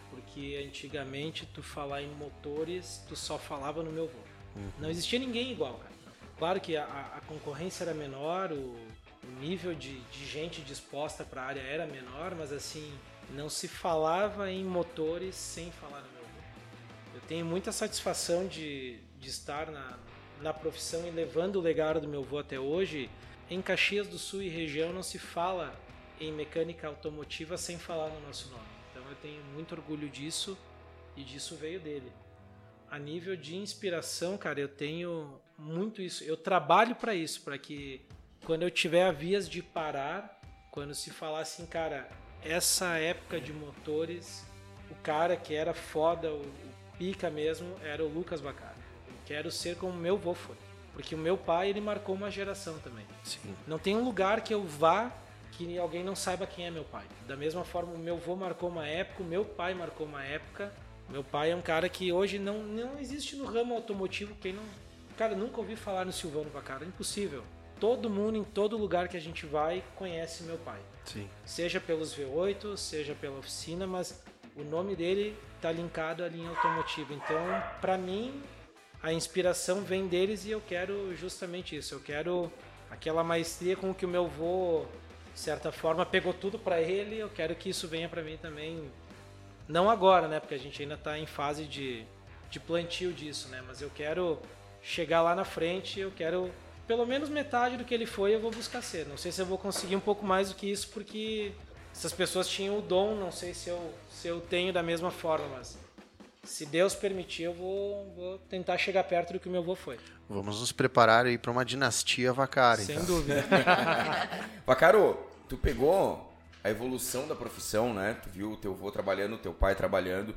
Porque antigamente, tu falar em motores, tu só falava no meu avô. Uhum. Não existia ninguém igual, cara. Claro que a, a concorrência era menor, o, o nível de, de gente disposta para a área era menor, mas assim, não se falava em motores sem falar no tenho muita satisfação de, de estar na, na profissão e levando o legado do meu avô até hoje. Em Caxias do Sul e região não se fala em mecânica automotiva sem falar no nosso nome. Então eu tenho muito orgulho disso e disso veio dele. A nível de inspiração, cara, eu tenho muito isso. Eu trabalho para isso, para que quando eu tiver a vias de parar, quando se falar assim, cara, essa época de motores, o cara que era foda, o, pica mesmo, era o Lucas Bacari. Eu quero ser como meu avô foi. Porque o meu pai, ele marcou uma geração também. Sim. Não tem um lugar que eu vá que alguém não saiba quem é meu pai. Da mesma forma, o meu avô marcou uma época, o meu pai marcou uma época. Meu pai é um cara que hoje não, não existe no ramo automotivo quem não Cara, nunca ouvi falar no Silvano Vacara, é impossível. Todo mundo, em todo lugar que a gente vai, conhece meu pai. Sim. Seja pelos V8, seja pela oficina, mas o nome dele está linkado à linha automotiva. Então, para mim, a inspiração vem deles e eu quero justamente isso. Eu quero aquela maestria com que o meu avô, de certa forma, pegou tudo para ele. Eu quero que isso venha para mim também. Não agora, né? Porque a gente ainda está em fase de, de plantio disso, né? Mas eu quero chegar lá na frente, eu quero pelo menos metade do que ele foi, eu vou buscar ser. Não sei se eu vou conseguir um pouco mais do que isso, porque essas pessoas tinham o dom, não sei se eu, se eu tenho da mesma forma, mas se Deus permitir, eu vou, vou tentar chegar perto do que o meu avô foi. Vamos nos preparar aí para uma dinastia Vacaro. Sem então. dúvida. Vacaro, tu pegou a evolução da profissão, né? Tu viu o teu avô trabalhando, o teu pai trabalhando,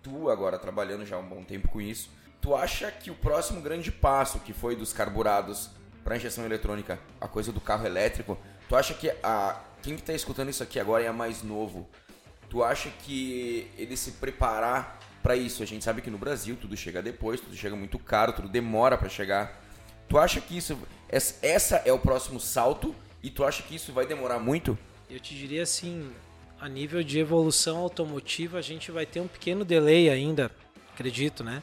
tu agora trabalhando já há um bom tempo com isso. Tu acha que o próximo grande passo, que foi dos carburados para injeção eletrônica, a coisa do carro elétrico, tu acha que a quem está escutando isso aqui agora é mais novo? Tu acha que ele se preparar para isso? A gente sabe que no Brasil tudo chega depois, tudo chega muito caro, tudo demora para chegar. Tu acha que isso essa é o próximo salto e tu acha que isso vai demorar muito? Eu te diria assim, a nível de evolução automotiva, a gente vai ter um pequeno delay ainda, acredito, né?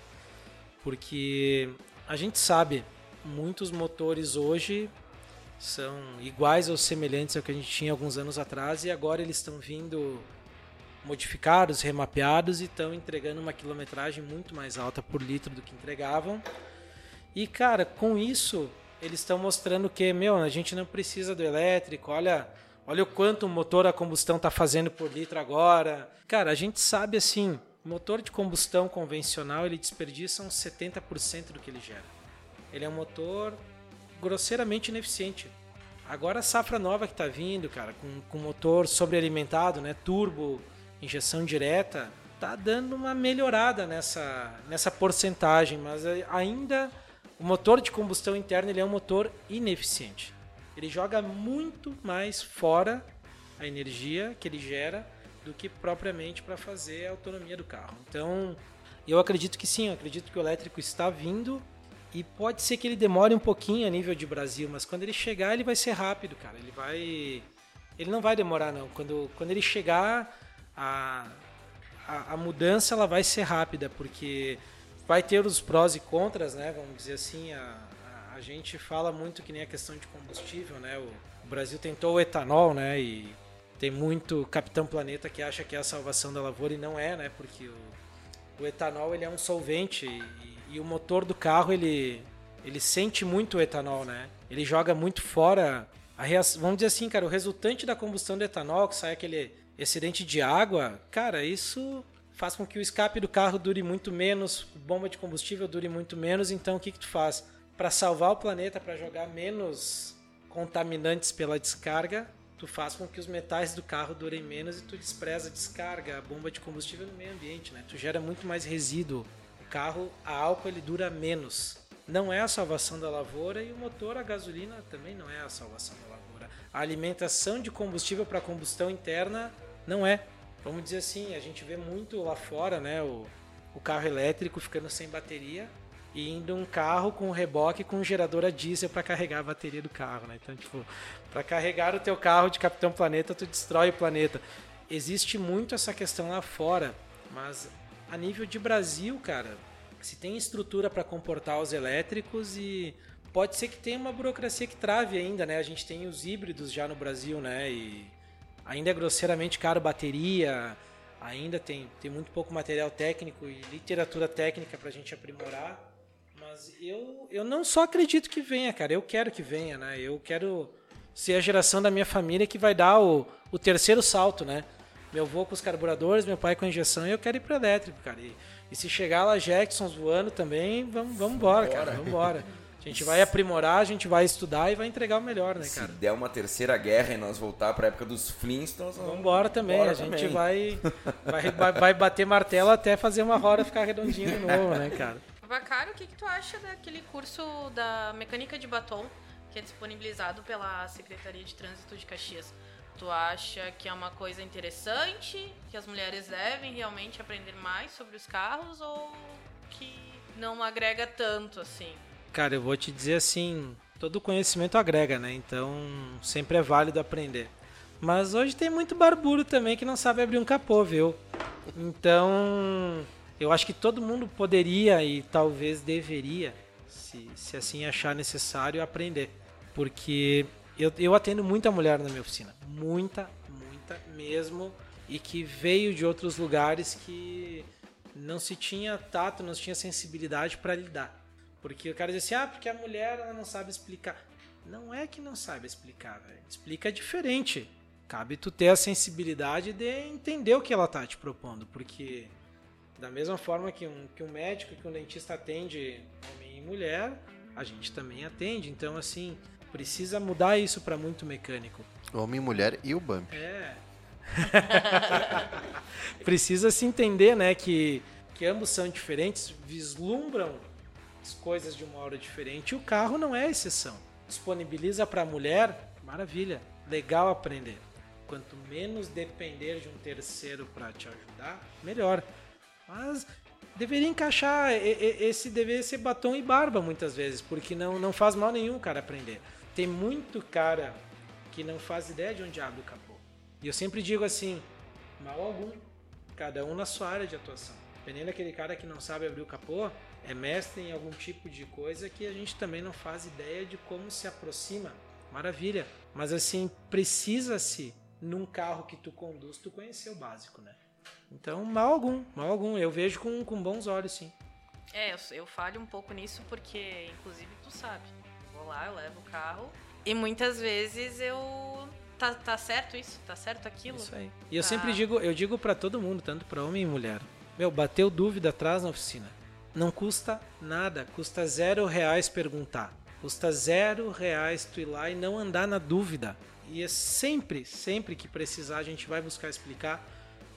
porque a gente sabe, muitos motores hoje são iguais ou semelhantes ao que a gente tinha alguns anos atrás e agora eles estão vindo modificados, remapeados e estão entregando uma quilometragem muito mais alta por litro do que entregavam. E cara, com isso eles estão mostrando que, meu, a gente não precisa do elétrico, olha, olha o quanto o motor a combustão está fazendo por litro agora. Cara, a gente sabe assim, motor de combustão convencional ele desperdiça uns 70% do que ele gera. Ele é um motor grosseiramente ineficiente. Agora a safra nova que está vindo, cara, com, com motor sobrealimentado, né, turbo, injeção direta, tá dando uma melhorada nessa, nessa porcentagem, mas ainda o motor de combustão interna ele é um motor ineficiente. Ele joga muito mais fora a energia que ele gera do que propriamente para fazer a autonomia do carro. Então, eu acredito que sim, eu acredito que o elétrico está vindo e pode ser que ele demore um pouquinho a nível de Brasil, mas quando ele chegar, ele vai ser rápido, cara. Ele vai ele não vai demorar não. Quando quando ele chegar, a a, a mudança ela vai ser rápida, porque vai ter os prós e contras, né? Vamos dizer assim, a, a a gente fala muito que nem a questão de combustível, né? O, o Brasil tentou o etanol, né? E tem muito Capitão Planeta que acha que é a salvação da lavoura e não é, né? Porque o, o etanol ele é um solvente e, e, o motor do carro ele, ele sente muito o etanol, né? Ele joga muito fora a reação, vamos dizer assim, cara, o resultante da combustão do etanol, que sai aquele excedente de água, cara, isso faz com que o escape do carro dure muito menos, bomba de combustível dure muito menos, então o que que tu faz? Para salvar o planeta, para jogar menos contaminantes pela descarga, tu faz com que os metais do carro durem menos e tu despreza a descarga, a bomba de combustível no meio ambiente, né? Tu gera muito mais resíduo. Carro, a álcool, ele dura menos. Não é a salvação da lavoura e o motor, a gasolina, também não é a salvação da lavoura. A alimentação de combustível para combustão interna não é. Vamos dizer assim, a gente vê muito lá fora, né? O, o carro elétrico ficando sem bateria e indo um carro com reboque com um gerador a diesel para carregar a bateria do carro, né? Então, tipo, para carregar o teu carro de Capitão Planeta, tu destrói o planeta. Existe muito essa questão lá fora, mas a nível de Brasil, cara, se tem estrutura para comportar os elétricos e pode ser que tenha uma burocracia que trave ainda, né? A gente tem os híbridos já no Brasil, né? E ainda é grosseiramente caro bateria, ainda tem, tem muito pouco material técnico e literatura técnica para a gente aprimorar. Mas eu, eu não só acredito que venha, cara. Eu quero que venha, né? Eu quero ser a geração da minha família que vai dar o, o terceiro salto, né? Meu avô com os carburadores, meu pai com a injeção e eu quero ir para elétrico, cara. E, e, se chegar lá Jacksons voando também, vamos, vamos embora, cara. Vamos embora. A gente vai aprimorar, a gente vai estudar e vai entregar o melhor, né, cara? Se der uma terceira guerra e nós voltar para a época dos Flintstones, vamos embora também. a gente Vai, vai, vai bater martelo até fazer uma roda ficar redondinha de novo, né, cara? Vacaro, o que, que tu acha daquele curso da mecânica de batom que é disponibilizado pela Secretaria de Trânsito de Caxias? Tu acha que é uma coisa interessante, que as mulheres devem realmente aprender mais sobre os carros ou que não agrega tanto assim? Cara, eu vou te dizer assim, todo conhecimento agrega, né? Então sempre é válido aprender. Mas hoje tem muito barbudo também que não sabe abrir um capô, viu? Então eu acho que todo mundo poderia e talvez deveria, se, se assim achar necessário, aprender. Porque eu, eu atendo muita mulher na minha oficina. Muita, muita mesmo. E que veio de outros lugares que não se tinha tato, não se tinha sensibilidade para lidar. Porque o cara diz assim, ah, porque a mulher ela não sabe explicar. Não é que não sabe explicar, velho. Explica diferente. Cabe tu ter a sensibilidade de entender o que ela tá te propondo. Porque da mesma forma que um, que um médico, que um dentista atende homem e mulher, a gente também atende. Então, assim, precisa mudar isso para muito mecânico. Homem, mulher e o bump. É. precisa se entender, né, que, que ambos são diferentes, vislumbram as coisas de uma hora diferente. E o carro não é exceção. Disponibiliza para a mulher, maravilha, legal aprender. Quanto menos depender de um terceiro para te ajudar, melhor. Mas deveria encaixar esse deveria ser batom e barba muitas vezes, porque não, não faz mal nenhum cara aprender. Tem muito cara que não faz ideia de onde abre o capô. E eu sempre digo assim, mal algum, cada um na sua área de atuação. Dependendo daquele cara que não sabe abrir o capô, é mestre em algum tipo de coisa que a gente também não faz ideia de como se aproxima. Maravilha. Mas assim, precisa-se num carro que tu conduz, tu conhecer o básico, né? Então, mal algum, mal algum. Eu vejo com, com bons olhos, sim. É, eu, eu falho um pouco nisso porque, inclusive, tu sabe. Vou lá, eu levo o carro e muitas vezes eu tá, tá certo isso, tá certo aquilo. Isso aí. E eu tá. sempre digo, eu digo para todo mundo, tanto para homem e mulher. Meu, bateu dúvida atrás na oficina. Não custa nada, custa zero reais perguntar. Custa zero reais tu ir lá e não andar na dúvida. E é sempre, sempre que precisar, a gente vai buscar explicar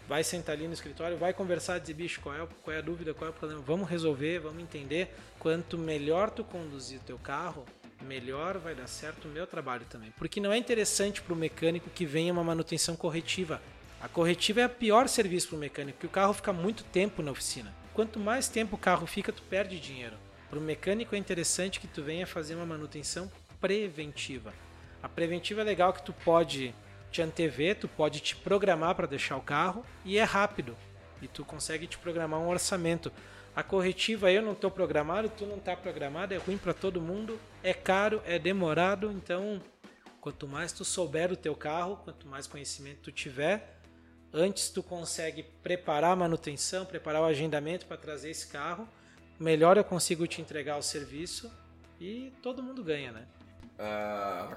vai sentar ali no escritório, vai conversar, dizer, bicho, qual é, qual é a dúvida, qual é o problema, vamos resolver, vamos entender. Quanto melhor tu conduzir o teu carro, melhor vai dar certo o meu trabalho também. Porque não é interessante para o mecânico que venha uma manutenção corretiva. A corretiva é o pior serviço para o mecânico, porque o carro fica muito tempo na oficina. Quanto mais tempo o carro fica, tu perde dinheiro. Para o mecânico é interessante que tu venha fazer uma manutenção preventiva. A preventiva é legal que tu pode te antever, tu pode te programar para deixar o carro e é rápido. e tu consegue te programar um orçamento. A corretiva eu não estou programado, tu não está programado, é ruim para todo mundo, é caro, é demorado, então quanto mais tu souber o teu carro, quanto mais conhecimento tu tiver, antes tu consegue preparar a manutenção, preparar o agendamento para trazer esse carro, melhor eu consigo te entregar o serviço e todo mundo ganha, né? Uh,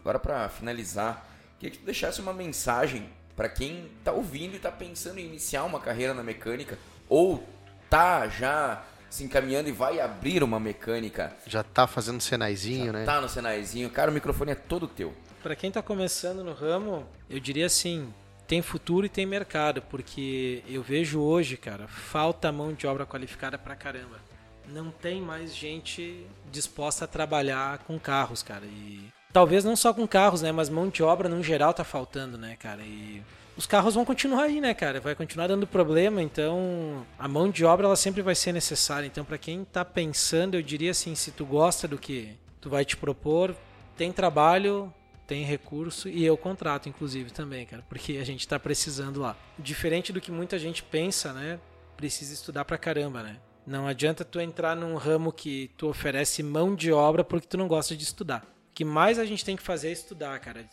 agora para finalizar, queria que tu deixasse uma mensagem para quem está ouvindo e está pensando em iniciar uma carreira na mecânica ou tá já se encaminhando e vai abrir uma mecânica. Já tá fazendo senaizinho, né? Tá no senaizinho. Cara, o microfone é todo teu. Para quem tá começando no ramo, eu diria assim, tem futuro e tem mercado, porque eu vejo hoje, cara, falta mão de obra qualificada pra caramba. Não tem mais gente disposta a trabalhar com carros, cara. E talvez não só com carros, né, mas mão de obra no geral tá faltando, né, cara? E os carros vão continuar aí, né, cara? Vai continuar dando problema, então a mão de obra ela sempre vai ser necessária. Então, para quem tá pensando, eu diria assim, se tu gosta do que tu vai te propor, tem trabalho, tem recurso e eu contrato, inclusive, também, cara, porque a gente tá precisando lá. Diferente do que muita gente pensa, né? Precisa estudar pra caramba, né? Não adianta tu entrar num ramo que tu oferece mão de obra porque tu não gosta de estudar. O que mais a gente tem que fazer é estudar, cara.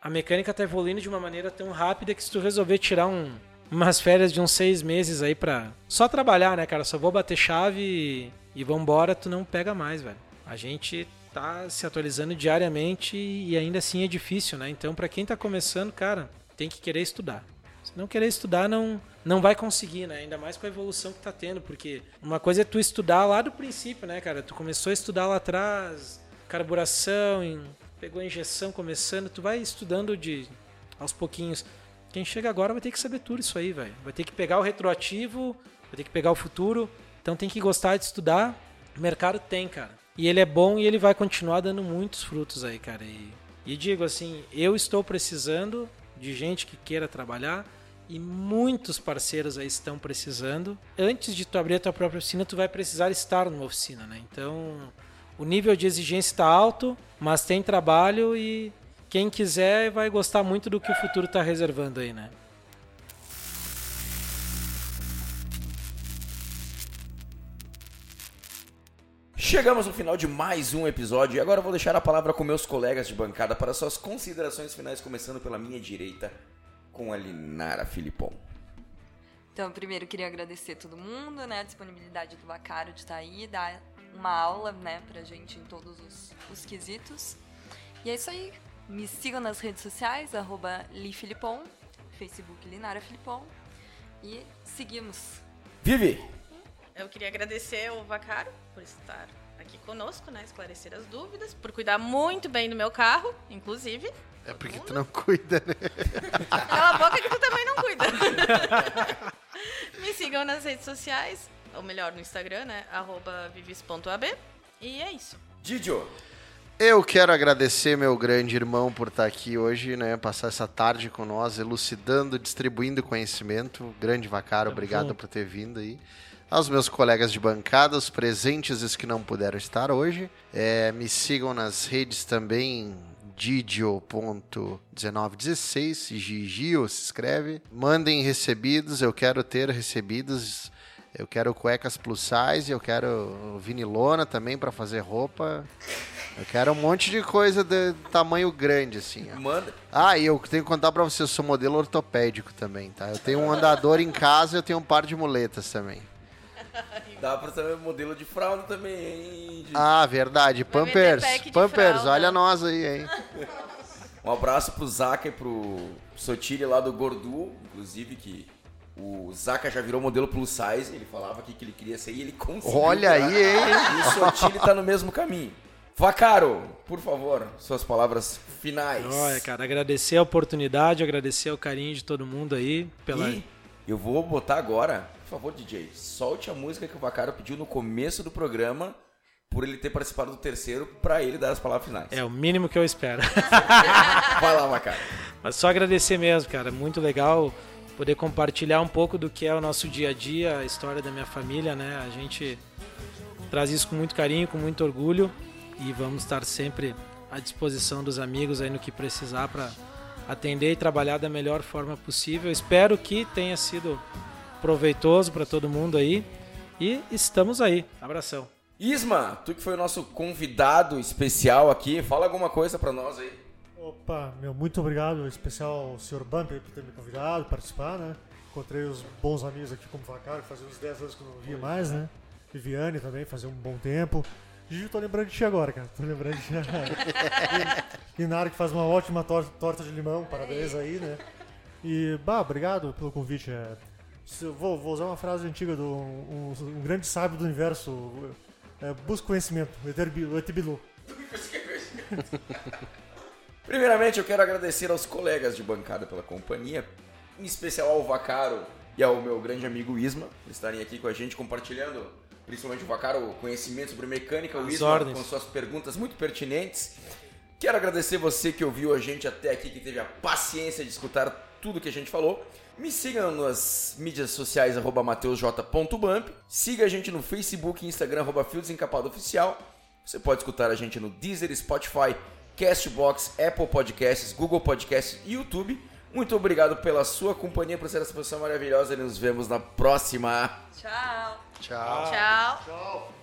A mecânica tá evoluindo de uma maneira tão rápida que se tu resolver tirar um, umas férias de uns seis meses aí pra só trabalhar, né, cara? Só vou bater chave e, e vambora, tu não pega mais, velho. A gente tá se atualizando diariamente e ainda assim é difícil, né? Então, para quem tá começando, cara, tem que querer estudar. Se não querer estudar, não, não vai conseguir, né? Ainda mais com a evolução que tá tendo, porque uma coisa é tu estudar lá do princípio, né, cara? Tu começou a estudar lá atrás, carburação, pegou a injeção começando, tu vai estudando de aos pouquinhos. Quem chega agora vai ter que saber tudo isso aí, velho. Vai ter que pegar o retroativo, vai ter que pegar o futuro. Então tem que gostar de estudar. O mercado tem, cara. E ele é bom e ele vai continuar dando muitos frutos aí, cara. E, e digo assim, eu estou precisando de gente que queira trabalhar e muitos parceiros aí estão precisando. Antes de tu abrir a tua própria oficina, tu vai precisar estar numa oficina, né? Então, o nível de exigência está alto, mas tem trabalho e quem quiser vai gostar muito do que o futuro está reservando aí, né? Chegamos no final de mais um episódio e agora eu vou deixar a palavra com meus colegas de bancada para suas considerações finais, começando pela minha direita, com a Linara Filipon. Então, primeiro queria agradecer a todo mundo, né, a disponibilidade do Vacaro de estar aí, dar uma aula, né, pra gente em todos os, os quesitos. E é isso aí. Me sigam nas redes sociais, arroba Lifilipon, Facebook Linara Filipon. E seguimos. Vive! Eu queria agradecer o Vacaro por estar aqui conosco, né? Esclarecer as dúvidas, por cuidar muito bem do meu carro, inclusive. É porque mundo. tu não cuida, né? Cala a boca que tu também não cuida. Me sigam nas redes sociais, ou melhor, no Instagram, né? Vivis.ab. E é isso. Didio. Eu quero agradecer meu grande irmão por estar aqui hoje, né? Passar essa tarde com nós, elucidando, distribuindo conhecimento. Grande Vacaro, obrigado por ter vindo aí. Aos meus colegas de bancada, os presentes e os que não puderam estar hoje. É, me sigam nas redes também, Didio.1916, Gigio se escreve. Mandem recebidos, eu quero ter recebidos eu quero cuecas plus size, eu quero vinilona também para fazer roupa. Eu quero um monte de coisa de tamanho grande, assim. Ó. Manda. Ah, e eu tenho que contar pra você, eu sou modelo ortopédico também, tá? Eu tenho um andador em casa e eu tenho um par de muletas também. Dá pra ser modelo de fralda também, hein? Ah, verdade. Pampers. de Pampers, olha nós aí, hein? Um abraço pro Zaka e pro Sotile lá do Gordu, inclusive, que o Zaka já virou modelo plus size, ele falava aqui que ele queria ser e ele conseguiu. Olha aí, hein? E o Sotile tá no mesmo caminho. Vacaro, por favor, suas palavras finais. Olha, cara, agradecer a oportunidade, agradecer o carinho de todo mundo aí pela. E eu vou botar agora, por favor, DJ, solte a música que o Vacaro pediu no começo do programa, por ele ter participado do terceiro, pra ele dar as palavras finais. É o mínimo que eu espero. Vai lá, Vacaro. Mas só agradecer mesmo, cara. Muito legal poder compartilhar um pouco do que é o nosso dia a dia, a história da minha família, né? A gente traz isso com muito carinho, com muito orgulho e vamos estar sempre à disposição dos amigos aí no que precisar para atender e trabalhar da melhor forma possível. Espero que tenha sido proveitoso para todo mundo aí. E estamos aí. Abração. Isma, tu que foi o nosso convidado especial aqui, fala alguma coisa para nós aí. Opa, meu, muito obrigado, especial ao Sr. Bumper por ter me convidado participar, né? Encontrei os bons amigos aqui como Vacaro, fazia uns 10 anos que eu não via mais, né? Viviane também, fazia um bom tempo. Gigi, tô lembrando de ti agora, cara. Tô lembrando de ti. e, Nara, que faz uma ótima tor torta de limão, parabéns aí, né? E, bah, obrigado pelo convite. É, vou, vou, usar uma frase antiga do um, um grande sábio do universo. É, busca conhecimento, o Etebilu. Primeiramente, eu quero agradecer aos colegas de bancada pela companhia, em especial ao Vacaro e ao meu grande amigo Isma, por estarem aqui com a gente compartilhando, principalmente o Vacaro, conhecimento sobre mecânica, o Isma ordens. com suas perguntas muito pertinentes. Quero agradecer você que ouviu a gente até aqui, que teve a paciência de escutar tudo que a gente falou. Me sigam nas mídias sociais, arroba mateusj.bump. Siga a gente no Facebook e Instagram, arroba Oficial. Você pode escutar a gente no Deezer, Spotify, Castbox, Apple Podcasts, Google Podcasts e YouTube. Muito obrigado pela sua companhia, por ser essa posição maravilhosa e nos vemos na próxima. Tchau. Tchau. Tchau. Tchau.